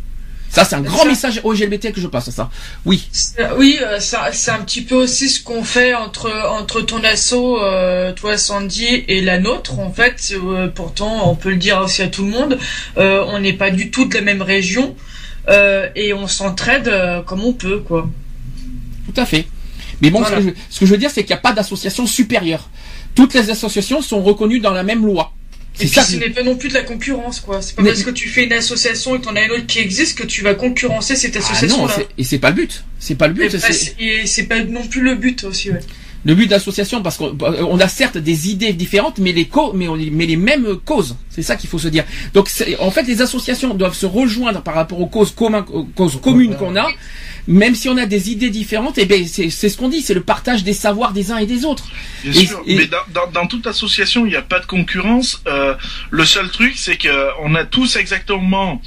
B: Ça, c'est un grand
C: Ça-
B: message au GLBT que je passe à ça. Oui.
C: Euh, Oui, euh, ça- c'est un petit peu aussi ce qu'on fait entre entre ton asso, euh, toi Sandy, et la nôtre. En fait, Euh, pourtant, on peut le dire aussi à tout le monde, euh, on n'est pas du tout de la même région et on s'entraide comme on peut, quoi.
B: Tout à fait. Mais bon,
C: Voilà.
B: ce, que je, ce que je veux dire, c'est qu'il n'y a pas d'association supérieure. Toutes les associations sont reconnues dans la même loi.
C: Et puis
B: ça.
C: ce n'est pas non plus de la concurrence, quoi. C'est pas
B: Mais-
C: parce que tu fais une association et que t'en as une autre qui existe que tu vas concurrencer cette
B: Ah non,
C: association-là.
B: c'est- et c'est pas le but. C'est pas le
C: Et
B: but.
C: bah, et c'est pas non plus le but aussi, ouais.
B: Le but d'association, parce qu'on on a certes des idées différentes, mais les co- mais, on- mais les mêmes causes. C'est ça qu'il faut se dire. Donc, en fait, les associations doivent se rejoindre par rapport aux causes, communs- aux causes communes qu'on a. Même si on a des idées différentes, et ben c'est c'est ce qu'on dit, c'est le partage des savoirs des uns et des autres.
E: Bien
B: Et-
E: sûr,
B: et-
E: mais dans, dans, dans toute association, il n'y a pas de concurrence. Euh, le seul truc, c'est que on a tous exactement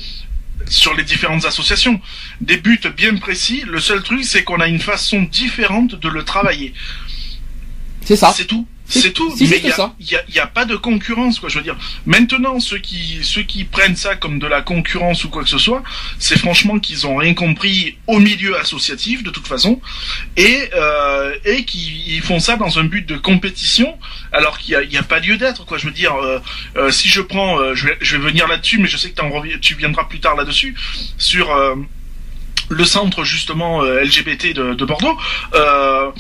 E: sur les différentes associations des buts bien précis. Le seul truc, c'est qu'on a une façon différente de le travailler.
B: C'est ça.
E: C'est tout.
B: C'est-
E: tout. Mais il y a, y a- pas de concurrence, quoi. Je veux dire. Maintenant, ceux qui ceux qui prennent ça comme de la concurrence ou quoi que ce soit, c'est franchement qu'ils ont rien compris au milieu associatif de toute façon, et euh, et qui font ça dans un but de compétition, alors qu'il y a, pas lieu d'être, quoi. Je veux dire, euh, euh, si je prends, euh, je vais je vais venir là-dessus, mais je sais que tu viendras plus tard là-dessus sur le centre justement LGBT de, de Bordeaux. Euh,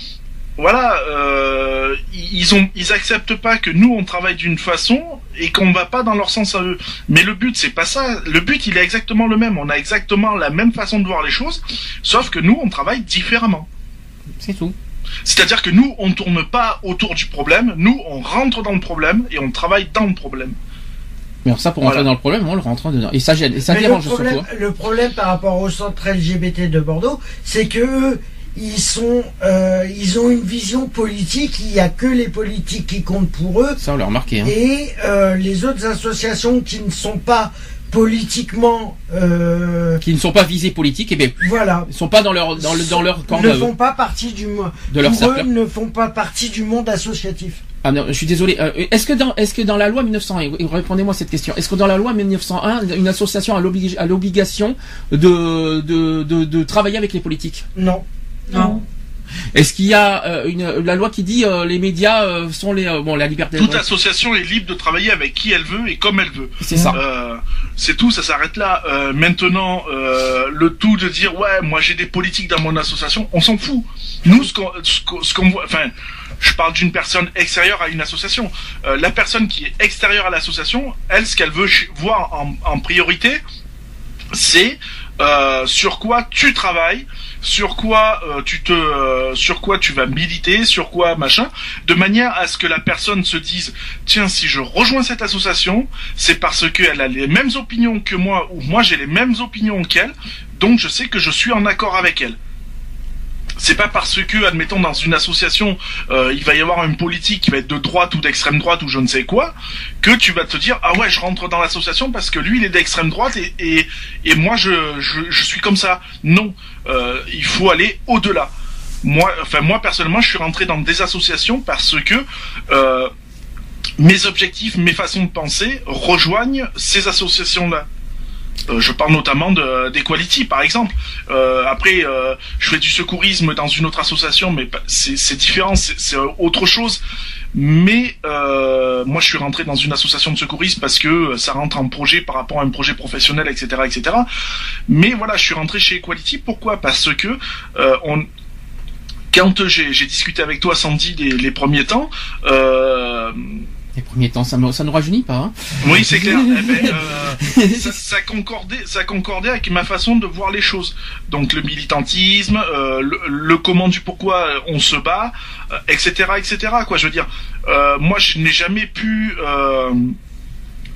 E: voilà, euh, ils ont, ils acceptent pas que nous on travaille d'une façon et qu'on va pas dans leur sens à eux. Mais le but c'est pas ça. Le but il est exactement le même. On a exactement la même façon de voir les choses, sauf que nous on travaille différemment.
B: C'est tout.
E: C'est-à-dire que nous on tourne pas autour du problème. Nous on rentre dans le problème et on travaille dans le problème.
B: Mais alors ça, pour
E: Voilà.
B: rentrer dans le problème, on le rentre dedans. Et ça gêne, et ça
D: Mais le
B: dérange
D: problème,
B: surtout. hein.
D: le problème par rapport au centre LGBT de Bordeaux, c'est que ils sont, euh, ils ont une vision politique. Il n'y a que les politiques qui comptent pour eux,
B: Ça, on l'a remarqué. Hein.
D: et euh, les autres associations qui ne sont pas politiquement, euh,
B: Qui ne sont pas visés politiques, et bien,
D: voilà,
B: sont pas dans leur, dans le, dans leur camp
D: ne
B: de,
D: font pas partie du
B: de leur
D: pour eux, ne font pas partie du monde associatif.
B: Ah non, je suis désolé. Est-ce que dans est-ce que dans la loi 1901, et répondez-moi cette question. Est-ce que dans la loi 1901, une association a l'obli- a l'obligation de de, de de travailler avec les politiques?
D: Non.
C: Non.
B: Est-ce qu'il y a euh, une la loi qui dit euh, les médias euh, sont les euh, bon la liberté
E: Toute association est libre de travailler avec qui elle veut et comme elle veut.
B: C'est ça.
E: Euh, c'est tout, ça s'arrête là. Euh, maintenant, euh, le tout de dire ouais, moi j'ai des politiques dans mon association, on s'en fout. Nous, ce qu'on, ce voit, enfin, je parle d'une personne extérieure à une association. Euh, la personne qui est extérieure à l'association, elle, ce qu'elle veut voir en, en priorité, c'est euh, sur quoi tu travailles, sur quoi euh, tu te, euh, sur quoi tu vas militer, sur quoi machin, de manière à ce que la personne se dise tiens si je rejoins cette association, c'est parce qu'elle a les mêmes opinions que moi ou moi j'ai les mêmes opinions qu'elle, donc je sais que je suis en accord avec elle. C'est pas parce que, admettons, dans une association, euh, il va y avoir une politique qui va être de droite ou d'extrême droite ou je ne sais quoi, que tu vas te dire ah ouais, je rentre dans l'association parce que lui il est d'extrême droite et et, et moi je, je suis comme ça. Non, euh, il faut aller au-delà. Moi, enfin moi personnellement, je suis rentré dans des associations parce que euh, mes objectifs, mes façons de penser rejoignent ces associations-là. Euh, je parle notamment de d'Equality, par exemple. Euh, après, euh, je fais du secourisme dans une autre association, mais c'est différent, c'est c'est autre chose. Mais euh, moi, je suis rentré dans une association de secourisme parce que euh, ça rentre en projet par rapport à un projet professionnel, etc., etc. Mais voilà, je suis rentré chez Equality. Pourquoi? Parce que euh, on quand j'ai j'ai discuté avec toi, Sandy, les, les premiers temps, euh,
B: Les premiers temps, ça ne ça nous rajeunit pas. Hein
E: oui, c'est clair. Eh ben, euh, ça, ça concordait, ça concordait avec ma façon de voir les choses. Donc le militantisme, euh, le, le comment du pourquoi on se bat, euh, etc., etc. Quoi, je veux dire, euh, moi, je n'ai jamais pu, euh,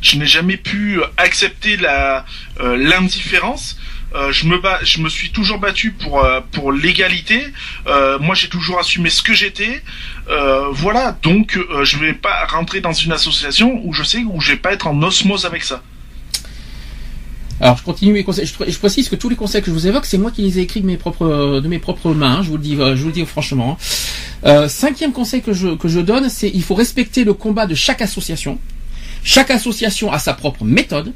E: je n'ai jamais pu accepter la euh, l'indifférence. Euh, je me suis toujours battu pour euh, l'égalité. Euh, moi, j'ai toujours assumé ce que j'étais. Voilà, donc je vais pas rentrer dans une association où je sais où je vais pas être en osmose avec ça.
B: Alors je continue mes conseils. Je, pr- je précise que tous les conseils que je vous évoque, c'est moi qui les ai écrits de mes propres mains. Je vous le dis, je vous le dis franchement. hein. Cinquième conseil que je que je donne, c'est il faut respecter le combat de chaque association. Chaque association a sa propre méthode.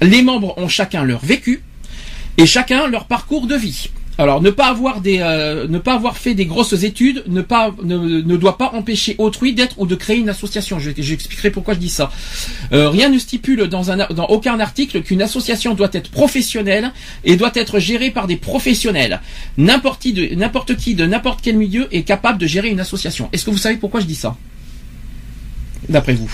B: Les membres ont chacun leur vécu et chacun leur parcours de vie. Alors ne pas avoir des euh, ne pas avoir fait des grosses études ne pas ne, ne doit pas empêcher autrui d'être ou de créer une association. Je- J'expliquerai pourquoi je dis ça. Euh, rien ne stipule dans un dans aucun article qu'une association doit être professionnelle et doit être gérée par des professionnels. N'importe qui de n'importe qui de n'importe quel milieu est capable de gérer une association. Est-ce que vous savez pourquoi je dis ça? D'après vous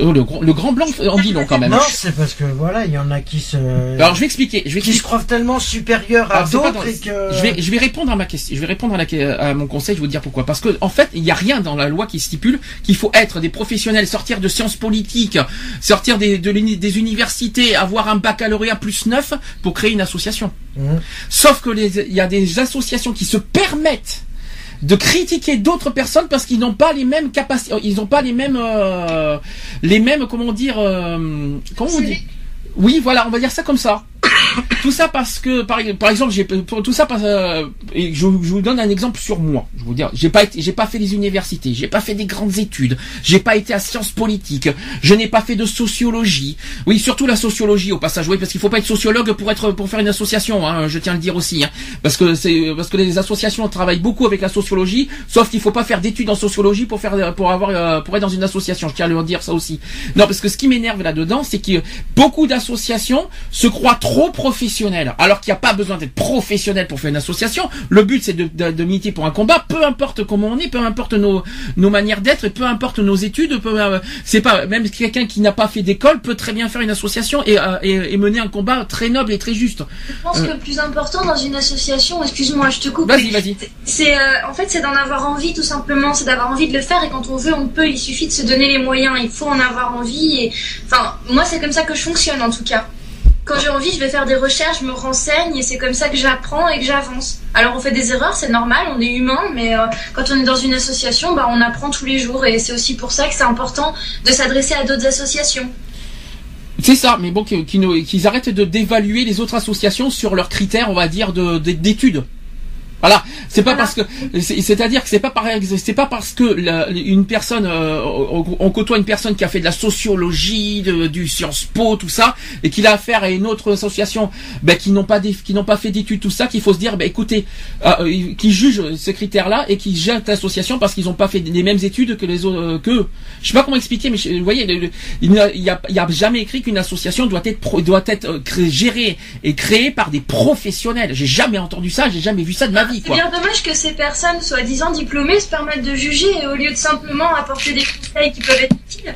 B: Oh, le, grand- le grand blanc en dit long quand même.
D: Non, c'est parce que voilà, il y en a qui se.
B: Alors je vais expliquer. Je vais
D: qui se croient tellement supérieurs à d'autres et que.
B: je vais je vais répondre à ma question. Je vais répondre à, la, à mon conseil. Je vais vous dire pourquoi. Parce que en fait, il n'y a rien dans la loi qui stipule qu'il faut être des professionnels, sortir de sciences politiques, sortir des, de l'uni- des universités, avoir un baccalauréat plus 9 pour créer une association.
D: Mhm.
B: Sauf que il y a des associations qui se permettent de critiquer d'autres personnes parce qu'ils n'ont pas les mêmes capacités, ils n'ont pas les mêmes, euh, les mêmes, comment dire, euh, comment on dit Oui, voilà, on va dire ça comme ça. Tout ça parce que, par, exemple, j'ai tout ça parce euh, je, je vous donne un exemple sur moi. Je vous dire, j'ai pas été, j'ai pas fait des universités, j'ai pas fait des grandes études, j'ai pas été à sciences politiques, je n'ai pas fait de sociologie. Oui, surtout la sociologie au passage, oui, parce qu'il faut pas être sociologue pour être pour faire une association. Hein, je tiens à le dire aussi, hein, parce que c'est parce que les associations travaillent beaucoup avec la sociologie, sauf qu'il faut pas faire d'études en sociologie pour faire pour avoir euh, pour être dans une association. Je tiens à le dire ça aussi. Non, parce que ce qui m'énerve là-dedans, c'est que beaucoup d'associations se croient trop professionnelles, alors qu'il n'y a pas besoin d'être professionnel pour faire une association. Le but, c'est de, de, de militer pour un combat, peu importe comment on est, peu importe nos nos manières d'être, et peu importe nos études. Peu, euh, c'est pas même quelqu'un qui n'a pas fait d'école peut très bien faire une association et, euh, et, et mener un combat très noble et très juste.
G: Je pense que le plus important dans une association, excuse-moi, je te coupe.
B: Vas-y, vas-y.
G: C'est euh, en fait c'est d'en avoir envie tout simplement, c'est d'avoir envie de le faire et quand on veut on peut. Il suffit de se donner les moyens. Il faut en avoir envie et enfin moi c'est comme ça que je fonctionne en tout cas. Quand j'ai envie, je vais faire des recherches, je me renseigne et c'est comme ça que j'apprends et que j'avance. Alors on fait des erreurs, c'est normal, on est humain, mais euh, quand on est dans une association, bah on apprend tous les jours et c'est aussi pour ça que c'est important de s'adresser à d'autres associations.
B: C'est ça, mais bon, qu'ils arrêtent de d'évaluer les autres associations sur leurs critères, on va dire, de de- d'études. Voilà, c'est pas parce que c'est- c'est-à-dire que c'est pas pareil, c'est pas parce que la- une personne euh, on on côtoie une personne qui a fait de la sociologie, de, du Sciences Po, tout ça, et qu'il a affaire à une autre association, ben qui n'ont pas des- qui n'ont pas fait d'études, tout ça, qu'il faut se dire, ben écoutez, euh, euh, qui jugent ces critères-là et qui jettent l'association parce qu'ils n'ont pas fait les mêmes études que les autres, euh, que je sais pas comment expliquer, mais je- vous voyez, le- le- il n'y a, a- jamais écrit qu'une association doit être pro- doit être euh, gérée et créée par des professionnels. J'ai jamais entendu ça, j'ai jamais vu ça de ma vie,
G: C'est bien dommage que ces personnes, soi-disant diplômées, se permettent de juger et au lieu de simplement apporter des conseils qui peuvent être utiles,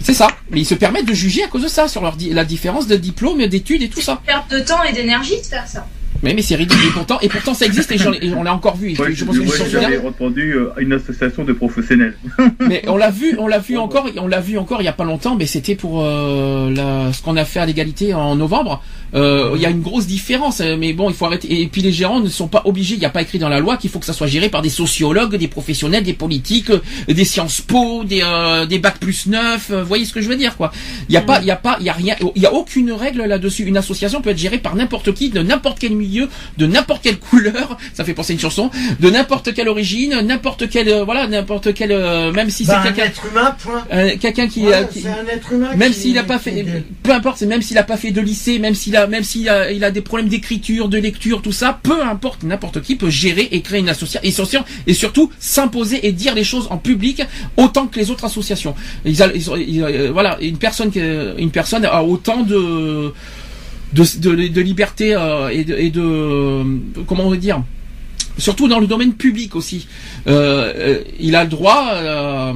B: C'est ça. Mais ils se permettent de juger à cause de ça, sur leur di- la différence de diplôme, d'études et tout ça.
G: perte de temps et d'énergie de faire ça.
B: Mais, mais c'est ridicule. Et pourtant, et pourtant ça existe et, on l'a encore vu.
F: Ouais,
B: je pense que
F: entendu euh, une association de professionnels.
B: Mais on l'a vu, on l'a vu encore, on l'a vu encore il y a pas longtemps. Mais c'était pour euh, la, ce qu'on a fait à l'égalité en novembre. Euh, Il y a une grosse différence, euh, mais bon, il faut arrêter. Et puis les gérants ne sont pas obligés. Il n'y a pas écrit dans la loi qu'il faut que ça soit géré par des sociologues, des professionnels, des politiques, euh, des sciences po, des euh, des bac plus 9 Vous voyez ce que je veux dire, quoi Il y a pas, il y a pas, il y a rien, il y a aucune règle là-dessus. Une association peut être gérée par n'importe qui, de n'importe quel milieu, de n'importe quelle couleur. Ça fait penser à une chanson. De n'importe quelle origine, n'importe quelle, euh, voilà, n'importe quelle, euh, même si c'est
D: Bah, un
B: quelqu'un.
D: être humain, point.
B: Euh, quelqu'un qui,
D: Voilà,
B: euh, qui-
D: c'est un être humain
B: même s'il n'a pas fait, peu importe, c'est même s'il n'a pas fait de lycée, même s'il a, même s'il a, des problèmes d'écriture, de lecture, tout ça, peu importe, n'importe qui peut gérer et créer une association et surtout s'imposer et dire les choses en public autant que les autres associations. Euh, voilà, une personne, qui- une personne a autant de liberté euh, et, de, comment on veut dire surtout dans le domaine public aussi Euh, euh, il a le droit euh,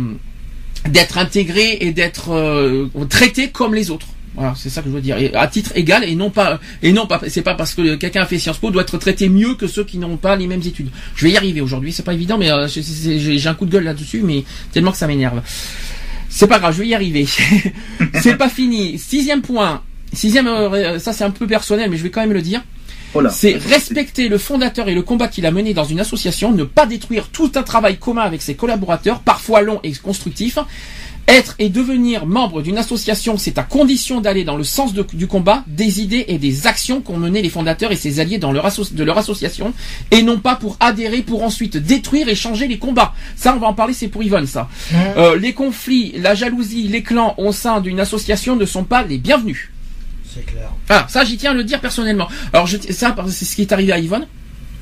B: d'être intégré et d'être euh, traité comme les autres voilà, c'est ça que je veux dire. Et à titre égal et non pas et non pas c'est pas parce que quelqu'un a fait Sciences Po doit être traité mieux que ceux qui n'ont pas les mêmes études. Je vais y arriver aujourd'hui, c'est pas évident mais euh, j'ai j'ai un coup de gueule là-dessus mais tellement que ça m'énerve. C'est pas grave, je vais y arriver. c'est pas fini. Sixième point. Sixième, euh, ça c'est un peu personnel, mais je vais quand même le dire. C'est respecter le fondateur et le combat qu'il a mené dans une association, ne pas détruire tout un travail commun avec ses collaborateurs, parfois long et constructif. Être et devenir membre d'une association, c'est à condition d'aller dans le sens de- du combat, des idées et des actions qu'ont mené les fondateurs et ses alliés dans leur de leur association, et non pas pour adhérer, pour ensuite détruire et changer les combats. Ça, on va en parler, c'est pour Yvonne, ça. Euh, les conflits, la jalousie, les clans au sein d'une association ne sont pas les bienvenus.
D: C'est clair.
B: Ah, ça, j'y tiens à le dire personnellement. Alors, je, ça, c'est ce qui est arrivé à Yvonne.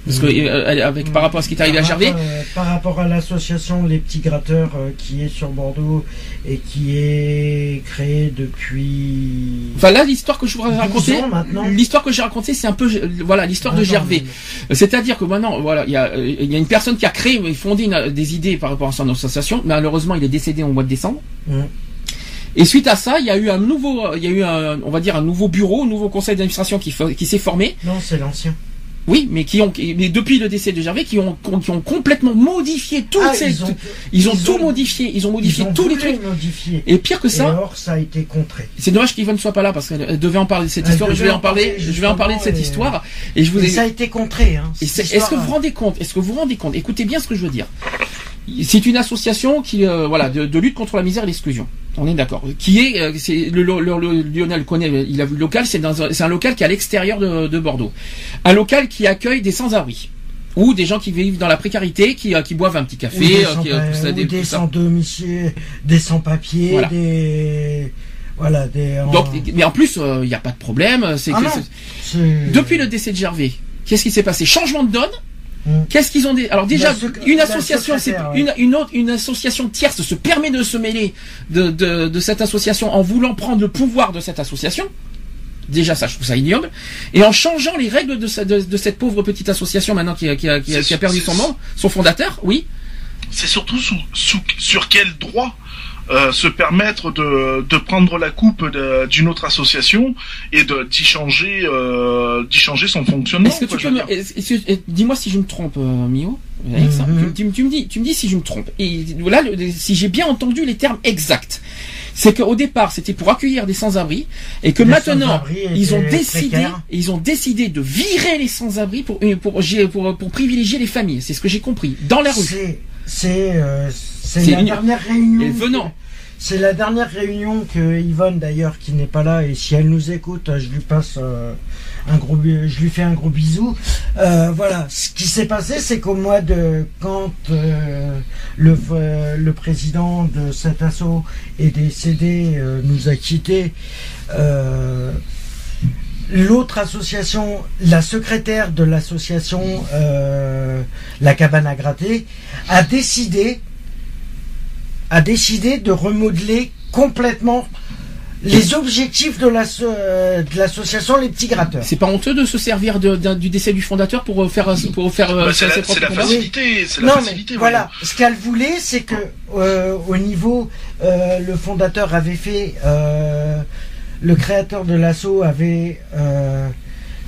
B: Parce que, euh, avec, par rapport à ce qui est arrivé à Gervais.
D: euh, par rapport à l'association Les Petits Gratteurs euh, qui est sur Bordeaux et qui est créée depuis.
B: Enfin là, l'histoire que je voudrais
D: 12
B: raconter,
D: ans maintenant.
B: l'histoire que j'ai racontée, c'est un peu, voilà, l'histoire de Gervais. C'est-à-dire que maintenant, voilà, il y a, il y a une personne qui a créé, et fondé une- des idées par rapport à son association. Malheureusement, il est décédé au mois de décembre. Et suite à ça, il y a eu un nouveau, il y a eu un, on va dire un nouveau bureau, un nouveau conseil d'administration qui s'est formé.
D: Non, c'est l'ancien.
B: Oui, mais qui ont, mais depuis le décès de Gervais, qui ont, qui ont complètement modifié toutes
D: Ah,
B: ces,
D: ils ont-
B: ils ont
D: ils
B: tout
D: ont-
B: modifié, ils ont modifié
D: Ils ont
B: tous les trucs.
D: modifier.
B: Et pire que ça,
D: Et or, ça a été contré.
B: c'est dommage qu'Yvonne ne soit pas là parce qu'elle devait en parler de cette
D: Elle
B: histoire. Je vais en parler, je vais en parler de cette
D: et-
B: histoire. Et je vous
D: Et
B: ai-
D: ça a été contré. Hein,
B: Est-ce que vous vous rendez compte Est-ce que vous vous rendez compte Écoutez bien ce que je veux dire. C'est une association qui, euh, voilà, de, de lutte contre la misère et l'exclusion. On est d'accord. Qui est, euh, c'est le, le- le- Lionel connaît, il a vu le local. C'est dans, un- un local qui est à l'extérieur de, de Bordeaux. Un local qui accueille des sans-abri ou des gens qui vivent dans la précarité, qui, euh, qui boivent un petit
D: Ou
B: café,
D: des
B: euh,
D: sans,
B: qui, euh, ça,
D: ou
B: des-
D: des sans domicile, des sans papiers,
B: Voilà.
D: des voilà des. en-
B: Donc, mais en plus, il n'y a pas de problème. C'est
D: Ah
B: depuis le décès de Gervais, qu'est-ce qui s'est passé? Changement de donne.
D: Mm.
B: Qu'est-ce qu'ils ont dit? Alors déjà,
D: sec-
B: une
D: la
B: association, c'est
D: secrétaire, ouais.
B: une, une autre, une association tierce se permet de se mêler de, de, de cette association en voulant prendre le pouvoir de cette association. Déjà, ça, je trouve ça ignoble. Et en changeant les règles de, ce- de, de cette pauvre petite association maintenant qui a, qui a, qui a,
E: C'est-
B: qui a perdu son membre, son fondateur, oui.
E: c'est surtout sous, sous- sur quel droit euh, se permettre de, de prendre la coupe d'une autre association et de d'y changer euh, d'y changer son fonctionnement.
B: Est-ce que
E: quoi,
B: tu peux dis-moi si je me trompe, euh, Mio. Alex, hein.
D: Mhm.
B: tu, tu- tu me dis, tu me dis si je me trompe. Et là, le- si j'ai bien entendu les termes exacts, c'est qu'au départ, c'était pour accueillir des sans-abri, et que
D: Les
B: maintenant, ils ont décidé,
D: précaires.
B: ils ont décidé de virer les sans-abri pour, euh, pour, pour, pour, pour privilégier les familles. C'est ce que j'ai compris. Dans la rue.
D: C'est c'est euh, c'est la
B: une-
D: dernière réunion.
B: Venant.
D: C'est la dernière réunion que Yvonne d'ailleurs qui n'est pas là et si elle nous écoute, je lui passe euh, un gros, je lui fais un gros bisou. Euh, voilà, ce qui s'est passé, c'est qu'au mois de quand euh, le, le président de cet assaut est décédé, nous a quittés. L'autre association, la secrétaire de l'association La Cabane à gratter, a décidé, a décidé de remodeler complètement les objectifs de l'asso- euh, de l'association Les Petits Gratteurs.
B: C'est pas honteux de se servir de- du décès du fondateur pour euh, faire pour faire euh,
E: Bah, c'est
B: ses
E: la, facilité, la
D: Non, mais voilà, ce qu'elle voulait, c'est que euh, au niveau, euh, le fondateur avait fait, euh, le créateur de l'assaut avait euh,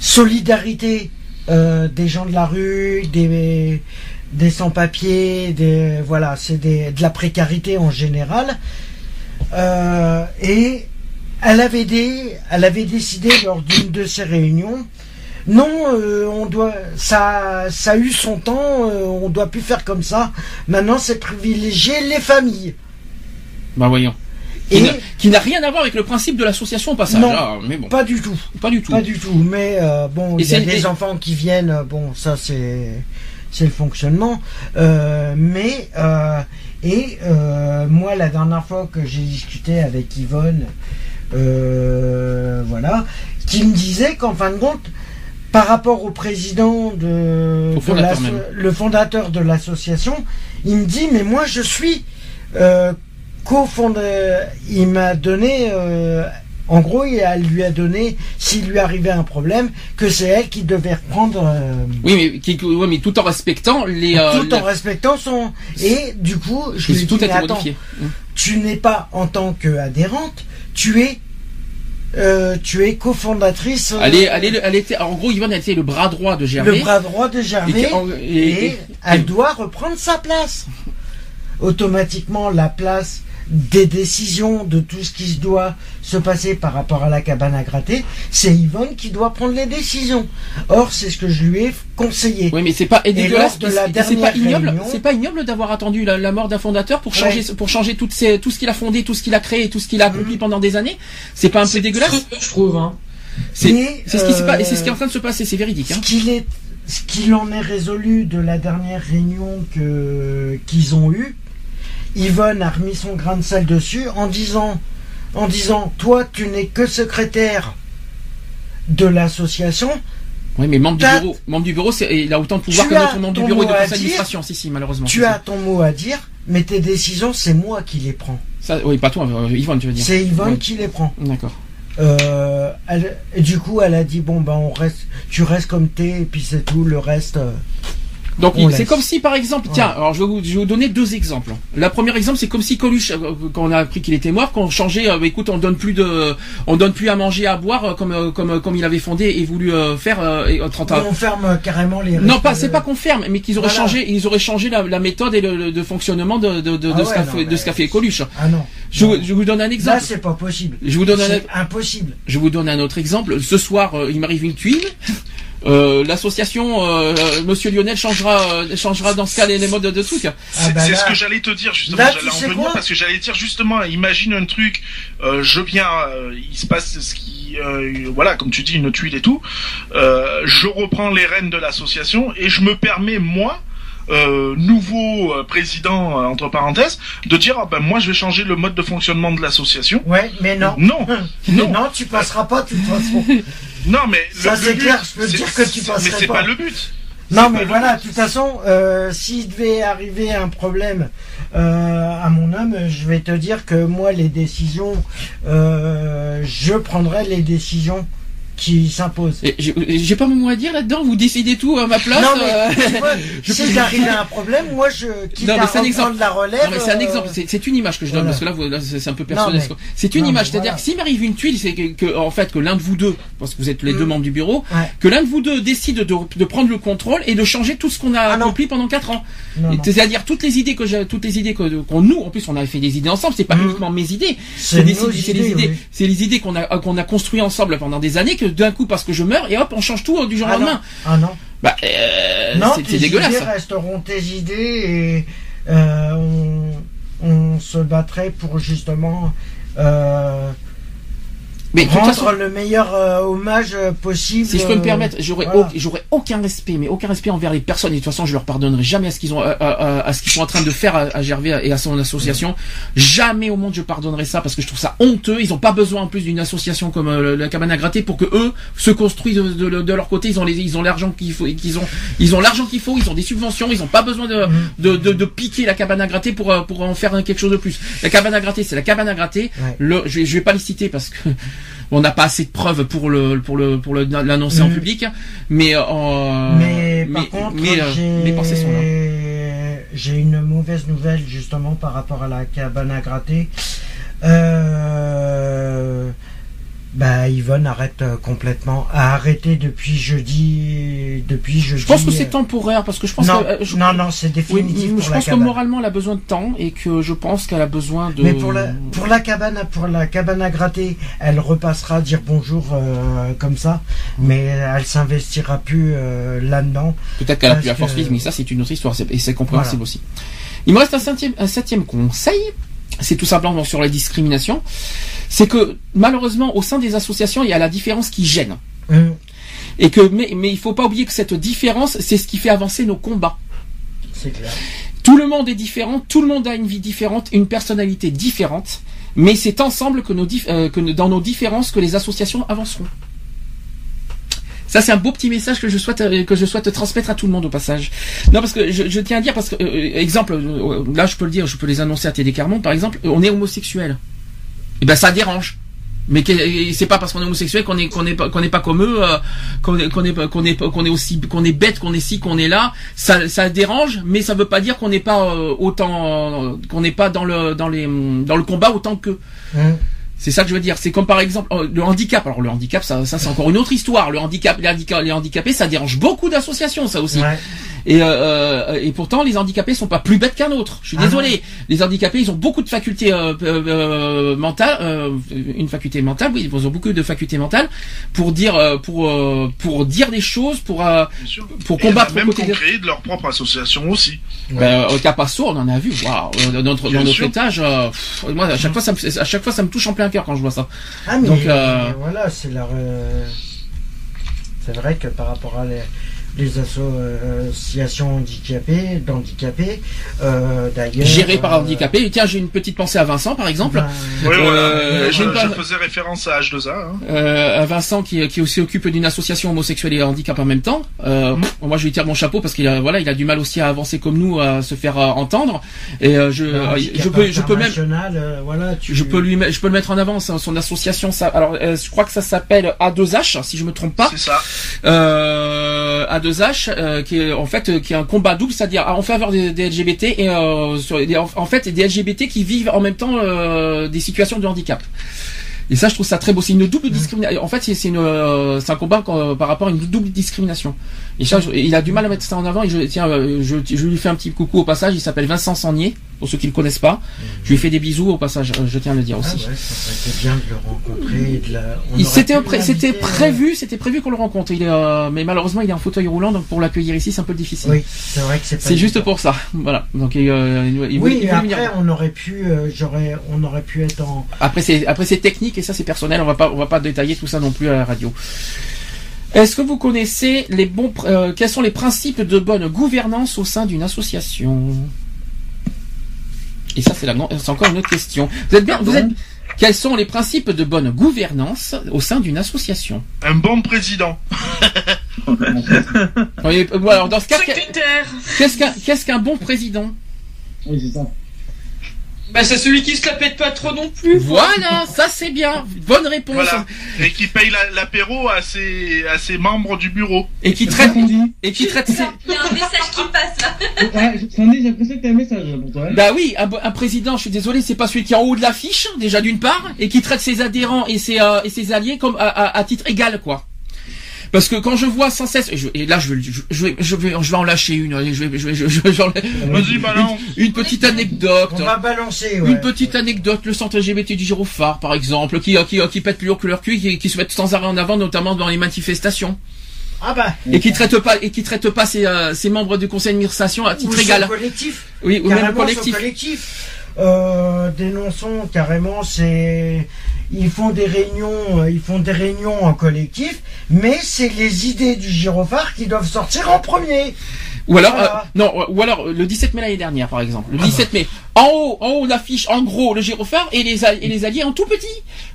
D: solidarité euh, des gens de la rue, des des sans-papiers, des voilà, c'est des de la précarité en général. Euh, et elle avait des, elle avait décidé lors d'une de ces réunions non, euh, on doit, ça, ça a eu son temps, euh, on doit plus faire comme ça. Maintenant, c'est privilégier les familles.
B: Bah voyons.
D: Et-
B: Qui n'a- rien à voir avec le principe de l'association au passage.
D: Non,
B: ah, mais bon.
D: Pas du tout.
B: Pas du tout.
D: Pas du tout. Mais euh, bon, il y a des
B: et-
D: enfants qui viennent. Bon, ça c'est, c'est le fonctionnement. Euh, mais euh, et euh, moi, la dernière fois que j'ai discuté avec Yvonne, voilà, qui me disait qu'en fin de compte, par rapport au président de,
B: Au fondateur
D: le fondateur de l'association, il me dit mais moi je suis euh, cofondateur. Il m'a donné, euh, en gros, elle lui a donné s'il lui arrivait un problème que c'est elle qui devait reprendre. euh,
B: Oui, mais, qui, mais tout en respectant les. euh,
D: tout en
B: la-
D: respectant son. Et du coup, je lui ai dit, attends.
B: Hum.
D: tu n'es pas en tant qu'adhérente, tu es, euh, tu es cofondatrice.
B: Elle, est, elle, est, elle était, en gros, Yvonne été le bras droit de Gervais.
D: le bras droit de Gervais
B: Et qui-
D: et,
B: et- et-
D: elle doit reprendre sa place. Automatiquement, la place des décisions de tout ce qui se doit se passer par rapport à la cabane à gratter, c'est Yvonne qui doit prendre les décisions. Or, c'est ce que je lui ai conseillé.
B: Oui, mais c'est pas et dégueulasse.
D: de la
B: c'est pas
D: dernière
B: ignoble.
D: réunion-
B: C'est pas ignoble d'avoir attendu la, la mort d'un fondateur pour changer, pour changer toutes ces, tout ce qu'il a fondé, tout ce qu'il a créé, tout ce qu'il a accompli pendant des années. C'est pas un peu dégueulasse
C: Je trouve, hein.
B: C'est ce qui s'est pas- et c'est ce qui est en
D: euh,
B: train de se passer. C'est véridique. Hein.
D: Ce qu'il est, ce qu'il en est résolu de la dernière réunion que qu'ils ont eue, Yvonne a remis son grain de sel dessus en disant, en disant, toi, tu n'es que secrétaire de l'association.
B: Oui, mais membre du bureau, membre du bureau, il a autant de pouvoir que notre membre du bureau et de conseil d'administration. Si, si, malheureusement.
D: Tu
B: si,
D: as ton mot à dire, mais tes décisions, c'est moi qui les prends.
B: Ça, oui, pas toi, euh, Yvonne, tu veux dire.
D: C'est Yvonne
B: Oui.
D: qui les prend.
B: D'accord.
D: Euh, elle- du coup, elle a dit bon ben on reste, tu restes comme t'es et puis c'est tout. Le reste. euh,
B: Donc c'est comme si par exemple, tiens, alors je vais, vous, je vais vous donner deux exemples. Le premier exemple, c'est comme si Coluche, euh, quand on a appris qu'il était mort, qu'on changeait, euh, écoute, on donne plus de, on donne plus à manger, à boire, euh, comme euh, comme euh, comme il avait fondé et voulu euh, faire euh, et, euh, 30 ans.
D: on ferme carrément les.
B: Non, pas, c'est pas qu'on ferme, mais qu'ils auraient
D: Voilà.
B: changé, ils auraient changé la, la méthode et le, le- de fonctionnement de, de, de,
D: Ah
B: ce
D: ouais,
B: qu'a
D: non,
B: fait, de
D: mais-
B: ce qu'a fait Coluche.
D: Ah non.
B: Je,
D: Non.
B: vous- je vous donne un
D: Là,
B: exemple.
D: c'est pas possible.
B: Je vous donne un,
D: impossible.
B: je vous donne un autre exemple. Ce soir, euh, il m'arrive une tuile. Euh, L'association euh, euh, Monsieur Lionel changera euh, changera dans ce cas les, les modes de trucs.
D: Ah
E: C'est
D: bah
E: c'est ce que j'allais te dire justement. J'allais en
D: sais
E: venir
D: quoi
E: parce que j'allais dire justement, imagine un truc, euh, je viens, euh, il se passe ce qui, euh, voilà, comme tu dis, une tuile et tout. Euh, je reprends les rênes de l'association et je me permets moi. Euh, nouveau euh, président euh, entre parenthèses de dire ah ben moi je vais changer le mode de fonctionnement de l'association
D: Ouais, mais non.
E: non
D: Non,
E: non
D: tu passeras pas de toute façon.
E: non mais
D: Ça, c'est clair, je peux
E: c'est-
D: dire que tu
E: c'est- mais c'est
D: pas.
E: pas le but
D: Non,
E: C'est
D: mais voilà, de toute façon, euh, s'il devait arriver un problème euh, à mon homme, je vais te dire que moi, les décisions, euh, je prendrai les décisions qui s'imposent.
B: Et J'ai pas mon mot à dire là-dedans. Vous décidez tout à ma place.
D: Non, mais
B: euh,
D: tu vois,
B: je-
D: s'il arrivait un problème, moi, je quitte
B: Non, mais
D: à
B: un exemple.
D: la relève.
B: Non, mais c'est un
D: euh,
B: exemple. C'est- une image que je donne
D: voilà.
B: parce que là, c'est un peu personnel. C'est une
D: non,
B: image. C'est-à-dire
D: voilà.
B: que s'il m'arrive une tuile, c'est que, que, en fait que l'un de vous deux, parce que vous êtes les deux
D: Mm.
B: membres du bureau,
D: Ouais.
B: que l'un de vous deux décide de, de prendre le contrôle et de changer tout ce qu'on a
D: Ah
B: accompli pendant quatre ans. C'est-à-dire toutes les idées que j'ai, toutes les idées qu'on nous, en plus, on avait fait des idées ensemble. C'est pas
D: Mm.
B: uniquement mes idées.
D: C'est
B: des,
D: idées,
B: c'est les idées qu'on a qu'on a construit ensemble pendant des années. D'un coup, parce que je meurs, et hop, on change tout du jour
D: Ah
B: au
D: non.
B: lendemain.
D: Ah non.
B: Bah, euh,
D: Non,
B: c'est dégueulasse.
D: idées resteront tes idées et euh, on, on se battrait pour justement euh,
B: Mais
D: rendre
B: façon,
D: le meilleur euh, hommage euh, possible.
B: si je peux me
D: euh,
B: permettre, j'aurais
D: voilà.
B: au- j'aurais aucun respect, mais aucun respect envers les personnes. Et de toute façon, je leur pardonnerai jamais à ce qu'ils ont, à, à- à ce qu'ils sont en train de faire à, à Gervais et à son association. Jamais au monde je pardonnerai ça parce que je trouve ça honteux. Ils ont pas besoin en plus d'une association comme euh, la cabane à gratter pour que eux se construisent de, de- de leur côté. Ils ont les, ils ont l'argent qu'il faut, qu'ils ont, ils ont l'argent qu'il faut. Ils ont des subventions. Ils ont pas besoin de, de, de, de piquer la cabane à gratter pour euh, pour en faire quelque chose de plus. La cabane à gratter, c'est la cabane à gratter.
D: Ouais.
B: Le, je je vais pas les citer parce que on n'a pas assez de preuves pour le pour le pour le l'annoncer en
D: Mhm.
B: public. Mais euh,
D: Mais par contre,
B: mais, euh, pensées sont là.
D: j'ai une mauvaise nouvelle justement par rapport à la cabane à gratter. Euh, bah, Yvonne arrête euh, complètement, a arrêté depuis jeudi, depuis jeudi.
B: Je pense que c'est
D: euh,
B: temporaire parce que je pense
D: non,
B: que euh, je,
D: non, non, c'est
B: oui,
D: définitif
B: je
D: pour la
B: pense que moralement elle a besoin de temps et que je pense qu'elle a besoin de.
D: Mais pour la, pour la cabane, à- pour la cabane à gratter, elle repassera dire bonjour euh, comme ça, mais elle s'investira plus euh, là-dedans.
B: Peut-être qu'elle a plus la force
D: que-
B: physique, mais ça c'est une autre histoire c'est- et c'est compréhensible aussi. Il me reste un septième, un septième conseil. C'est tout simplement sur la discrimination. C'est que malheureusement au sein des associations il y a la différence qui gêne. Et que mais mais il faut pas oublier que cette différence c'est ce qui fait avancer nos combats.
D: c'est clair.
B: Tout le monde est différent, tout le monde a une vie différente, une personnalité différente, mais c'est ensemble que, nos dif- euh, que dans nos différences que les associations avanceront. Ça c'est un beau petit message que je souhaite euh, que je souhaite transmettre à tout le monde au passage. Non parce que je, tiens à dire parce que euh, exemple euh, là je peux le dire, je peux les annoncer à Télé Carmont par exemple, on est homosexuel. Et ben ça dérange. Mais c'est pas parce qu'on est homosexuel qu'on est qu'on pas qu'on n'est pas comme eux, qu'on est qu'on est qu'on est est aussi qu'on est bête, qu'on est ci, qu'on est là. Ça ça dérange, mais ça veut pas dire qu'on n'est pas autant qu'on n'est pas dans le dans les dans le combat autant que.
D: Hum.
B: C'est ça que je veux dire. C'est comme par exemple euh, le handicap. Alors le handicap, ça, ça c'est encore une autre histoire. Le handicap, les, handica- les handicapés, ça dérange beaucoup d'associations, ça aussi.
D: Ouais.
B: Et, euh, euh, et pourtant, les handicapés sont pas plus bêtes qu'un autre. Je suis
D: Ah
B: désolé. Les handicapés, ils ont beaucoup de facultés euh, mentales, euh, une faculté mentale. Oui, ils ont beaucoup de facultés mentales pour dire, pour euh, pour dire des choses, pour euh, pour
E: Et
B: combattre.
E: même qui ont
B: quotidien.
E: créé de leur propre association aussi.
B: Ben, au Capasso, on en a vu. Waouh, dans notre,
E: Bien
B: dans notre
E: sûr.
B: étage, euh, pff, moi à chaque fois, ça me, à chaque fois, ça me touche en plein cœur quand je vois ça.
D: Ah, mais
B: Donc, euh,
D: voilà, c'est leur. C'est vrai que par rapport à les, les associations handicapées, d'handicapés, euh, d'ailleurs.
B: Géré par
D: euh,
B: handicapé. Tiens, j'ai une petite pensée à Vincent, par exemple.
D: ben,
E: Oui, voilà.
B: Euh,
E: je, faisais référence à H2A. Hein.
B: Euh, à Vincent qui, qui aussi occupe d'une association homosexuelle et handicap en même temps. Euh, pff, moi, je lui tire mon chapeau parce qu'il a voilà, il a du mal aussi à avancer comme nous, à se faire euh, entendre. Et euh, je,
D: handicap
B: je peux, je peux même,
D: international, euh, voilà, tu-
B: je peux lui, je peux le mettre en avant. Son, son association, ça, alors, euh, je crois que ça s'appelle A2H, si je me trompe pas.
E: C'est ça.
B: Euh, A2H, euh, qui est en fait, euh, qui est un combat double, c'est-à-dire en faveur des, des LGBT et euh, sur, en, fait des LGBT qui vivent en même temps euh, des situations de handicap. Et ça, je trouve ça très beau. C'est une double discrimination. En fait, c'est c'est une, euh, c'est un combat euh, par rapport à une double discrimination. Et ça, je- il a du mal à mettre ça en avant. Et je, tiens, euh, je, je lui fais un petit coucou au passage. Il s'appelle Vincent Sanier, pour ceux qui le connaissent pas. Je lui fais des bisous au passage. euh, Je tiens à le dire
D: Ah
B: aussi.
D: ouais, ça bien de le rencontrer. de la-
B: C'était pré-
D: euh,
B: prévu, c'était prévu qu'on le rencontre. Il est, euh, mais malheureusement, il est en fauteuil roulant, donc pour l'accueillir ici, c'est un peu difficile.
D: Oui, c'est vrai que c'est pas
B: C'est juste pour ça. Voilà. Donc il, euh, il-
D: Oui,
B: il venir.
D: après on aurait pu, euh, j'aurais, on aurait pu être en.
B: Après c'est après c'est technique et ça c'est personnel. On va pas on va pas détailler tout ça non plus à la radio. Est-ce que vous connaissez les bons quels sont les principes de bonne gouvernance au sein d'une association? Et ça c'est la c'est encore une autre question. Vous êtes bien vous êtes quels sont les principes de bonne gouvernance au sein d'une association
E: Un bon président.
B: Oui, euh, bon, alors dans ce cas,
C: Secrétaire.
B: qu'est-ce qu'un qu'est-ce qu'un bon président?
H: Oui, c'est ça.
C: Bah, c'est celui qui se la pète pas trop non plus.
B: Voilà, ça c'est bien. Bonne réponse.
E: Voilà. Et qui paye la- l'apéro à ses, à ses membres du bureau.
B: Et qui traite
H: ça qu'on dit.
B: et qui traite ses...
G: Il y a un message qui passe là.
H: Ouais, Sandy, j'ai l'impression que t'as un message pour toi.
B: Bah oui, un, un président, je suis désolé, c'est pas celui qui est en haut de l'affiche, déjà d'une part, et qui traite ses adhérents et ses, euh, et ses alliés comme à, à- à titre égal, quoi. Parce que quand je vois sans cesse, et, je- et là je vais, je, je vais, je vais, je vais en lâcher une, je vais, je vais, je,
E: balance.
B: une petite anecdote.
D: On va balancer. Ouais.
B: Une petite anecdote, le centre LGBT du Girophare, par exemple, qui, qui, qui pète plus haut que leur cul, qui, qui se mettent sans arrêt en avant, notamment dans les manifestations,
D: Ah bah.
B: et qui traite pas, et qui traite pas ses, euh, ses membres du conseil d'administration à titre
D: ou
B: égal.
D: collectif.
B: Oui, ou même collectif.
D: collectif. euh, dénonçons carrément. C'est ils font des réunions, euh, ils font des réunions en collectif, mais c'est les idées du gyrophare qui doivent sortir en premier.
B: Ou alors,
D: Voilà.
B: euh, non, ou alors euh, le 17 mai l'année dernière, par exemple.
D: Ah
B: Le 17 mai, en haut, en haut, l'affiche, en gros, le gyrophare et les, et les alliés en tout petit.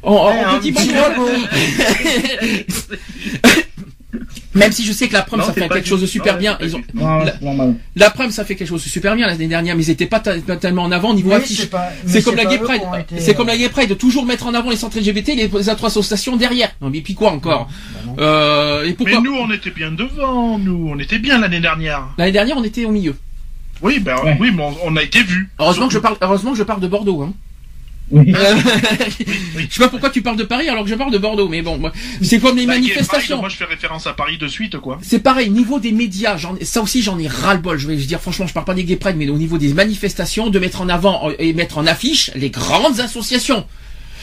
B: En,
D: Ouais,
B: en petit
D: petit.
B: Même si je sais que la
F: Non,
B: ça fait quelque chose de super bien. Ils ont, la, preuve, ça fait quelque chose de super bien l'année dernière, mais ils étaient pas, tellement en avant au niveau affiche.
D: c'est
B: comme la
D: pas
B: Gay Pride. C'est comme
D: euh,
B: la Gay Pride de toujours mettre en avant les centres LGBT, les, associations derrière. Non, mais puis quoi encore
D: bah
B: euh, Et pourquoi
E: Mais nous, on était bien devant, nous, on était bien l'année dernière.
B: L'année dernière, on était au milieu.
E: Oui, ben oui, mais on, on a été vus.
B: Heureusement que je parle, heureusement que je parle de Bordeaux. Hein.
H: Oui.
B: Euh, je sais pas pourquoi tu parles de Paris alors que je parle de Bordeaux, mais bon, moi, c'est comme les
E: Gay
B: manifestations.
E: Moi, je fais référence à Paris de suite, quoi.
B: C'est pareil, niveau des médias, j'en, ça aussi j'en ai ras-le-bol. Je vais dire franchement, je parle pas des gay pride, mais au niveau des manifestations, de mettre en avant euh, et mettre en affiche les grandes associations.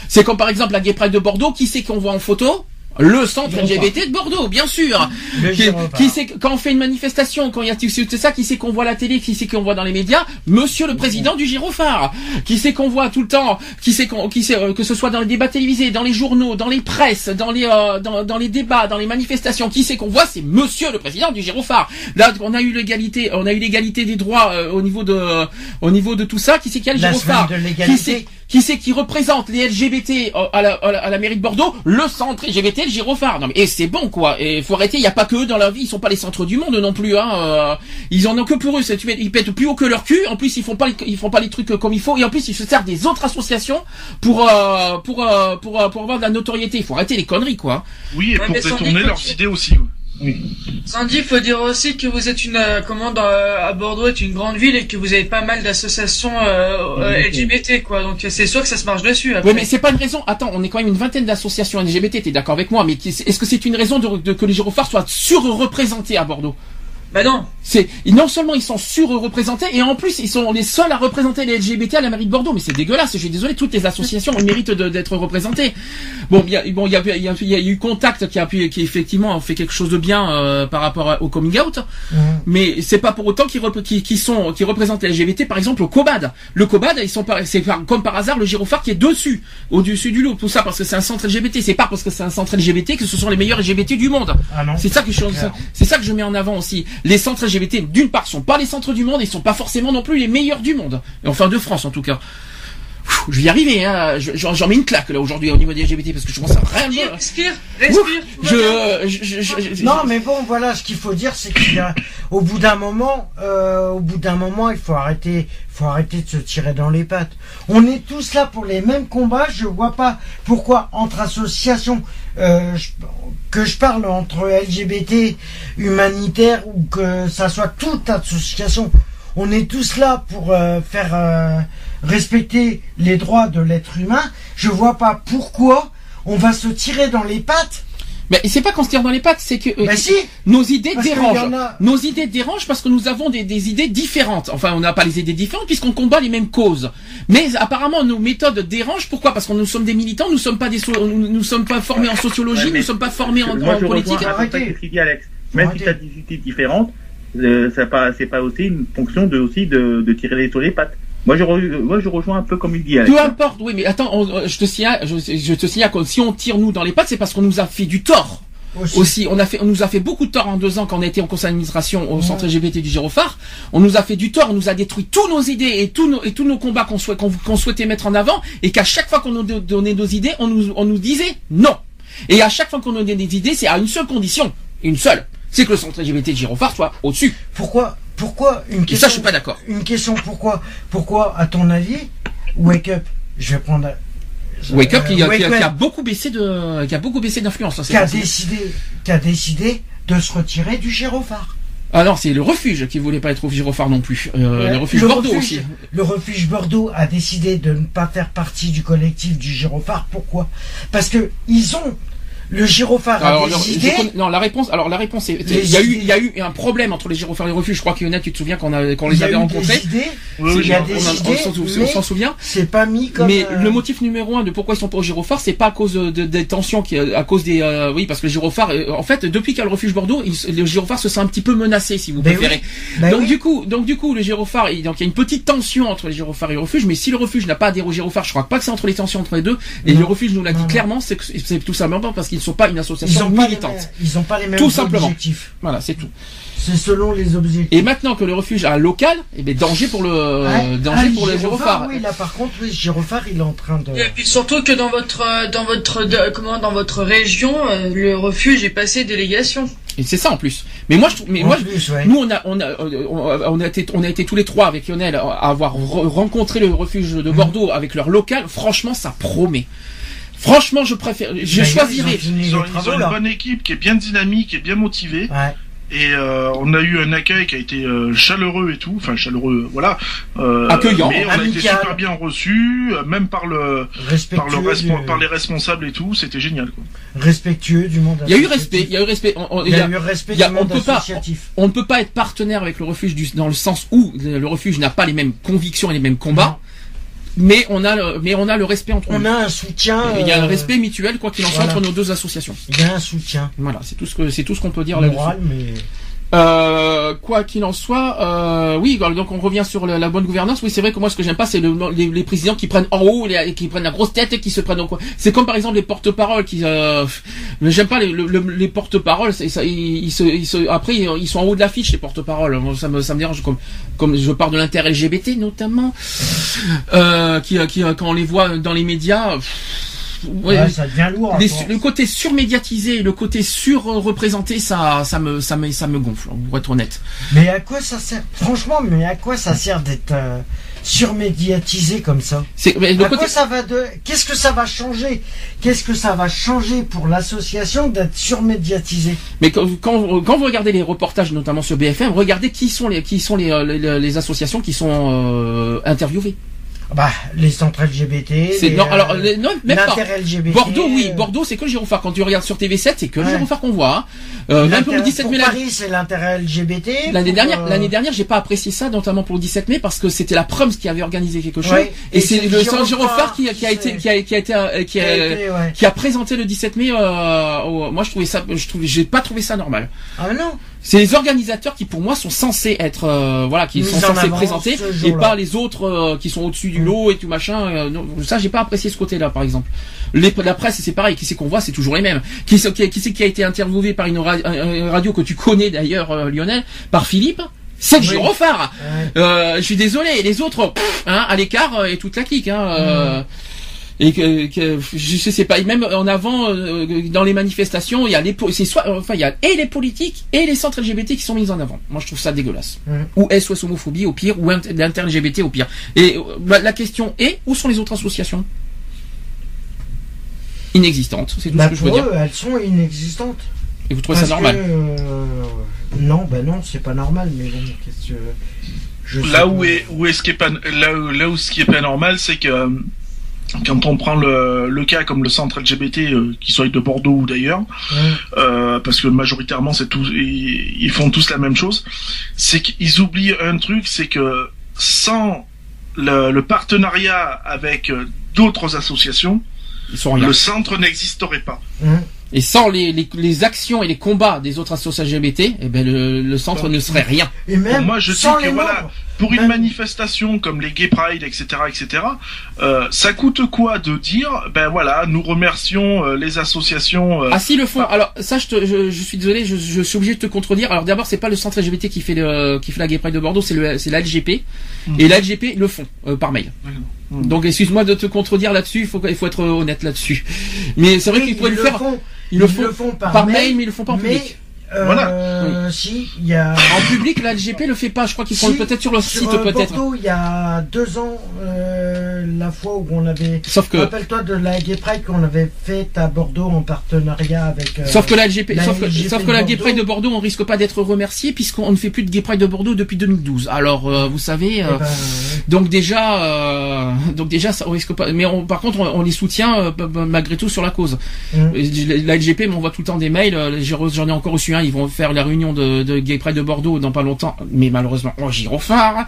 B: C'est comme par exemple la gay pride de Bordeaux, qui c'est qu'on voit en photo? Le centre. LGBT de Bordeaux, bien sûr. Qui, qui c'est quand on fait une manifestation, quand il y a tout ça, qui c'est qu'on voit la télé, qui c'est qu'on voit dans les médias, Monsieur le président du gyrophare. Qui c'est qu'on voit tout le temps, qui c'est qu'on, qui c'est euh, que ce soit dans les débats télévisés, dans les journaux, dans les presses, dans les euh, dans, dans les débats, dans les manifestations, qui c'est qu'on voit, c'est Monsieur le président du gyrophare. Là, on a eu l'égalité, on a eu l'égalité des droits euh, au niveau de au niveau de tout ça. Qui c'est qui a le Qui
D: l'égalité.
B: Qui c'est qui représente les LGBT à la, à la, à la mairie de Bordeaux Le centre LGBT, le gyrophare. Non mais et c'est bon quoi. Et faut arrêter. Il y a pas que eux dans leur vie. Ils sont pas les centres du monde non plus. Hein. euh, ils en ont que pour eux. Ils pètent plus haut que leur cul. En plus ils font pas les, ils font pas les trucs comme il faut. Et en plus ils se servent des autres associations pour euh, pour euh, pour euh, pour avoir de la notoriété. Il faut arrêter les conneries quoi.
E: Oui, et
C: Ouais,
E: pour détourner leurs idées aussi. Ouais.
C: Sandy, il faut dire aussi que vous êtes une euh, comment dans, à Bordeaux est une grande ville et que vous avez pas mal d'associations euh, euh, LGBT quoi. Donc c'est sûr que ça se marche dessus. Après.
B: Oui, mais c'est pas une raison. Attends, on est quand même une vingtaine d'associations LGBT. T'es d'accord avec moi Mais est-ce que c'est une raison de, de- que les gyrophares soient surreprésentés à Bordeaux?
C: Bah non.
B: C'est non seulement ils sont surreprésentés et en plus ils sont les seuls à représenter les LGBT à la mairie de Bordeaux. Mais c'est dégueulasse. Je suis désolé, toutes les associations méritent de- d'être représentées. Bon, il y a, bon, il y a, il y a- il y a eu Contact qui a pu, qui effectivement a fait quelque chose de bien euh, par rapport au coming out.
D: Mhm.
B: Mais c'est pas pour autant qu'ils sont qui représentent les LGBT. Par exemple, au Cobad. Le Cobad, ils sont c'est comme par hasard le gyrophare qui est dessus, au-dessus du lot. Tout ça parce que c'est un centre LGBT. C'est pas parce que c'est un centre LGBT que ce sont les meilleurs LGBT du monde.
D: Ah.
B: C'est ça que je, c'est ça que je mets en avant aussi. Les centres LGBT, d'une part, sont pas les centres du monde, et sont pas forcément non plus les meilleurs du monde. Et enfin de France en tout cas. Je vais y arriver, hein. Je- J'en mets une claque là aujourd'hui au niveau des LGBT parce que je commence à rien
C: Respire,
B: dire.
C: respire, respire. tout va bien.
B: Je, je, je, je- je-
D: Non, mais bon, voilà, ce qu'il faut dire, c'est qu'il y a, au bout d'un moment, euh, au bout d'un moment, il faut arrêter, faut arrêter de se tirer dans les pattes. On est tous là pour les mêmes combats. Je vois pas pourquoi entre associations, euh, que je parle entre LGBT, humanitaire ou que ça soit toute association, on est tous là pour euh, faire euh, respecter les droits de l'être humain. Je vois pas pourquoi on va se tirer dans les pattes.
B: Mais c'est pas qu'on se tire dans les pattes, c'est que euh,
D: Bah si.
B: nos idées dérangent.
D: a-
B: Nos idées dérangent parce que nous avons des, des idées différentes. Enfin, on n'a pas les idées différentes puisqu'on combat les mêmes causes. Mais apparemment, nos méthodes dérangent. Pourquoi? Parce que nous sommes des militants, nous sommes pas des, so- nous, nous sommes pas formés en sociologie,
F: Ouais,
B: nous sommes pas formés en,
F: Moi,
B: en
F: je
B: politique.
D: Arrêtez.
F: Alex. Même si tu as des idées différentes, euh, ça pas, c'est pas aussi une fonction de, aussi de, de tirer les sur les pattes. Moi je, re- moi, je rejoins un peu comme il dit.
B: Peu importe, oui, mais attends, on- euh, je te signale, je, je te signale que si on tire nous dans les pattes, c'est parce qu'on nous a fait du tort.
D: Aussi.
B: Aussi, on a fait, on nous a fait beaucoup de tort en deux ans quand on a été en conseil d'administration au centre LGBT du Gyrophare. On nous a fait du tort, on nous a détruit tous nos idées et tous nos, et tous nos combats qu'on souhait- qu'on souhaitait mettre en avant et qu'à chaque fois qu'on nous do- donnait nos idées, on nous, on nous disait non. Et à chaque fois qu'on nous donnait des idées, c'est à une seule condition, une seule, c'est que le centre LGBT du Gyrophare soit au-dessus.
D: Pourquoi, pourquoi une
B: Et
D: question
B: ça, je suis pas d'accord.
D: Une question, pourquoi, pourquoi, à ton avis, Wake Up, je vais prendre.
B: Wake Up qui, a-
D: Wake
B: qui a, qui a
D: Up,
B: beaucoup baissé de, qui a beaucoup baissé d'influence.
D: qui a décidé, qui a décidé de se retirer du gyrophare.
B: Ah non, c'est le refuge qui voulait pas être au Gyrophare non plus. Euh,
D: Ouais,
B: le refuge
D: le
B: Bordeaux
D: refuge-
B: aussi.
D: Le refuge Bordeaux a décidé de ne pas faire partie du collectif du gyrophare. Pourquoi? Parce que ils ont Le gyrophare a
B: Alors,
D: des
B: le- je
D: idées.
B: connais- non, la réponse. Alors la réponse est. Il y a eu, il y a eu un problème entre les gyrophares et les refuges. Je crois qu'il y en a. Tu te souviens qu'on a, qu'on les
D: a
B: avait rencontrés.
D: des idées. Il y a des
B: on, a-
D: idées.
B: s'en on souvient.
D: C'est pas mis comme.
B: Mais
D: euh,
B: le motif numéro un de pourquoi ils sont au gyrophare, c'est pas à cause de, des tensions, qui, à cause des, euh, oui, parce que le gyrophare, euh, en fait, depuis qu'il y a le refuge Bordeaux, il- le gyrophare se sent un petit peu menacé, si vous
D: Ben
B: préférez.
D: oui. Ben
B: donc
D: oui.
B: du coup, donc du coup, le gyrophare, il, donc il y a une petite tension entre les gyrophares et le refuge, mais si le refuge n'a pas adhéré au gyrophare, je crois pas que c'est entre les tensions entre les deux. Et
D: Non.
B: le refuge nous l'a dit
D: Non,
B: clairement, c'est tout simplement parce qu'ils ne sont pas une
D: Ils
B: association
D: pas les
B: militante.
D: ils ont pas les mêmes
B: Tout simplement.
D: objectifs.
B: Voilà, c'est tout.
D: C'est selon les objectifs.
B: Et maintenant que le refuge a un local, eh ben danger pour le
D: Ouais.
B: danger
D: Ah,
B: pour le gyrophare.
D: Oui, là par contre, oui, gyrophare, il est en train de.
C: Et puis surtout que dans votre dans votre de- comment dans votre région, euh, le refuge est passé délégation.
B: Et c'est ça en plus. Mais moi je trouve, mais
D: En
B: moi je-
D: plus, ouais.
B: nous on a on a euh, on on a été on a été tous les trois avec Lionel à avoir re- rencontré le refuge de Bordeaux avec leur local. Franchement, ça promet. Franchement, je préfère, je choisirais.
D: ils ont fini
E: Ils
D: les
E: ont, ils ont
D: travaux,
E: une bonne équipe qui est bien dynamique et bien motivée.
D: Ouais.
E: Et euh, on a eu un accueil qui a été euh, chaleureux et tout, enfin chaleureux, voilà. Euh,
B: Accueillant.
E: Mais on a été super bien reçus, euh, même par le par, le
D: Respectueux,
E: respo-
D: du...
E: par les responsables et tout, c'était génial. Quoi.
D: respectueux du monde
B: Il y a eu
D: associatif.
B: respect, il y a eu respect. On,
D: Il y a eu respect
B: il y a-
D: du
B: on
D: monde
B: peut pas-
D: associatif.
B: on ne peut pas être partenaire avec le refuge du, dans le sens où le le refuge n'a pas les mêmes convictions et les mêmes combats, mais on a le, mais on a le respect entre
D: On
B: nous.
D: a un soutien.
B: Il y a un
D: euh,
B: respect mutuel quoi qu'il en soit
D: voilà.
B: entre nos deux associations.
D: Il y a un soutien
B: Voilà, c'est tout ce que c'est tout ce qu'on peut dire là-dessus.
D: mais.
B: Euh, quoi qu'il en soit, euh, oui, donc on revient sur la, bonne gouvernance. Oui, c'est vrai que moi, ce que j'aime pas, c'est le, les, présidents qui prennent en haut, les, qui prennent la grosse tête et qui se prennent au coin. C'est comme par exemple les porte-paroles qui, euh, j'aime pas les, le- le- les porte-paroles. ils, se, après, ils sont en haut de l'affiche les porte-paroles. Ça me, dérange comme, comme je parle de l'inter-LGBT notamment, euh, qui, qui, quand on les voit dans les médias. Ouais,
D: Ouais, ça devient lourd.
B: les-
D: force.
B: le côté surmédiatisé, le côté surreprésenté, ça, ça me, ça me, ça me gonfle, pour être honnête.
D: Mais à quoi ça sert Franchement, mais à quoi ça sert d'être euh, surmédiatisé comme ça?
B: C'est, mais le
D: À
B: côté,
D: quoi ça va de Qu'est-ce que ça va changer? Qu'est-ce que ça va changer pour l'association d'être surmédiatisé
B: mais quand, quand, quand vous regardez les reportages, notamment sur BFM, regardez qui sont les, qui sont les, euh, les, les associations qui sont euh, interviewées.
D: Bah, les centres LGBT.
B: C'est, non,
D: euh,
B: alors, les- non, même pas.
D: l'inter-LGBT,
B: Bordeaux, oui,
D: euh,
B: Bordeaux, c'est que le gyrophare. Quand tu regardes sur TV7, c'est que le
D: Ouais.
B: gyrophare qu'on voit. hein. Euh, même pour le
D: l'inter-
B: 17
D: pour
B: mai, la-
D: Paris, c'est l'intérêt LGBT.
B: L'année
D: pour,
B: dernière,
D: euh,
B: l'année dernière, j'ai pas apprécié ça, notamment pour le 17 mai, parce que c'était la Prums qui avait organisé quelque chose,
D: Ouais.
B: et,
D: Et
B: c'est le Saint Gyrophare qui, a- qui a
D: qui
B: été, qui a, qui a été, euh, qui
D: a
B: a,
D: été, ouais.
B: qui a présenté le 17 mai. Euh, au- moi, je trouvais ça, je trouvais, j'ai pas trouvé ça normal.
D: Ah non
B: C'est les organisateurs qui, pour moi, sont censés être, euh, voilà, qui
D: Mis
B: sont
D: en
B: censés présenter, et pas les autres euh, qui sont au-dessus du
D: Mm.
B: lot et tout machin. euh, non, ça, j'ai pas apprécié ce côté-là, par exemple. Les, la presse, c'est pareil. Qui c'est qu'on voit, c'est toujours les mêmes. Qui c'est qui, qui, a été interviewé par une, ra- une radio que tu connais d'ailleurs, euh, Lionel, par Philippe? C'est
D: Oui.
B: gyrophare.
D: Ouais.
B: Euh, je suis désolé, les autres, pff, hein, à l'écart euh, et toute la clique. Hein, euh, Et que, que je sais pas, même en avant euh, dans les manifestations, il y a les, po- c'est soit, enfin il y a et les politiques et les centres LGBT qui sont mis en avant. Moi je trouve ça dégueulasse.
D: Mhm.
B: Ou SOS homophobie au pire, ou int- l'inter LGBT au pire. Et euh, bah, la question est où sont les autres associations? Inexistantes, c'est tout
D: Bah,
B: ce que je veux dire.
D: elles sont inexistantes.
B: Et vous trouvez ça
D: Parce
B: normal?
D: que, euh, Non, bah non, c'est pas normal, mais bon, qu'est-ce que. Je
E: Là où
D: pas.
E: est, où est ce qui est pas, là où, là où ce qui est pas normal, c'est que euh, quand on prend le, le cas comme le centre LGBT, euh, qu'il soit de Bordeaux ou d'ailleurs,
D: Ouais.
E: euh, parce que majoritairement c'est tout, ils, ils font tous la même chose, c'est qu'ils oublient un truc, c'est que sans le, le partenariat avec euh, d'autres associations,
B: Ils sont rien.
E: le centre n'existerait pas.
B: Et sans les, les, les actions et les combats des autres associations LGBT, eh ben le, le centre
E: Donc,
B: ne serait rien.
D: Et même
E: Moi, je dis
D: sans
E: que
D: les
E: voilà,
D: membres.
E: Pour une
D: Même-
E: manifestation comme les Gay Pride, etc., etc., euh, ça coûte quoi de dire, ben voilà, nous remercions euh, les associations. euh,
B: Ah si le font. Alors ça, je, te, je, je suis désolé, je, je suis obligé de te contredire. Alors d'abord, c'est pas le centre LGBT qui fait le qui fait la Gay Pride de Bordeaux, c'est le c'est la LGP
E: Mhm.
B: et la LGP le font euh, par mail.
E: Mhm.
B: Donc excuse-moi de te contredire là-dessus. Il faut il faut être honnête là-dessus. Mais c'est vrai
D: Oui,
B: qu'ils pourraient
D: ils
B: le faire.
D: font,
B: Ils le font
D: par,
B: par mail, mais ils le font pas en
D: mais,
B: public.
D: Euh,
E: Voilà.
D: Si, il y a.
B: En public, la LGP le fait pas. Je crois qu'ils font
D: Si,
B: peut-être sur leur
D: sur,
B: site
D: euh,
B: peut-être.
D: Bordeaux, il y a deux ans, euh, euh, la fois où on avait.
B: Sauf que-
D: Rappelle-toi de la Gay Pride qu'on avait faite à Bordeaux en partenariat avec. euh,
B: Sauf que la LGP,
D: la
B: sauf que,
D: LGP
B: sauf que la Gay
D: Bordeaux.
B: Pride de Bordeaux, on risque pas d'être remercié puisqu'on ne fait plus de Gay Pride de Bordeaux depuis 2012. Alors, euh, vous savez, euh,
D: Eh ben,
B: donc déjà, euh, donc déjà, ça on risque pas. Mais on- par contre, on, on les soutient euh, malgré tout sur la cause.
D: Mm.
B: La LGP m'envoie tout le temps des mails. euh, J'en ai encore reçu un. Ils vont faire la réunion de, de Gay Pride de Bordeaux dans pas longtemps. Mais malheureusement, au Girophare.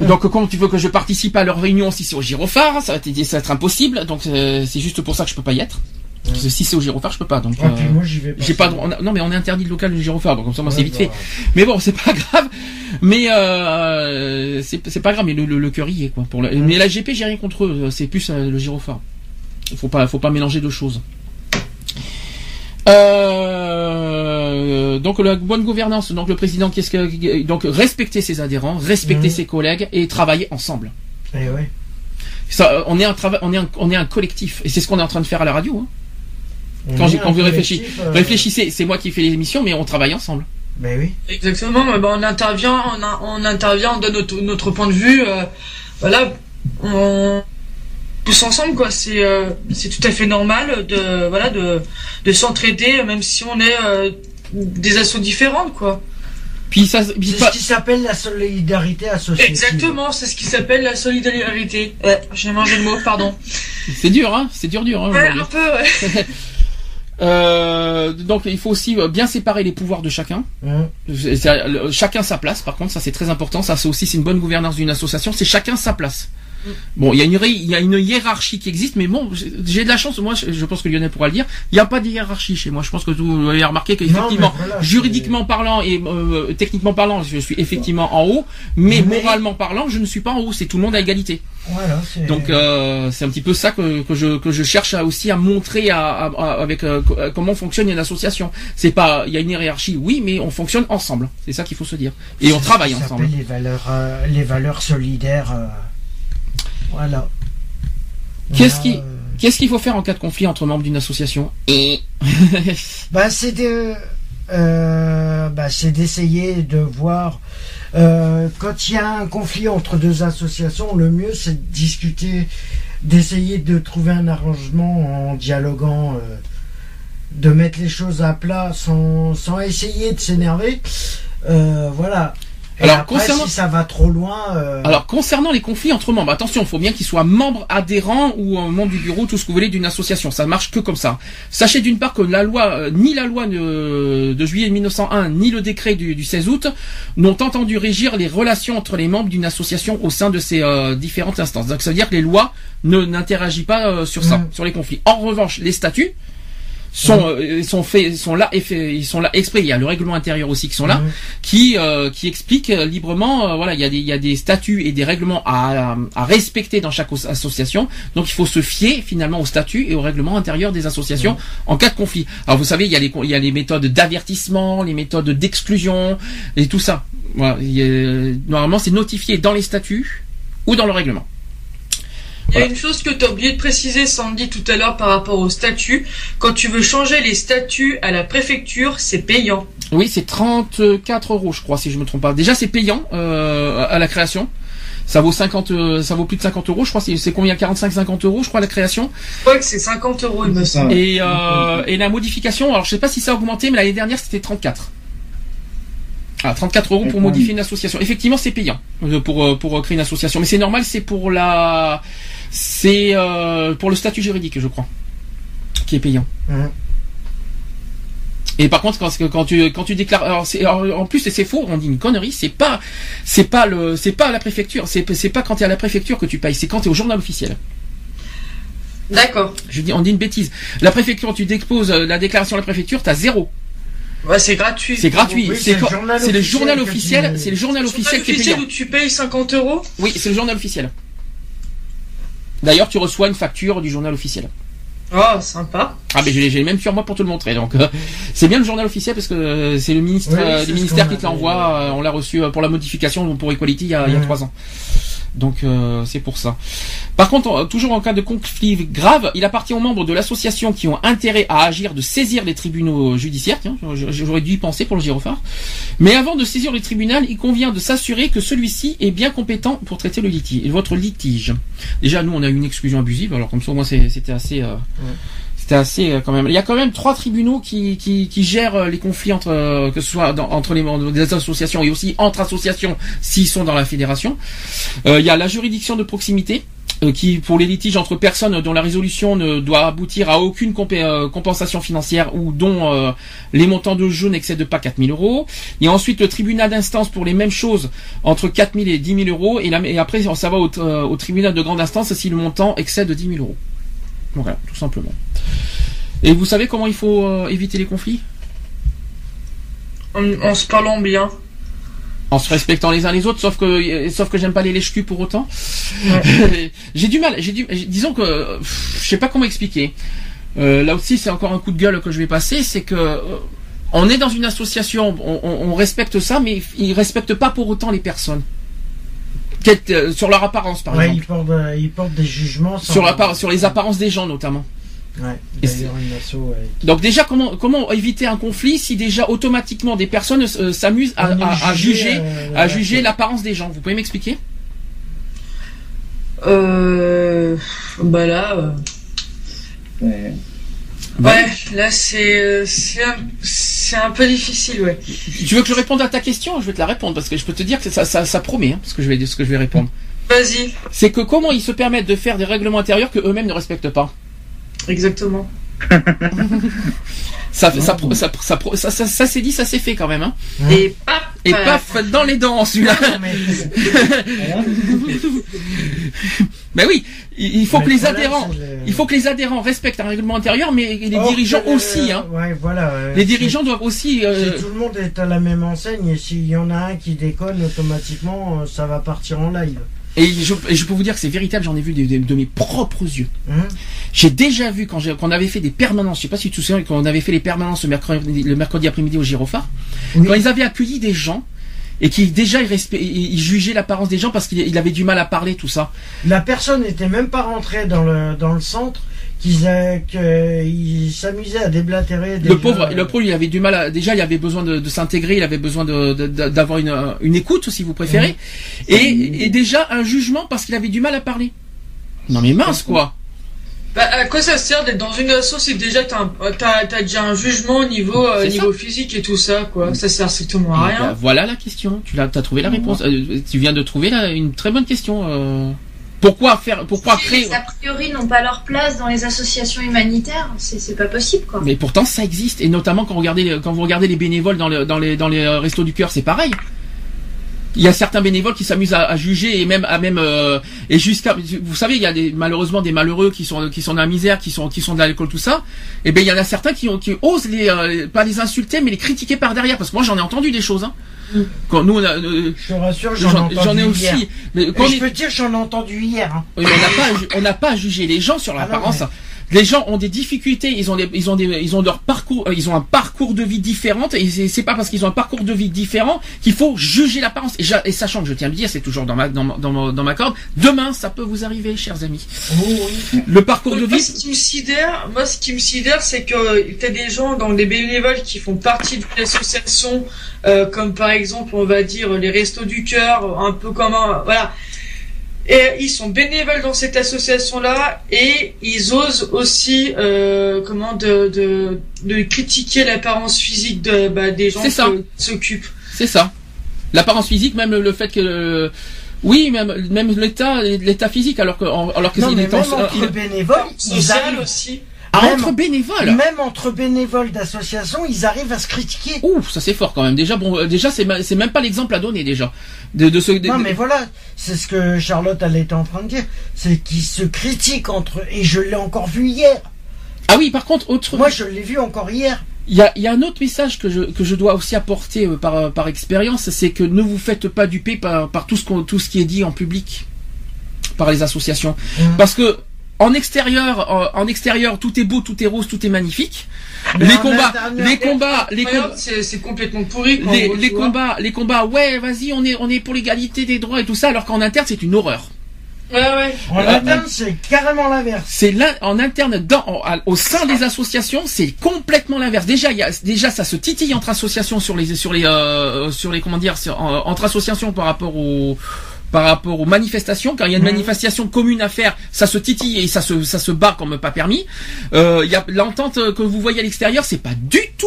B: Donc, comment tu veux que je participe à leur réunion si c'est au Girophare Ça va être, ça va être impossible. Donc, euh, c'est juste pour ça que je peux pas y être. Parce que si c'est au Girophare, je peux pas. Donc,
D: Ah, puis
B: euh,
D: moi, j'y vais pas.
B: j'ai pas droit- on a- non mais on est interdit le local du gyrophare donc comme ça moi c'est
D: Ouais,
B: vite
D: bah.
B: fait mais bon c'est pas grave mais euh, c'est c'est pas grave mais le, le, le cœur y est quoi pour le- mais la GP j'ai rien contre eux c'est plus euh, le gyrophare faut pas faut pas mélanger deux choses euh, donc la bonne gouvernance donc le président qu'est-ce que donc respecter ses adhérents respecter
D: Mhm.
B: ses collègues et travailler ensemble
D: Eh ouais.
B: ça euh, on est un travail on est un, on est un collectif et c'est ce qu'on est en train de faire à la radio hein.
D: On
B: quand, quand vous réfléchissez
D: euh,
B: réfléchissez c'est moi qui fais l'émission mais on travaille ensemble
D: Ben oui.
C: Exactement, mais bon, on intervient, on, a- on intervient, on donne notre, notre point de vue. euh, voilà, on tous ensemble quoi. C'est euh, c'est tout à fait normal de voilà de de s'entraider, même si on est euh, des assauts différentes quoi.
B: puis ça puis
D: C'est
B: pas-
D: ce qui s'appelle la solidarité associative.
C: Exactement, c'est ce qui s'appelle la solidarité. Ouais, j'ai mangé le mot, pardon.
B: C'est dur, hein C'est dur, dur. Hein,
C: Ouais, un peu. Ouais.
B: Euh, donc il faut aussi bien séparer les pouvoirs de chacun. Le- chacun sa place. Par contre, ça c'est très important. Ça c'est aussi c'est une bonne gouvernance d'une association. C'est chacun sa place. Bon, il y a une il y a une hiérarchie qui existe, mais bon, j'ai- de la chance. Moi, je pense que Lionel pourra le dire. Il n'y a pas de hiérarchie chez moi. Je pense que vous avez remarqué qu'effectivement,
D: voilà,
B: juridiquement parlant et euh, techniquement parlant, je suis effectivement en haut, mais,
D: Mais-
B: moralement parlant, je ne suis pas en haut. C'est tout le monde à égalité.
D: Voilà.
B: Donc euh, c'est un petit peu ça que, que je que je cherche à aussi à montrer à, à- à- avec euh, euh, comment fonctionne une association. C'est pas il y a une hiérarchie oui mais on fonctionne ensemble. C'est ça qu'il faut se dire. Et on travaille
D: qui
B: ensemble.
D: Les valeurs, euh, les valeurs solidaires. Voilà.
B: Qu'est-ce qui- Qu'est-ce qu'il faut faire en cas de conflit entre membres d'une association
D: Bah, c'est de, euh, bah, c'est d'essayer de voir euh, quand il y a un conflit entre deux associations, le mieux c'est de discuter, d'essayer de trouver un arrangement en dialoguant, euh, de mettre les choses à plat sans, sans essayer de s'énerver. Euh, voilà. Et
B: Alors,
D: après,
B: concernant-
D: si ça va trop loin, euh,
B: Alors concernant les conflits entre membres, attention, il faut bien qu'ils soient membres adhérents ou euh, membres du bureau, tout ce que vous voulez d'une association. Ça marche que comme ça. Sachez d'une part que la loi, euh, ni la loi de, de juillet 1901, ni le décret du, du 16 août n'ont entendu régir les relations entre les membres d'une association au sein de ces euh, différentes instances. Donc ça veut dire que les lois ne n'interagissent pas sur ça,
D: Mm.
B: sur les conflits. En revanche, les statuts sont euh, sont faits sont là effet- ils sont là exprès. Il y a le règlement intérieur aussi qui sont là
D: Mhm.
B: qui euh, qui explique euh, librement euh, voilà il y a des il y a des statuts et des règlements à, à respecter dans chaque association. Donc il faut se fier finalement aux statuts et au règlement intérieur des associations en cas de conflit. Alors vous savez il y a les il y a les méthodes d'avertissement les méthodes d'exclusion et tout ça. Voilà il y a- normalement c'est notifié dans les statuts ou dans le règlement
C: Il y a
B: Voilà.
C: une chose que tu as oublié de préciser, Sandy, tout à l'heure par rapport au statut. Quand tu veux changer les statuts à la préfecture, c'est payant.
B: Oui, c'est 34 euros, je crois, si je me trompe pas. Déjà, c'est payant euh, à la création. Ça vaut 50, euh, ça vaut plus de 50 euros, je crois. C'est c'est combien? 45-50 euros, je crois, la création?
C: Je crois que c'est 50 euros, il me semble.
B: Et, euh, et la modification, alors je sais pas si ça a augmenté, mais l'année dernière c'était 34. Ah, 34 euros pour modifier une association. Effectivement, c'est payant pour pour créer une association, mais c'est normal, c'est pour la, c'est euh, pour le statut juridique, je crois, qui est payant.
D: Mhm.
B: Et par contre, quand, quand tu quand tu déclares, alors c'est alors, en plus c'est faux, on dit une connerie, c'est pas c'est pas le c'est pas à la préfecture, c'est c'est pas quand tu es à la préfecture que tu payes, c'est quand tu es au journal officiel.
C: D'accord.
B: Je dis on dit une bêtise. La préfecture, tu déposes euh, la déclaration à la préfecture, t'as zéro.
C: Ouais, c'est gratuit.
B: C'est gratuit.
D: Oui,
B: c'est
D: le journal
B: c'est le
D: officiel
B: journal officiel, c'est le journal officiel qui est
C: officiel
B: payant.
C: où tu payes 50 euros
B: Oui, c'est le journal officiel. D'ailleurs, tu reçois une facture du journal officiel.
C: Oh, sympa.
B: Ah, mais j'ai même sur moi pour te le montrer. Donc, euh, c'est bien le journal officiel parce que euh, c'est le ministre
D: Oui,
B: euh, du ministère qui te l'envoie. on l'a reçu pour la modification pour Equality il y a, il y a trois ans. Donc euh, c'est pour ça. Par contre, toujours en cas de conflit grave, il appartient aux membres de l'association qui ont intérêt à agir de saisir les tribunaux judiciaires. Tiens, j'aurais dû y penser pour le gyrophare. Mais avant de saisir le tribunal, il convient de s'assurer que celui-ci est bien compétent pour traiter le litige, votre litige. Déjà, nous, on a eu une exclusion abusive, alors comme ça, moi, c'est- c'était assez. euh, C'était assez euh, quand même. Il y a quand même trois tribunaux qui, gèrent euh, les conflits entre euh, que ce soit entre les membres des associations et aussi entre associations s'ils sont dans la fédération. Il y a la juridiction de proximité qui pour les litiges entre personnes dont la résolution ne doit aboutir à aucune compensation financière ou dont les montants de jeu n'excèdent pas 4000 euros. Il y a ensuite le tribunal d'instance pour les mêmes choses entre 4000 et 10 000 euros et, après ça va au, au tribunal de grande instance si le montant excède 10 000 euros. Voilà, tout simplement. Et vous savez comment il faut euh, éviter les conflits?
C: En, en se parlant bien.
B: En se respectant les uns les autres, sauf que sauf que j'aime pas les lèche pour autant. j'ai du mal. J'ai du, disons que je sais pas comment expliquer. Euh, là aussi, c'est encore un coup de gueule que je vais passer, c'est que euh, on est dans une association, on, on- on respecte ça, mais ils respectent pas pour autant les personnes. Euh, sur leur apparence, par
D: Ouais,
B: exemple.
D: ils portent, euh, ils portent des jugements sans-
B: Sur, l'appar- sur les apparences des gens, notamment.
D: Ouais, une asso, ouais.
B: Donc déjà, comment comment éviter un conflit si déjà automatiquement des personnes euh, s'amusent à, juger
D: euh,
B: à
D: ouais.
B: juger l'apparence des gens? Vous pouvez m'expliquer?
C: Euh, bah là, euh,
H: Ouais.
C: ouais, là c'est euh, c'est un, c'est un peu difficile, ouais.
B: Tu veux que je réponde à ta question? Je vais te la répondre parce que je peux te dire que ça, ça, ça promet hein, ce que je vais ce que je vais répondre.
C: Vas-y,
B: C'est que comment ils se permettent de faire des règlements intérieurs que eux-mêmes ne respectent pas?
C: Exactement.
B: Ça, ça, ça, ça, ça, ça, ça, ça s'est dit, ça s'est fait quand même. Hein.
C: Et paf,
B: Et
C: euh,
B: paf dans les dents celui-là. Ben oui, il faut
D: Mais
B: que les adhérents, il faut que les adhérents respectent un règlement intérieur, mais les
D: Or,
B: dirigeants
D: euh,
B: aussi. Hein.
D: Ouais, voilà. euh,
B: Les dirigeants doivent aussi. euh,
D: Si tout le monde est à la même enseigne et s'il y en a un qui déconne automatiquement, euh, ça va partir en live.
B: Et je, et je peux vous dire que c'est véritable, j'en ai vu de, de- de mes propres yeux.
D: Hein
B: J'ai déjà vu quand on avait fait des permanences, je sais pas si tu te souviens, quand on avait fait les permanences le mercredi, le mercredi après-midi au Girophare,
D: Oui.
B: quand ils avaient accueilli des gens et qui déjà ils ils jugeaient l'apparence des gens parce qu'il il avait du mal à parler, tout ça.
D: La personne n'était même pas rentrée dans le, dans le centre, qu'ils qu'ils s'amusaient à déblatérer.
B: Le pauvre, le pauvre, il avait du mal à, déjà il avait besoin de, de s'intégrer, il avait besoin de- de- de- d'avoir une, euh, une écoute si vous préférez, et, et déjà un jugement parce qu'il avait du mal à parler. Non mais mince quoi.
C: Bah, à quoi ça sert d'être dans une asso si déjà t'as t'as déjà un jugement au niveau euh, physique et tout ça quoi Ça sert strictement à
B: bah,
C: rien.
B: voilà la question. Tu as trouvé la réponse. Euh, tu viens de trouver là, une très bonne question. euh. Pourquoi faire, pourquoi
G: Si
B: créer
G: les a priori n'ont pas leur place dans les associations humanitaires, c'est pas possible quoi.
B: Mais pourtant ça existe et notamment quand, vous regardez les- quand vous regardez les bénévoles dans, le- dans les dans les euh, restos du cœur, c'est pareil. Il y a certains bénévoles qui s'amusent à, à juger et même à même euh, et jusqu'à vous savez il y a des malheureusement des malheureux qui sont qui sont dans la misère qui sont qui sont dans l'alcool tout ça et ben il y en a certains qui ont qui osent les euh, pas les insulter mais les critiquer par derrière parce que moi j'en ai entendu des choses hein. Quand nous on a euh,
D: Je te rassure, j'en ai
B: j'en ai
D: hier.
B: aussi mais
D: Et
B: quand
D: je
B: est-
D: peux dire, j'en ai entendu hier. hein.
B: oui, mais on n'a pas, on n'a pas à juger les gens sur
D: Ah
B: l'apparence.
D: mais-
B: Les gens ont des difficultés, ils ont des, ils ont des, ils ont leur parcours, euh, ils ont un parcours de vie différent et c'est- pas parce qu'ils ont un parcours de vie différent qu'il faut juger l'apparence. Et, sachant que je tiens à le dire, c'est toujours dans ma, dans dans dans ma corde. Demain, ça peut vous arriver, chers amis. Le parcours de
C: moi,
B: vie.
C: ce qui me sidère, moi, ce qui me sidère, c'est que t'as des gens, donc des bénévoles qui font partie d'une association, euh, comme par exemple, on va dire les Restos du Cœur, un peu comme un, voilà. Et ils sont bénévoles dans cette association-là et ils osent aussi, euh, comment, de, de, de critiquer l'apparence physique de, bah, des gens qui s'occupent.
B: C'est ça. L'apparence physique, même le fait que, euh, oui, même, même l'état, l'état physique, alors que, alors que
D: Non, mais
B: en-
D: entre bénévoles, ils arrivent.
C: aussi.
B: Ah,
D: même-
B: entre bénévoles.
D: Même entre bénévoles d'associations, ils arrivent à se critiquer.
B: Ouh, ça c'est fort quand même. Déjà, bon, euh, déjà c'est, même pas l'exemple à donner déjà. De, de ce, de-
D: Non, mais voilà, c'est ce que Charlotte elle était en train de dire. C'est qu'ils se critiquent entre eux. Et je l'ai encore vu hier.
B: Ah oui, par contre, autre.
D: Moi, je l'ai vu encore hier.
B: Il y a, il y a un autre message que je, que je dois aussi apporter euh, par, par expérience, c'est que ne vous faites pas duper par, par tout, ce tout ce qui est dit en public par les associations.
D: Mhm.
B: Parce que en extérieur, euh, en extérieur, tout est beau, tout est rose, tout est magnifique.
D: Mais
B: les combats,
D: intérieur-
B: les combats, les combats.
C: c'est complètement pourri.
B: Les,
C: gros,
B: combats, les combats, ouais, vas-y, on est, on est pour l'égalité des droits et tout ça, alors qu'en interne, c'est une horreur.
C: Ouais, ouais.
D: En interne, c'est carrément l'inverse.
B: C'est là, en interne, dans, en- à- au sein des associations, c'est complètement l'inverse. Déjà, il y a, déjà, ça se titille entre associations sur les, sur les, euh, sur les, comment dire, sur- en- entre associations par rapport aux, par rapport aux manifestations. Quand il y a une manifestation commune à faire, ça se titille et ça se, ça se bat comme pas permis. Euh, il y a l'entente que vous voyez à l'extérieur, c'est pas du tout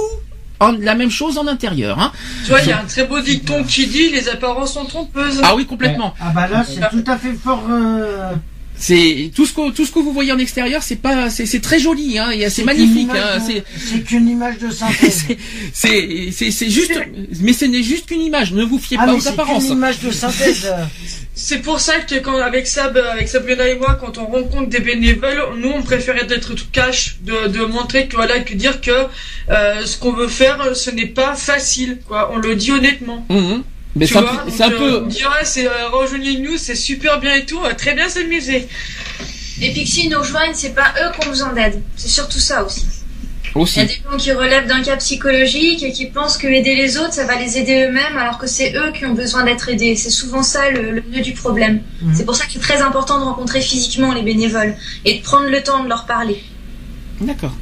B: en- la même chose en intérieur. Hein.
C: Tu vois, il y a un très beau dicton qui dit les apparences sont trompeuses.
B: Ah oui, complètement.
D: Ah bah là, c'est tout à fait fort. euh,
B: C'est tout ce que tout ce que vous voyez en extérieur, c'est pas, c'est c'est très joli, hein. et C'est magnifique.
D: image
B: hein, c'est
D: C'est qu'une image de synthèse.
B: C'est c'est c'est juste, mais ce n'est juste qu'une image. Ne vous fiez
D: Ah
B: pas
D: mais
B: aux
D: c'est
B: apparences.
D: qu'une image de synthèse.
C: C'est pour ça que quand avec Sab, avec Sabrina et moi, quand on rencontre des bénévoles, nous on préférait d'être tout cash, de, de montrer que voilà, que dire que euh, ce qu'on veut faire, ce n'est pas facile, quoi. On le dit honnêtement.
B: Mhm. Mais
C: Tu
B: c'est un,
C: vois,
B: peu- c'est un
C: donc,
B: peu.
C: euh, on dit, ouais, c'est euh, rejoignez-nous, c'est super bien et tout, on va très bien s'amuser.
G: Les pixies nous rejoignent, c'est pas eux qui ont besoin d'aide. C'est surtout ça aussi. Il y a
B: Aussi.
G: des gens qui relèvent d'un cas psychologique et qui pensent que aider les autres, ça va les aider eux-mêmes, alors que c'est eux qui ont besoin d'être aidés. C'est souvent ça le, le nœud du problème.
D: Mhm.
G: C'est pour ça que c'est très important de rencontrer physiquement les bénévoles et de prendre le temps de leur parler.
B: D'accord.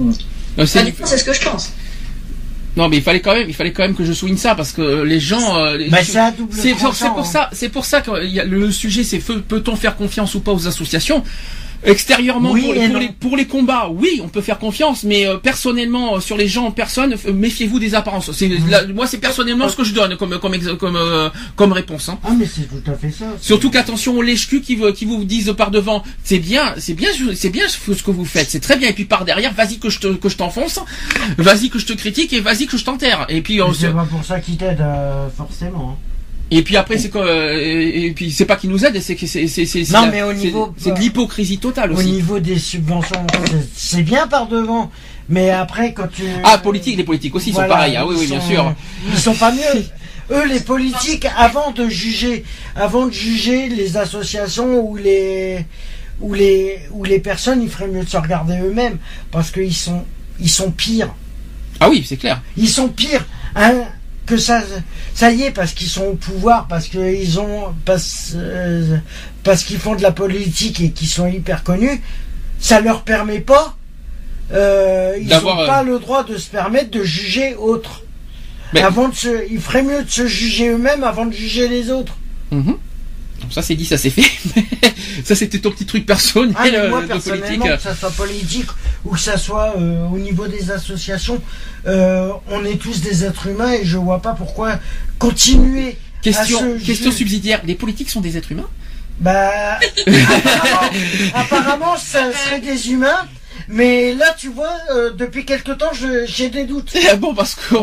B: Euh, c'est du-
G: coup, c'est ce que je pense.
B: Non, mais il fallait quand même, il fallait quand même que je souligne ça parce que les gens. euh,
D: Bah, c'est
B: pour,
D: hein.
B: ça, c'est pour ça que il y a- le sujet, c'est peut-on faire confiance ou pas aux associations? Extérieurement,
D: Oui
B: pour, les, pour les combats, oui, on peut faire confiance, mais euh, personnellement, euh, sur les gens en personne, f- méfiez-vous des apparences. C'est, la- moi, c'est personnellement ce que je donne comme comme comme euh, comme réponse. Hein.
D: Ah mais c'est tout à fait ça.
B: Surtout qu'attention aux lèche-cul qui, vous- qui vous disent par devant, c'est bien, c'est bien, c'est bien ce que vous faites, c'est très bien. Et puis par derrière, vas-y que je te, que je t'enfonce, vas-y que je te critique et vas-y que je t'enterre. Et puis, on
D: C'est pas pour ça qu'ils t'aident euh, forcément. hein.
B: Et puis après, c'est euh, Et puis c'est pas qui nous aide, c'est que c'est, c'est,
D: Non, mais au niveau-
B: c'est de l'hypocrisie totale
D: Au
B: aussi.
D: niveau des subventions, c'est- bien par devant. Mais après, quand tu...
B: Ah, politique, les politiques aussi
D: Voilà,
B: sont pareils. Ah oui, oui, bien
D: sont-
B: sûr.
D: Ils sont pas mieux. Eux, les politiques, avant de juger, avant de juger les associations ou les ou les ou les personnes, il ferait mieux de se regarder eux-mêmes parce qu'ils sont ils sont pires.
B: Ah oui, c'est clair.
D: Ils sont pires. Que ça ça y est parce qu'ils sont au pouvoir parce qu'ils ont parce euh, parce qu'ils font de la politique et qu'ils sont hyper connus, ça leur permet pas euh, ils n'ont
B: euh,
D: pas le droit de se permettre de juger autres.
B: Mais-
D: Avant de se, il ferait mieux de se juger eux-mêmes avant de juger les autres.
B: Mhm. Donc ça c'est dit, ça c'est fait. ça c'était ton petit truc personnel
D: Ah, mais moi
B: euh, de
D: personnellement,
B: politique.
D: que ça soit politique ou que ça soit euh, au niveau des associations, euh, on est tous des êtres humains et je vois pas pourquoi continuer.
B: Question,
D: à se
B: question subsidiaire. Les politiques sont des êtres humains?
D: Bah, apparemment, apparemment, ça serait des humains. Mais là, tu vois, euh, depuis quelque temps, j'ai des doutes.
B: Ah bon parce que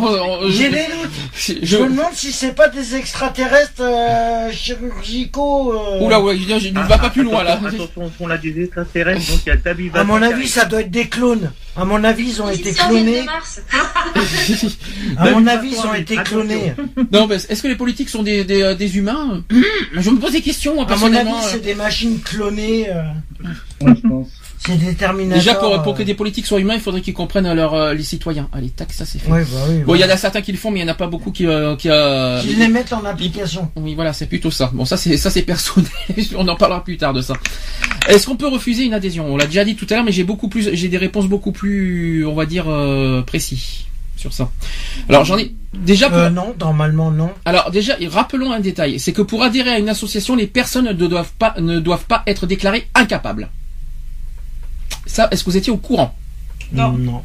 D: J'ai des doutes.
B: je,
D: Je me demande si c'est pas des extraterrestres euh, chirurgicaux. euh.
B: Oula ouais, je, je ne va pas plus loin là.
F: Attention, on a des extraterrestres, donc il y a
D: À mon avis, ça doit être des clones. À mon avis, ils ont été clonés.
G: de Mars.
D: À mon avis, ils ont été clonés.
B: non mais est-ce que les politiques sont des, des, des humains? Je me pose des questions moi
D: À mon avis, c'est des machines clonées. euh,
H: Ouais, je pense.
D: C'est.
B: Déjà pour, pour
D: euh.
B: que des politiques soient humains, il faudrait qu'ils comprennent leur, euh, les citoyens. Allez, tac, ça c'est fait.
D: Bah oui.
B: Bon, il y en a certains qui le font, mais il n'y en a pas beaucoup qui, euh, qui euh,
D: Qu'ils les mettent en application.
B: Oui, voilà, c'est plutôt ça. Bon, ça c'est ça c'est personnel. On en parlera plus tard de ça. Est-ce qu'on peut refuser une adhésion? On l'a déjà dit tout à l'heure, mais j'ai beaucoup plus, j'ai des réponses beaucoup plus, on va dire, euh, précis sur ça. Alors j'en ai déjà. Pour...
D: Euh, non, normalement non.
B: Alors déjà, rappelons un détail, c'est que pour adhérer à une association, les personnes ne doivent pas ne doivent pas être déclarées incapables. Ça, est-ce que vous étiez au courant
C: Non.
D: Non.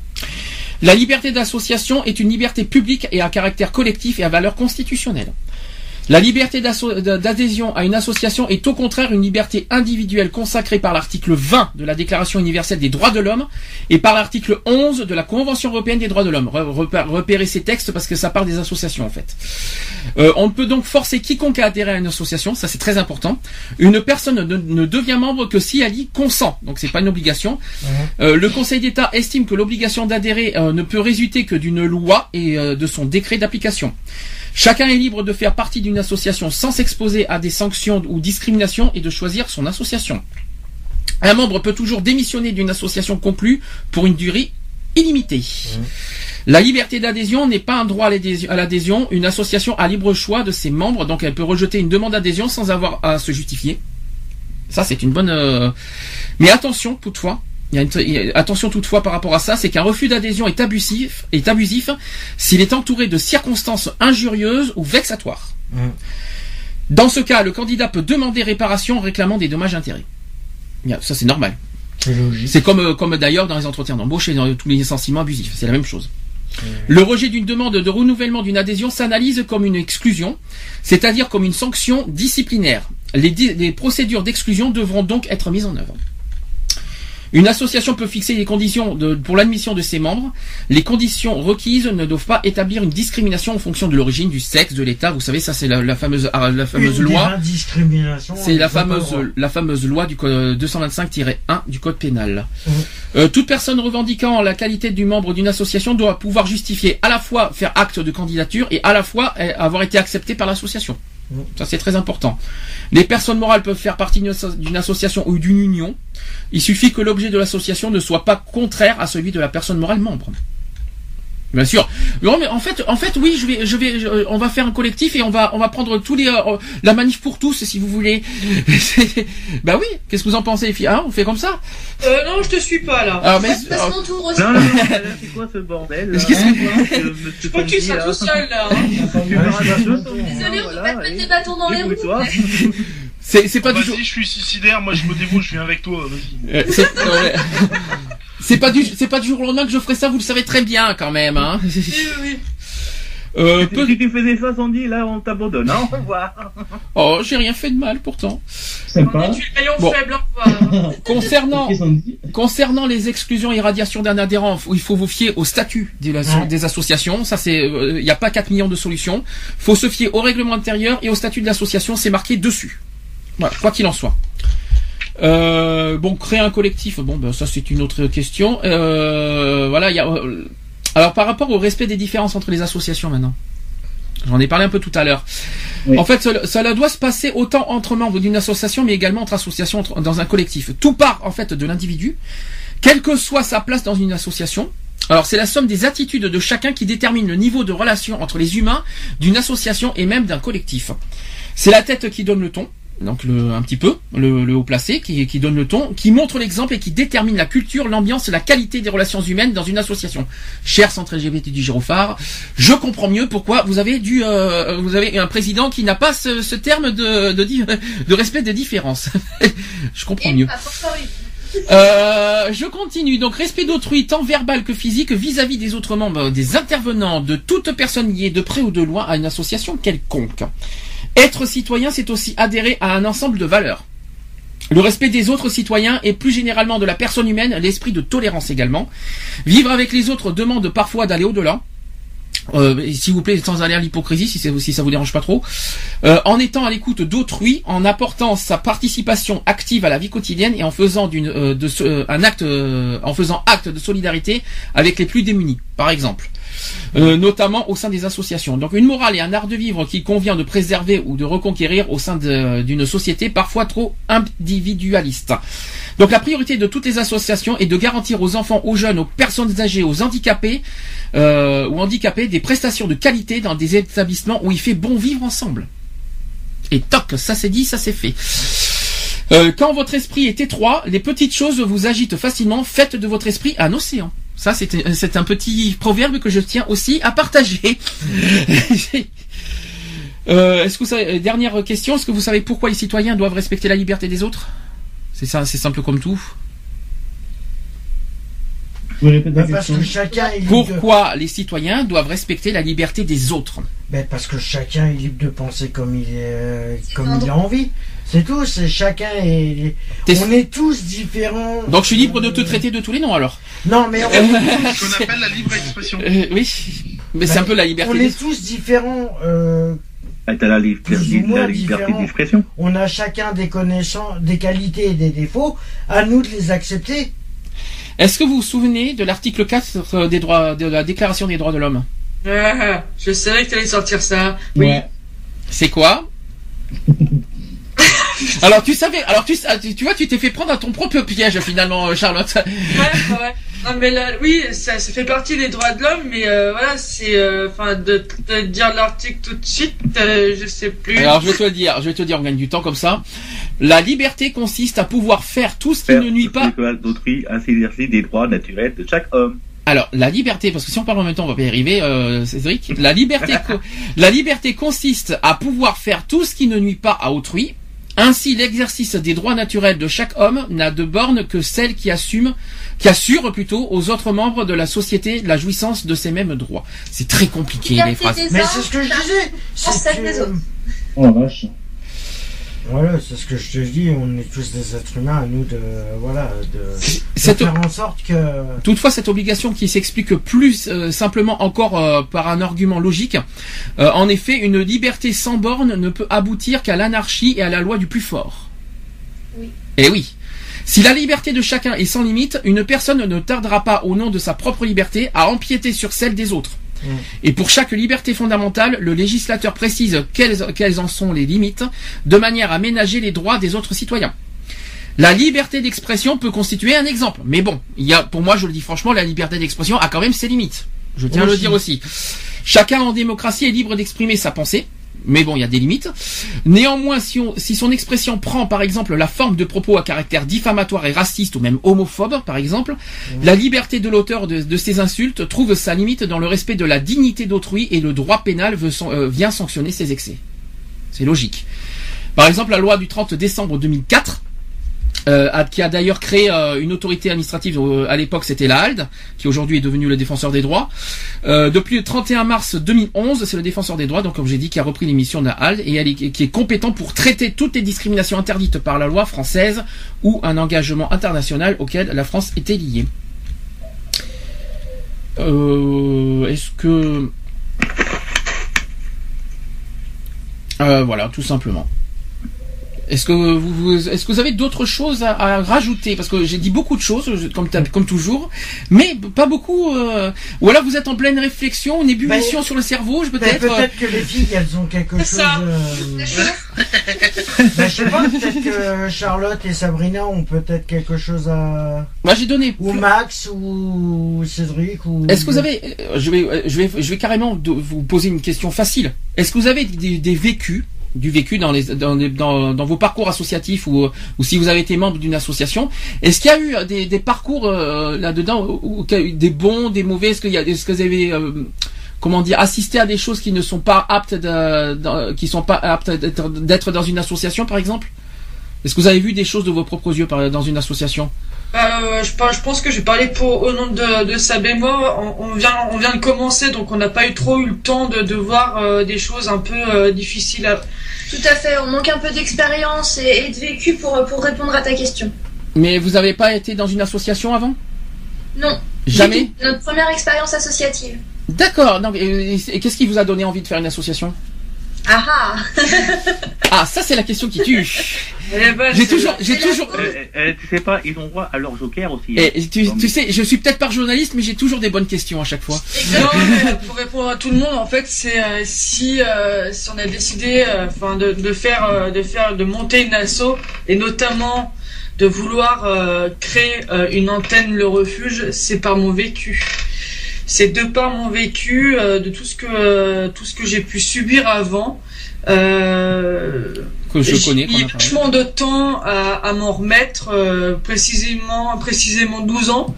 B: La liberté d'association est une liberté publique et à caractère collectif et à valeur constitutionnelle. La liberté d'adhésion à une association est au contraire une liberté individuelle consacrée par l'article 20 de la Déclaration universelle des droits de l'homme et par l'article 11 de la Convention européenne des droits de l'homme. Re- repé- Repérez ces textes parce que ça parle des associations en fait. Euh, on peut donc forcer quiconque à adhérer à une association, ça c'est très important. Une personne ne, ne devient membre que si elle y consent, donc c'est pas une obligation. Euh, le Conseil d'État estime que l'obligation d'adhérer euh, ne peut résulter que d'une loi et euh, de son décret d'application. Chacun est libre de faire partie d'une association sans s'exposer à des sanctions ou discriminations et de choisir son association. Un membre peut toujours démissionner d'une association conclue pour une durée illimitée. La liberté d'adhésion n'est pas un droit à l'adhésion- à l'adhésion. Une association a libre choix de ses membres, donc elle peut rejeter une demande d'adhésion sans avoir à se justifier. Ça, c'est une bonne. euh, Mais attention, toutefois. Il y a une- il y a- attention toutefois par rapport à ça, c'est qu'un refus d'adhésion est abusif, est abusif s'il est entouré de circonstances injurieuses ou vexatoires. Dans ce cas, le candidat peut demander réparation en réclamant des dommages intérêts. Bien, Ça, c'est normal.
D: C'est logique.
B: C'est comme, euh, comme d'ailleurs dans les entretiens d'embauche et dans tous les licenciements abusifs. C'est la même chose. Le rejet d'une demande de renouvellement d'une adhésion s'analyse comme une exclusion, c'est-à-dire comme une sanction disciplinaire. Les, di- les procédures d'exclusion devront donc être mises en œuvre. Une association peut fixer les conditions de- pour l'admission de ses membres. Les conditions requises ne doivent pas établir une discrimination en fonction de l'origine, du sexe, de l'État. Vous savez, ça c'est la, la fameuse, ah, la fameuse
D: Une
B: loi. C'est la fameuse,
D: droit.
B: la fameuse loi du code 225-1 du code pénal.
D: Mhm.
B: Euh, toute personne revendiquant la qualité du membre d'une association doit pouvoir justifier à la fois faire acte de candidature et à la fois euh, avoir été accepté par l'association. Ça c'est très important. Les personnes morales peuvent faire partie d'une association ou d'une union. Il suffit que l'objet de l'association ne soit pas contraire à celui de la personne morale membre. Bien sûr. Non, mais en fait, en fait, oui, je vais, je vais, je- on va faire un collectif et on va, on va prendre tous les, euh, la manif pour tous, si vous voulez. Bah oui. Qu'est-ce que vous en pensez, les filles Hein, On fait comme ça?
C: Euh, non, je te suis pas là.
B: Alors, mais-
G: Passe mon tour aussi.
F: Non, non, non, c'est quoi ce bordel là?
B: Qu'est-ce que-
C: Je crois que tu seras tout seul là. hein.
G: Désolé, on peut pas te mettre des bâtons dans les roues.
B: C'est, c'est pas du tout.
E: Vas-y, je suis suicidaire, moi je me dévoue, je viens avec toi, vas-y.
B: Euh, c'est, pas du, c'est pas du jour au lendemain que je ferai ça. Vous le savez très bien, quand même. Hein.
C: Oui, oui, oui.
B: Euh,
F: Si
B: peu-
F: si tu faisais ça, Sandy, là on t'abandonne, hein, au revoir.
B: Oh, j'ai rien fait de mal pourtant.
C: On
H: Sympa.
C: est le rayon
B: Bon.
C: faible.
B: Concernant. Concernant les exclusions et radiations d'un adhérent, il faut vous fier au statut des,
D: Ouais.
B: des associations. Ça, c'est, il n'y a pas 4 millions de solutions. faut se fier au règlement intérieur et au statut de l'association. C'est marqué dessus. Voilà, quoi qu'il en soit. Euh, bon, créer un collectif, bon, ben, ça c'est une autre question. Euh, voilà, il y a. euh, alors, par rapport au respect des différences entre les associations, maintenant. J'en ai parlé un peu tout à l'heure.
H: Oui.
B: En fait, cela, cela doit se passer autant entre membres d'une association, mais également entre associations entre- dans un collectif. Tout part en fait de l'individu, quelle que soit sa place dans une association. Alors, c'est la somme des attitudes de chacun qui détermine le niveau de relation entre les humains d'une association et même d'un collectif. C'est la tête qui donne le ton, donc le, un petit peu, le, le haut placé qui, qui donne le ton, qui montre l'exemple et qui détermine la culture, l'ambiance la qualité des relations humaines dans une association. Cher centre LGBT du Girophare, je comprends mieux pourquoi vous avez dû, euh, vous avez un président qui n'a pas ce, ce terme de, de, de respect des différences. je comprends mieux. Euh, je continue. Donc, respect d'autrui, tant verbal que physique, vis-à-vis des autres membres, des intervenants, de toute personne liée de près ou de loin à une association quelconque. Être citoyen, c'est aussi adhérer à un ensemble de valeurs. Le respect des autres citoyens et plus généralement de la personne humaine, l'esprit de tolérance également. Vivre avec les autres demande parfois d'aller au-delà. Euh, S'il vous plaît, sans aller à l'hypocrisie, si, ça vous dérange pas trop. Euh, en étant à l'écoute d'autrui, en apportant sa participation active à la vie quotidienne et en faisant euh, euh, un acte, en faisant acte de solidarité avec les plus démunis, par exemple. Euh, notamment au sein des associations. Donc une morale et un art de vivre qu'il convient de préserver ou de reconquérir au sein d'une société parfois trop individualiste. Donc la priorité de toutes les associations est de garantir aux enfants, aux jeunes, aux personnes âgées, aux handicapés euh, ou handicapés des prestations de qualité dans des établissements où il fait bon vivre ensemble. Et toc, ça c'est dit, ça c'est fait. Euh, quand votre esprit est étroit, les petites choses vous agitent facilement. Faites de votre esprit un océan. Ça, c'est un petit proverbe que je tiens aussi à partager. Euh, est-ce que vous savez, dernière question, est-ce que vous savez pourquoi les citoyens doivent respecter la liberté des autres? C'est ça, c'est simple comme tout.
H: Vous pouvez répéter la
D: Mais parce
H: question
D: que chacun est libre de...
B: Pourquoi les citoyens doivent respecter la liberté des autres?
D: Ben, parce que chacun est libre de penser comme il est, euh, comme
G: un
D: il a envie. C'est tout. C'est chacun est.
B: T'es-
D: On est tous différents.
B: Donc je suis libre de te traiter de tous les noms alors
D: Non, mais on,
E: Ce qu'on appelle la libre expression.
B: Euh, Oui, mais c'est un peu la liberté
D: on est tous différents. euh,
F: Ah, T'as la, liberté-
D: Plus ou moins
F: la liberté
D: différent.
F: d'expression.
D: on a chacun des connaissances, des qualités et des défauts. À nous de les accepter.
B: Est-ce que vous vous souvenez de l'article 4 des droits, de la Déclaration des droits de l'homme?
C: Ah, je savais que t'allais sortir ça. Oui.
H: Ouais.
B: C'est quoi? Alors tu savais, alors tu, tu, tu vois, tu t'es fait prendre à ton propre piège finalement, euh, Charlotte.
C: Ouais, ouais. Non, mais là, oui, ça, ça fait partie des droits de l'homme, mais euh, voilà, c'est, euh, enfin, de, de dire l'article tout de suite, euh, je sais plus.
B: Alors je vais te le dire, je vais te dire, on gagne du temps comme ça. La liberté consiste à pouvoir faire tout ce qui ne nuit pas.
F: d'autrui à s'exercer des droits naturels de chaque homme.
B: Alors, la liberté, parce que si on parle en même temps, on va pas y arriver, euh, Cédric. La liberté, la liberté consiste à pouvoir faire tout ce qui ne nuit pas à autrui. Ainsi, l'exercice des droits naturels de chaque homme n'a de borne que celle qui assume, qui assure plutôt aux autres membres de la société la jouissance de ces mêmes droits. C'est très compliqué les phrases.
D: Mais c'est ce que je disais. C'est que-.
H: Oh vache.
D: Voilà, c'est ce que je te dis. On est tous des êtres humains, à nous de, voilà, de, faire en sorte que.
B: Toutefois, cette obligation qui s'explique plus euh, simplement encore euh, par un argument logique, euh, en effet, une liberté sans borne ne peut aboutir qu'à l'anarchie et à la loi du plus fort.
G: Oui.
B: Eh oui. Si la liberté de chacun est sans limite, une personne ne tardera pas, au nom de sa propre liberté, à empiéter sur celle des autres.
D: Mm.
B: Et pour chaque liberté fondamentale, le législateur précise quelles, quelles en sont les limites, de manière à ménager les droits des autres citoyens. La liberté d'expression peut constituer un exemple. Mais bon, il y a, pour moi, je le dis franchement, la liberté d'expression a quand même ses limites. Je tiens à le dire aussi. Chacun en démocratie est libre d'exprimer sa pensée. Mais bon, il y a des limites. Néanmoins, si, on- si son expression prend par exemple la forme de propos à caractère diffamatoire et raciste ou même homophobe, par exemple, la liberté de l'auteur de, de ces insultes trouve sa limite dans le respect de la dignité d'autrui et le droit pénal veut euh, vient sanctionner ces excès. C'est logique. Par exemple, la loi du 30 décembre 2004 euh, qui a d'ailleurs créé euh, une autorité administrative, euh, à l'époque c'était la qui aujourd'hui est devenu le défenseur des droits. Depuis le 31 mars 2011, c'est le défenseur des droits, donc comme j'ai dit, qui a repris l'émission de la et qui est compétent pour traiter toutes les discriminations interdites par la loi française ou un engagement international auquel la France était liée. Est-ce que... Voilà, tout simplement. Est-ce que vous, vous- est-ce que vous avez d'autres choses à, à rajouter? Parce que j'ai dit beaucoup de choses, comme, toujours, mais pas beaucoup. euh, Ou alors vous êtes en pleine réflexion, une ébullition
D: Ben,
B: sur le cerveau, je
D: Ben,
B: peut-être.
D: Peut-être que les filles, elles ont quelque chose.
C: ça.
D: euh, ben, je sais pas, peut-être que Charlotte et Sabrina ont peut-être quelque chose à.
B: Moi j'ai donné.
D: Ou Max, ou Cédric, ou.
B: Est-ce que vous avez, euh, je vais, euh, je vais, je vais carrément vous poser une question facile. Est-ce que vous avez des, des vécus, du vécu dans les, dans, les- dans, vos parcours associatifs ou, si vous avez été membre d'une association, est-ce qu'il y a eu des, parcours euh, là-dedans des bons, des mauvais? Est-ce qu'il est-ce que vous avez, euh, comment dire, assisté à des choses qui ne sont pas aptes, de, sont pas aptes d'être dans une association, par exemple? Est-ce que vous avez vu des choses de vos propres yeux par- dans une association
C: Euh, je, pense que je vais parler pour au nom de, de. On, on vient, on vient de commencer, donc on n'a pas eu trop eu le temps de, de voir euh, des choses un peu euh, difficiles. À...
G: Tout à fait, on manque un peu d'expérience et, et de vécu pour, pour répondre à ta question.
B: Mais vous n'avez pas été dans une association avant?
G: Non.
B: Jamais?
G: Notre première expérience associative.
B: D'accord. Donc, et, et- et qu'est-ce qui vous a donné envie de faire une association?
G: Ah ah
B: Ah, ça c'est la question qui tue.
C: Eh ben,
B: J'ai toujours, j'ai toujours.
F: Euh, euh, tu sais pas, ils ont droit à leur joker aussi. hein.
B: Tu, tu sais, je suis peut-être pas journaliste, mais j'ai toujours des bonnes questions à chaque fois.
C: Non, mais pour répondre à tout le monde, en fait, c'est euh, si euh, si on a décidé, euh, enfin, de, de faire, euh, de faire, de monter une asso et notamment de vouloir euh, créer euh, une antenne le refuge, c'est par mon vécu. C'est de par mon vécu, euh, de tout ce que euh, tout ce que j'ai pu subir avant. Euh,
B: Que je
C: j'ai
B: connais, parlé.
C: vachement de temps à, à m'en remettre, euh, précisément, précisément 12 ans.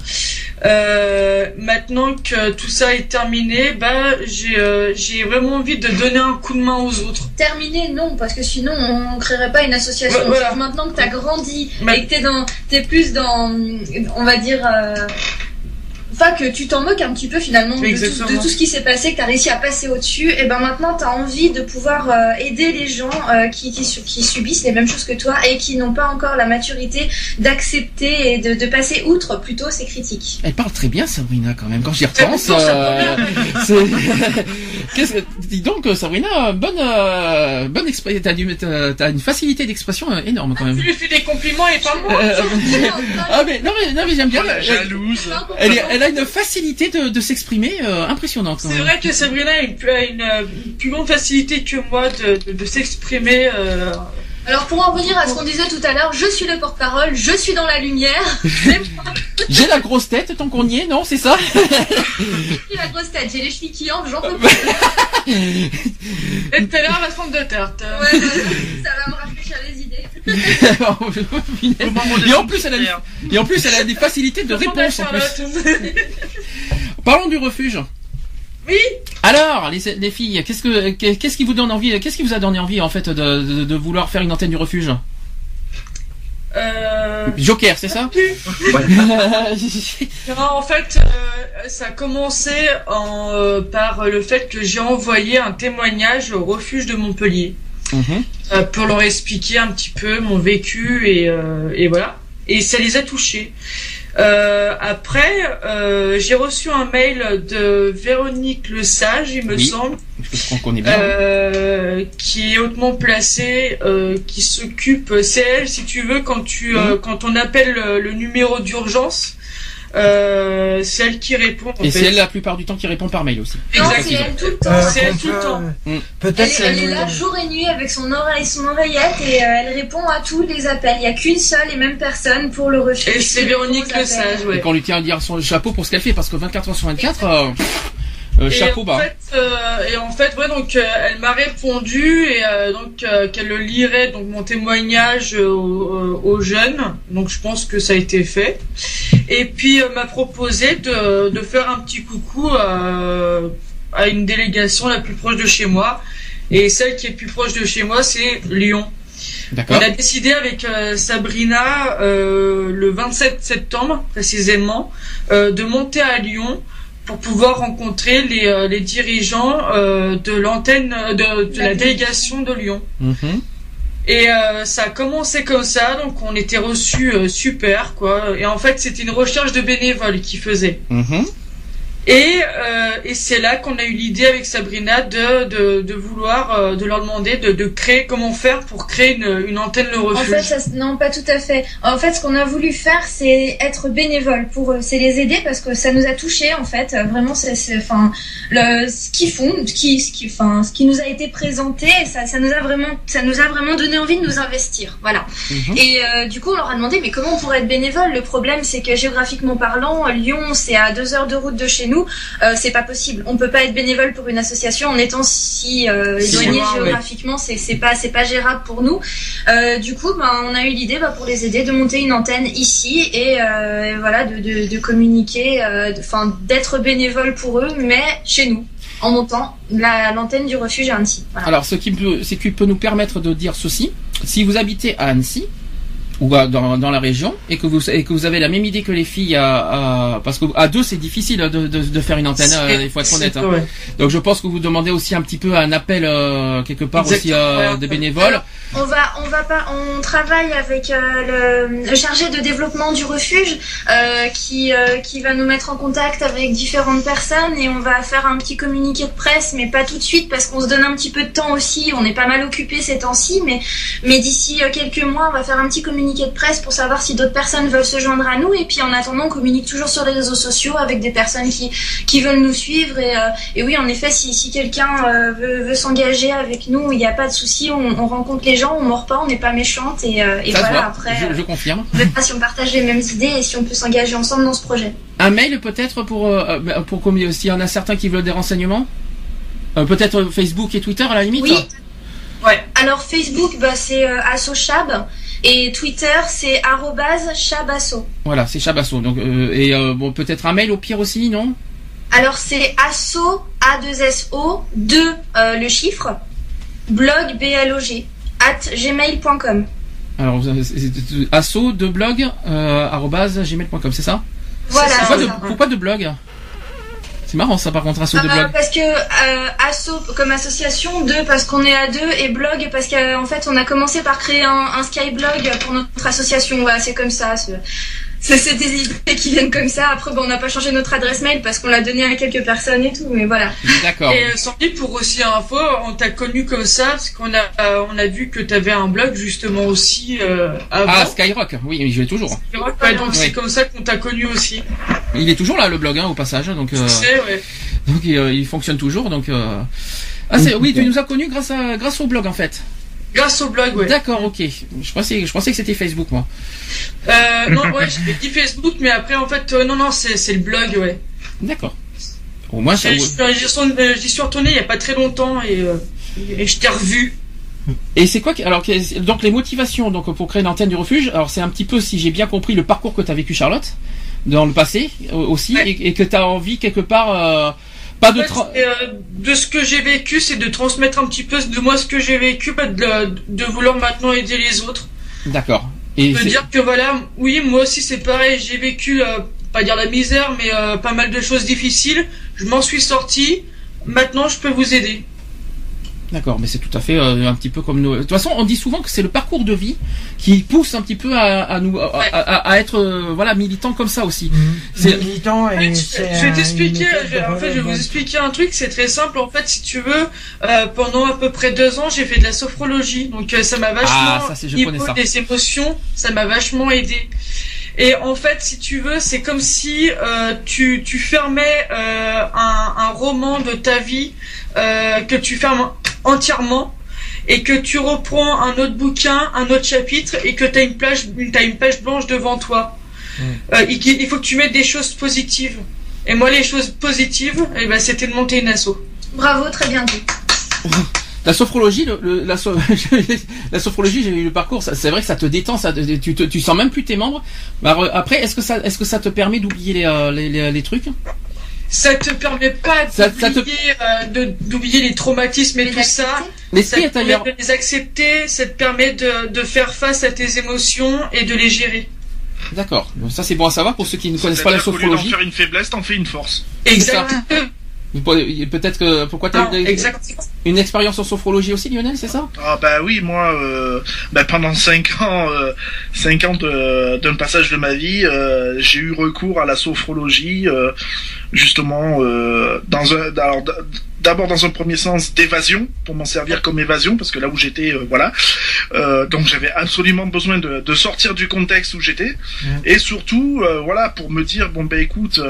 C: Euh, maintenant que tout ça est terminé, bah, j'ai euh, j'ai vraiment envie de donner un coup de main aux autres.
G: Terminé, non, parce que sinon on créerait pas une association.
C: Ouais, voilà.
G: Sauf Maintenant que t'as grandi
C: Ouais.
G: et que t'es dans, t'es plus dans, on va dire, enfin que tu t'en moques un petit peu finalement de tout,
C: Exactement.
G: de tout ce qui s'est passé, que t'as réussi à passer au-dessus. Et ben maintenant t'as envie de pouvoir euh, aider les gens euh, qui, qui, su- qui subissent les mêmes choses que toi et qui n'ont pas encore la maturité d'accepter et de, de passer outre plutôt ces critiques.
B: Elle parle très bien, Sabrina, quand même. Quand j'y repense, euh, que dis donc, Sabrina, bonne, euh, bonne expression. T'as du, t'as t'as une facilité d'expression énorme quand
C: Tu
B: même.
C: lui fais des compliments et pas moi.
B: Euh, ah mais non mais non mais j'aime bien.
E: Oh, la
B: Elle,
E: jalouse.
B: elle a une facilité de, de s'exprimer euh, impressionnante.
C: C'est vrai que Sabrina a une, euh, plus grande facilité que moi de, de, de s'exprimer. Euh,
G: Alors pour en revenir à ce qu'on disait tout à l'heure, je suis le porte-parole, je suis dans la lumière.
B: J'ai la grosse tête tant qu'on y est, non C'est ça
G: J'ai la grosse tête, j'ai les chevilles qui enflent, j'en peux plus.
C: Et tout à l'heure, la fonte de tarte.
G: Ouais, ouais, ça va me rafraîchir les idées.
B: Et en plus, elle a, et en plus, elle a des facilités de réponse en plus.
C: Charlotte.
B: Parlons du refuge.
C: Oui.
B: Alors, les, les filles, qu'est-ce que qu'est-ce qui vous donne envie Qu'est-ce qui vous a donné envie en fait de, de, de vouloir faire une antenne du refuge?
C: Euh...
B: Joker, c'est ça?
C: Non, en fait, euh, ça a commencé en, euh, par le fait que j'ai envoyé un témoignage au refuge de Montpellier
B: Mhm.
C: Euh, pour leur expliquer un petit peu mon vécu et, euh, et voilà. Et ça les a touchés. Euh, après, euh, j'ai reçu un mail de Véronique Le Sage, il me
B: Oui.
C: semble,
B: Je bien.
C: euh, qui est hautement placée, euh, qui s'occupe, c'est elle, si tu veux, quand tu, euh, quand on appelle le, le numéro d'urgence, euh, c'est elle qui répond. en
B: Et c'est elle la plupart du temps qui répond par mail aussi.
G: Non, c'est
C: Exactement.
G: elle tout le temps.
D: Euh,
C: c'est elle tout le temps.
B: Mm.
D: Peut-être
G: Elle, est- elle là jour et nuit avec son oreille, son oreillette et euh, elle répond à tous les appels. Il n'y a qu'une seule et même personne pour le refuge.
C: Et c'est Véronique Le. Sage,
B: Et
C: ouais.
B: qu'on lui tient à dire son chapeau pour ce qu'elle fait parce que 24 heures sur 24, euh, pff, euh,
C: Et
B: chapeau
C: en
B: bas.
C: fait, euh, et en fait, ouais, donc euh, elle m'a répondu et euh, donc euh, qu'elle le lirait donc mon témoignage euh, aux, aux jeunes. Donc je pense que ça a été fait. Et puis euh, m'a proposé de, de faire un petit coucou euh, à une délégation la plus proche de chez moi. Et celle qui est plus proche de chez moi, c'est Lyon. On a décidé avec euh, Sabrina euh, le 27 septembre précisément euh, de monter à Lyon pour pouvoir rencontrer les, euh, les dirigeants euh, de l'antenne euh, de, de la délégation de Lyon.
B: Mhm.
C: Et euh, ça a commencé comme ça, donc on était reçus euh, super quoi. Et en fait c'était une recherche de bénévoles qui faisait.
B: Mhm.
C: Et, euh, et c'est là qu'on a eu l'idée avec Sabrina de, de, de vouloir, euh, de leur demander de, de créer, comment faire pour créer une, une antenne le
G: En
C: refuge.
G: fait, ça, se- non, pas tout à fait. En fait, ce qu'on a voulu faire, c'est être bénévole pour eux, c'est les aider parce que ça nous a touchés en fait. Euh, Vraiment, c'est, c'est- enfin, le, ce qu'ils font, ce qui, ce qui, enfin, ce qui nous a été présenté, ça, ça nous a vraiment, ça nous a vraiment donné envie de nous investir. Voilà.
B: Mhm.
G: Et euh, du coup, on leur a demandé, mais comment on pourrait être bénévole? Le problème, c'est que géographiquement parlant, Lyon, c'est à deux heures de route de chez nous. Euh, c'est pas possible. On peut pas être bénévole pour une association en étant si euh, éloigné géographiquement. C'est c'est pas c'est pas gérable pour nous. Euh, du coup, ben, on a eu l'idée bah, pour les aider de monter une antenne ici et euh, voilà de, de, de communiquer, enfin d'être bénévole pour eux, mais chez nous en montant la- l'antenne du refuge à Annecy. Voilà.
B: Alors, ce qui peut, ce qui peut nous permettre de dire ceci, si vous habitez à Annecy ou dans, dans la région et que vous et que vous avez la même idée que les filles à, à- parce que à deux c'est difficile de, de, de faire une antenne, euh, il faut être honnête. hein. Donc je pense que vous demandez aussi un petit peu un appel euh, quelque part aussi euh, des bénévoles.
G: On va, on va pas, on travaille avec euh, le, chargé de développement du refuge qui, qui va nous mettre en contact avec différentes personnes et on va faire un petit communiqué de presse, mais pas tout de suite parce qu'on se donne un petit peu de temps aussi. On est pas mal occupé ces temps-ci, mais, mais d'ici quelques mois, on va faire un petit communiqué de presse pour savoir si d'autres personnes veulent se joindre à nous. Et puis en attendant, on communique toujours sur les réseaux sociaux avec des personnes qui, qui veulent nous suivre. Et, euh, et oui, en effet, si, si quelqu'un euh, veut, veut s'engager avec nous, il n'y a pas de souci. On, on rencontre les gens, on mord pas, on n'est pas méchante. Et, euh, et voilà, après,
B: je, je confirme.
G: on verra si on partage les mêmes idées et si on peut s'engager ensemble dans ce projet.
B: Un mail peut-être pour euh, pour combien s'il y en a certains qui veulent des renseignements. Peut-être Facebook et Twitter à la limite.
G: Oui.
C: Ouais.
G: Alors Facebook, bah, c'est euh, AssoChab. Et Twitter, c'est arrobase chabasso.
B: Voilà, c'est Chabasso. Donc euh, et euh, bon peut-être un mail au pire aussi, non?
G: Alors c'est asso, A2SO, 2 euh, le chiffre, blog, B-L-O-G, at gmail.com.
B: Alors asso de blog gmail.com, c'est ça?
G: Voilà,
B: pourquoi, de, pourquoi de blog? C'est marrant ça par contre asso de
G: Euh,
B: blog.
G: parce que euh, asso comme association, deux parce qu'on est à deux et blog parce qu'en fait on a commencé par créer un, un skyblog pour notre association. Voilà, c'est comme ça. C'est des idées qui viennent comme ça. Après, bon, on n'a pas changé notre adresse mail parce qu'on l'a donné à quelques personnes et tout, mais voilà.
B: D'accord.
C: Et euh, Sandy, pour aussi info, on t'a connu comme ça parce qu'on a euh, on a vu que t'avais un blog justement aussi euh, avant.
B: Ah Skyrock, oui, mais je l'ai toujours.
C: Ouais, donc c'est comme ça qu'on t'a connu aussi.
B: Il est toujours là le blog hein, au passage, donc euh,
C: Tu sais, ouais.
B: donc il, euh, il fonctionne toujours. Donc euh... ah c'est oui, tu nous as connus grâce à grâce au blog en fait.
C: Grâce au blog, ouais.
B: D'accord, ok. Je pensais, je pensais que c'était Facebook, moi.
C: Euh, non, ouais, j'ai dit Facebook, mais après, en fait, euh, non, non, c'est le blog, ouais.
B: D'accord. Au moins, ça.
C: J'y suis, euh, j'y suis retourné il y a pas très longtemps et, euh, et je t'ai revu.
B: Et c'est quoi alors donc les motivations donc pour créer l'antenne du refuge alors c'est un petit peu si j'ai bien compris le parcours que tu as vécu Charlotte dans le passé aussi et, et que tu as envie quelque part euh, pas de
C: En fait,
B: tra-
C: c'est, euh, de ce que j'ai vécu, c'est de transmettre un petit peu de moi ce que j'ai vécu, de, de vouloir maintenant aider les autres.
B: d'accord et
C: de dire que voilà, oui, moi aussi c'est pareil, j'ai vécu, euh, pas dire la misère, mais euh, pas mal de choses difficiles. Je m'en suis sorti. Maintenant, je peux vous aider.
B: D'accord, mais c'est tout à fait euh, un petit peu comme nous. De toute façon, on dit souvent que c'est le parcours de vie qui pousse un petit peu à, à nous, à, à- à être euh, voilà militant comme ça aussi. C'est
D: militant et
C: Je vais t'expliquer, je vais- en fait, je vais vous expliquer un truc, c'est très simple. En fait, si tu veux, euh, pendant à peu près deux ans, j'ai fait de la sophrologie, donc euh, ça m'a vachement
B: Ah, ça, c'est- je
C: niveau
B: ça.
C: des émotions, ça m'a vachement aidé. Et en fait, si tu veux, c'est comme si euh, tu, tu fermais euh, un, un roman de ta vie euh, que tu fermes entièrement et que tu reprends un autre bouquin, un autre chapitre et que tu as une page, t'as une page blanche devant toi. Euh, il, il faut que tu mettes des choses positives. Et moi, les choses positives, eh ben, c'était de monter une asso.
G: Bravo, très bien dit.
B: la sophrologie, le, le- la, so- la sophrologie, j'ai eu le parcours. C'est vrai que ça te détend, ça, te- tu, te- tu sens même plus tes membres. Mais alors, après, est-ce que ça, est-ce que ça te permet d'oublier les, euh, les, les- les trucs?
C: Ça te permet pas
B: ça te-
C: d'oublier euh, d'oublier les traumatismes et tout ça.
B: L'esprit
C: ça te permet
B: ailleurs.
C: de les accepter, ça te permet de, de faire face à tes émotions et de les gérer.
B: D'accord. Ça c'est bon à savoir pour ceux qui ne connaissent pas la
E: C'est-à-dire qu'au lieu
B: sophrologie.
E: faire une faiblesse, t'en fais une force.
C: Exactement.
B: Peut-être que pourquoi t'as
C: Non,
B: eu
C: exactement.
B: une expérience en sophrologie aussi, Lionel, c'est ça?
E: Ah bah oui, moi, euh, bah pendant cinq ans, euh, cinq ans de- d'un passage de ma vie, euh, j'ai eu recours à la sophrologie, euh, justement, euh, dans un, alors, d'abord dans un premier sens d'évasion, pour m'en servir comme évasion, parce que là où j'étais, euh, voilà, Euh, donc j'avais absolument besoin de, de sortir du contexte où j'étais, et surtout, euh, voilà, pour me dire, bon ben écoute.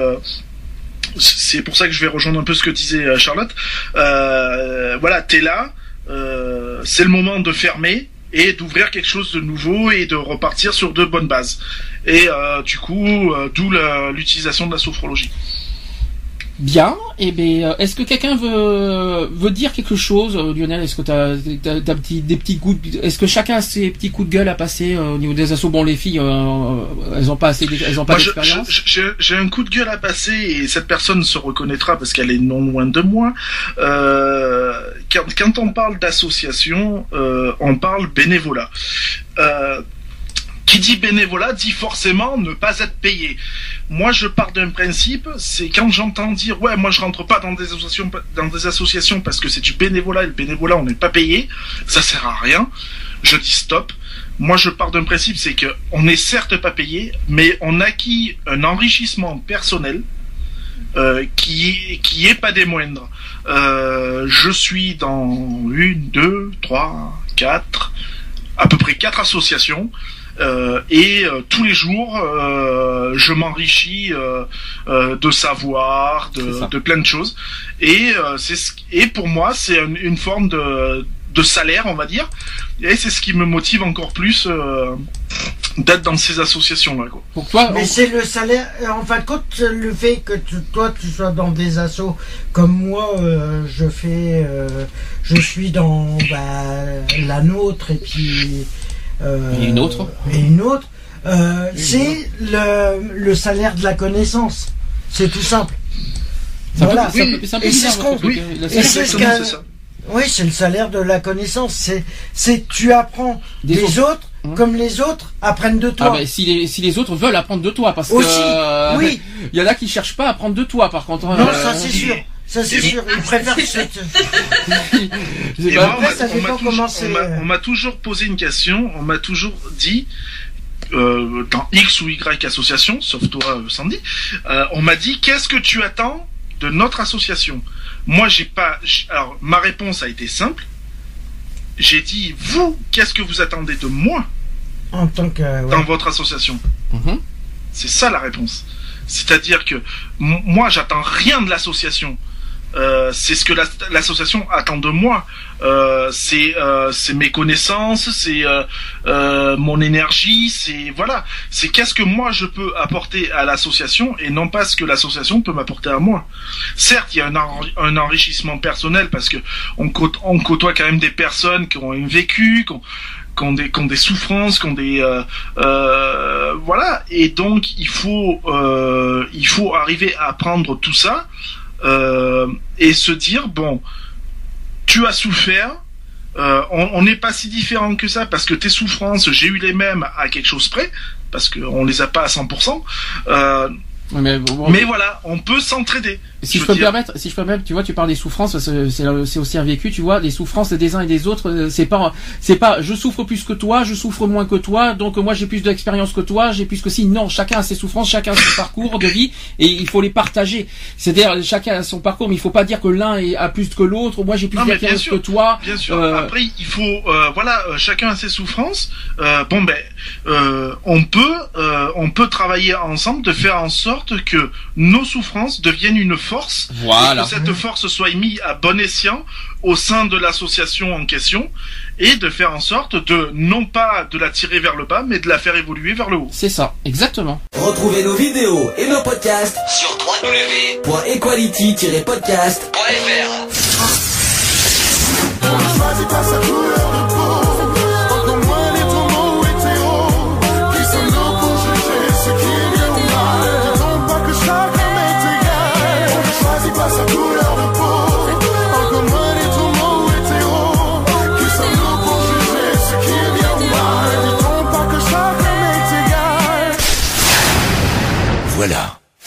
E: C'est pour ça que je vais rejoindre un peu ce que disait euh, Charlotte. Euh, voilà, t'es là, euh, c'est le moment de fermer et d'ouvrir quelque chose de nouveau et de repartir sur de bonnes bases. Et euh, du coup, d'où l'utilisation de la sophrologie.
B: Bien. Et ben, euh, est-ce que quelqu'un veut veut dire quelque chose, euh, Lionel? Est-ce que t'as t'as, t'as petit, des petits coups de- Est-ce que chacun a ses petits coups de gueule à passer euh, au niveau des assos Bon, les filles, euh, elles ont pas assez, elles ont pas d'expérience.
E: j'ai un coup de gueule à passer et cette personne se reconnaîtra parce qu'elle est non loin de moi. Euh, quand, quand on parle d'association, euh, on parle bénévolat. Qui dit bénévolat dit forcément ne pas être payé. Moi, je pars d'un principe, c'est quand j'entends dire ouais, moi je rentre pas dans des associations, dans des associations parce que c'est du bénévolat et le bénévolat on n'est pas payé, ça sert à rien. Je dis stop. Moi, je pars d'un principe, c'est que on n'est certes pas payé, mais on acquis un enrichissement personnel euh, qui qui pas des moindres. Euh, je suis dans une, deux, trois, quatre, à peu près quatre associations. Euh, et euh, tous les jours, euh, je m'enrichis euh, euh, de savoir, de, plein de choses. Et euh, c'est ce- et pour moi, c'est une, une forme de, de salaire, on va dire. Et c'est ce qui me motive encore plus euh, d'être dans ces associations-là. quoi.
B: Pour toi,
D: Mais
B: on-
D: c'est le salaire. En fin de compte, le fait que tu- toi tu sois dans des assos comme moi, euh, je fais, euh, je suis dans bah, la nôtre et puis. Euh,
B: Et une autre.
D: Et une autre. euh, c'est le, le salaire de la connaissance. C'est tout simple. Voilà.
B: peu-
D: Et c'est ce qu'on.
B: euh,
D: c'est
E: ça.
D: Oui, c'est le salaire de la connaissance. C'est, c'est tu apprends
B: Des
D: des,
B: autres.
D: autres,
B: Hein
D: comme les autres apprennent de toi.
B: Ah ben, si les si les autres veulent apprendre de toi parce
D: Aussi,
B: que euh,
D: oui.
B: il y en a qui cherchent pas à apprendre de toi par contre. hein.
D: Non,
B: Euh,
D: ça c'est sûr. Ça c'est sûr. Ils préfèrent
E: moi, on m'a-
D: Après, ça
E: on m'a
D: dépend
E: toujours-
D: comment
E: on
D: c'est,
E: m'a- on m'a toujours posé une question, on m'a toujours dit, euh, dans X ou Y association, sauf toi, euh, Sandy, euh, on m'a dit qu'est-ce que tu attends de notre association? Moi, j'ai pas. Alors, ma réponse a été simple. J'ai dit, vous, qu'est-ce que vous attendez de moi
D: en tant que. ouais.
E: dans votre association?
B: Mhm.
E: C'est ça la réponse. C'est-à-dire que moi, j'attends rien de l'association. Euh, c'est ce que la- l'association attend de moi. Euh, c'est euh, mes connaissances, c'est euh, euh, mon énergie, c'est voilà, c'est qu'est-ce que moi je peux apporter à l'association et non pas ce que l'association peut m'apporter à moi. Certes, il y a un, enri- un enrichissement personnel parce que on, côtoie quand même des personnes qui ont vécu, qui ont, qui ont des, souffrances, qui ont des euh, voilà, et donc il faut euh, il faut arriver à prendre tout ça euh, et se dire bon, tu as souffert. euh, on n'est pas si différent que ça parce que tes souffrances, j'ai eu les mêmes à quelque chose près parce qu'on les a pas à 100%. Euh,
B: Mais, bon,
E: mais voilà, on peut s'entraider.
B: Si je, peux me permettre, si je peux me permettre, tu vois, tu parles des souffrances, c'est aussi un vécu, tu vois, les souffrances des uns et des autres, euh, c'est pas, c'est pas, je souffre plus que toi, je souffre moins que toi, donc moi j'ai plus d'expérience que toi, j'ai plus que si, non, chacun a ses souffrances, chacun a son parcours de vie, et il faut les partager. C'est-à-dire, chacun a son parcours, mais il faut pas dire que l'un a plus que l'autre, moi j'ai plus d'expérience que toi.
E: Bien sûr.
B: Euh,
E: Après, il faut, euh, voilà, euh, chacun a ses souffrances. Euh, bon ben, euh, on peut, euh, on peut travailler ensemble de faire en sorte que nos souffrances deviennent une force.
B: Voilà.
E: Et que cette force soit mise à bon escient au sein de l'association en question et de faire en sorte de non pas de la tirer vers le bas, mais de la faire évoluer vers le haut.
B: C'est ça, exactement.
I: Retrouvez nos vidéos et nos podcasts sur www.equality-podcast.fr.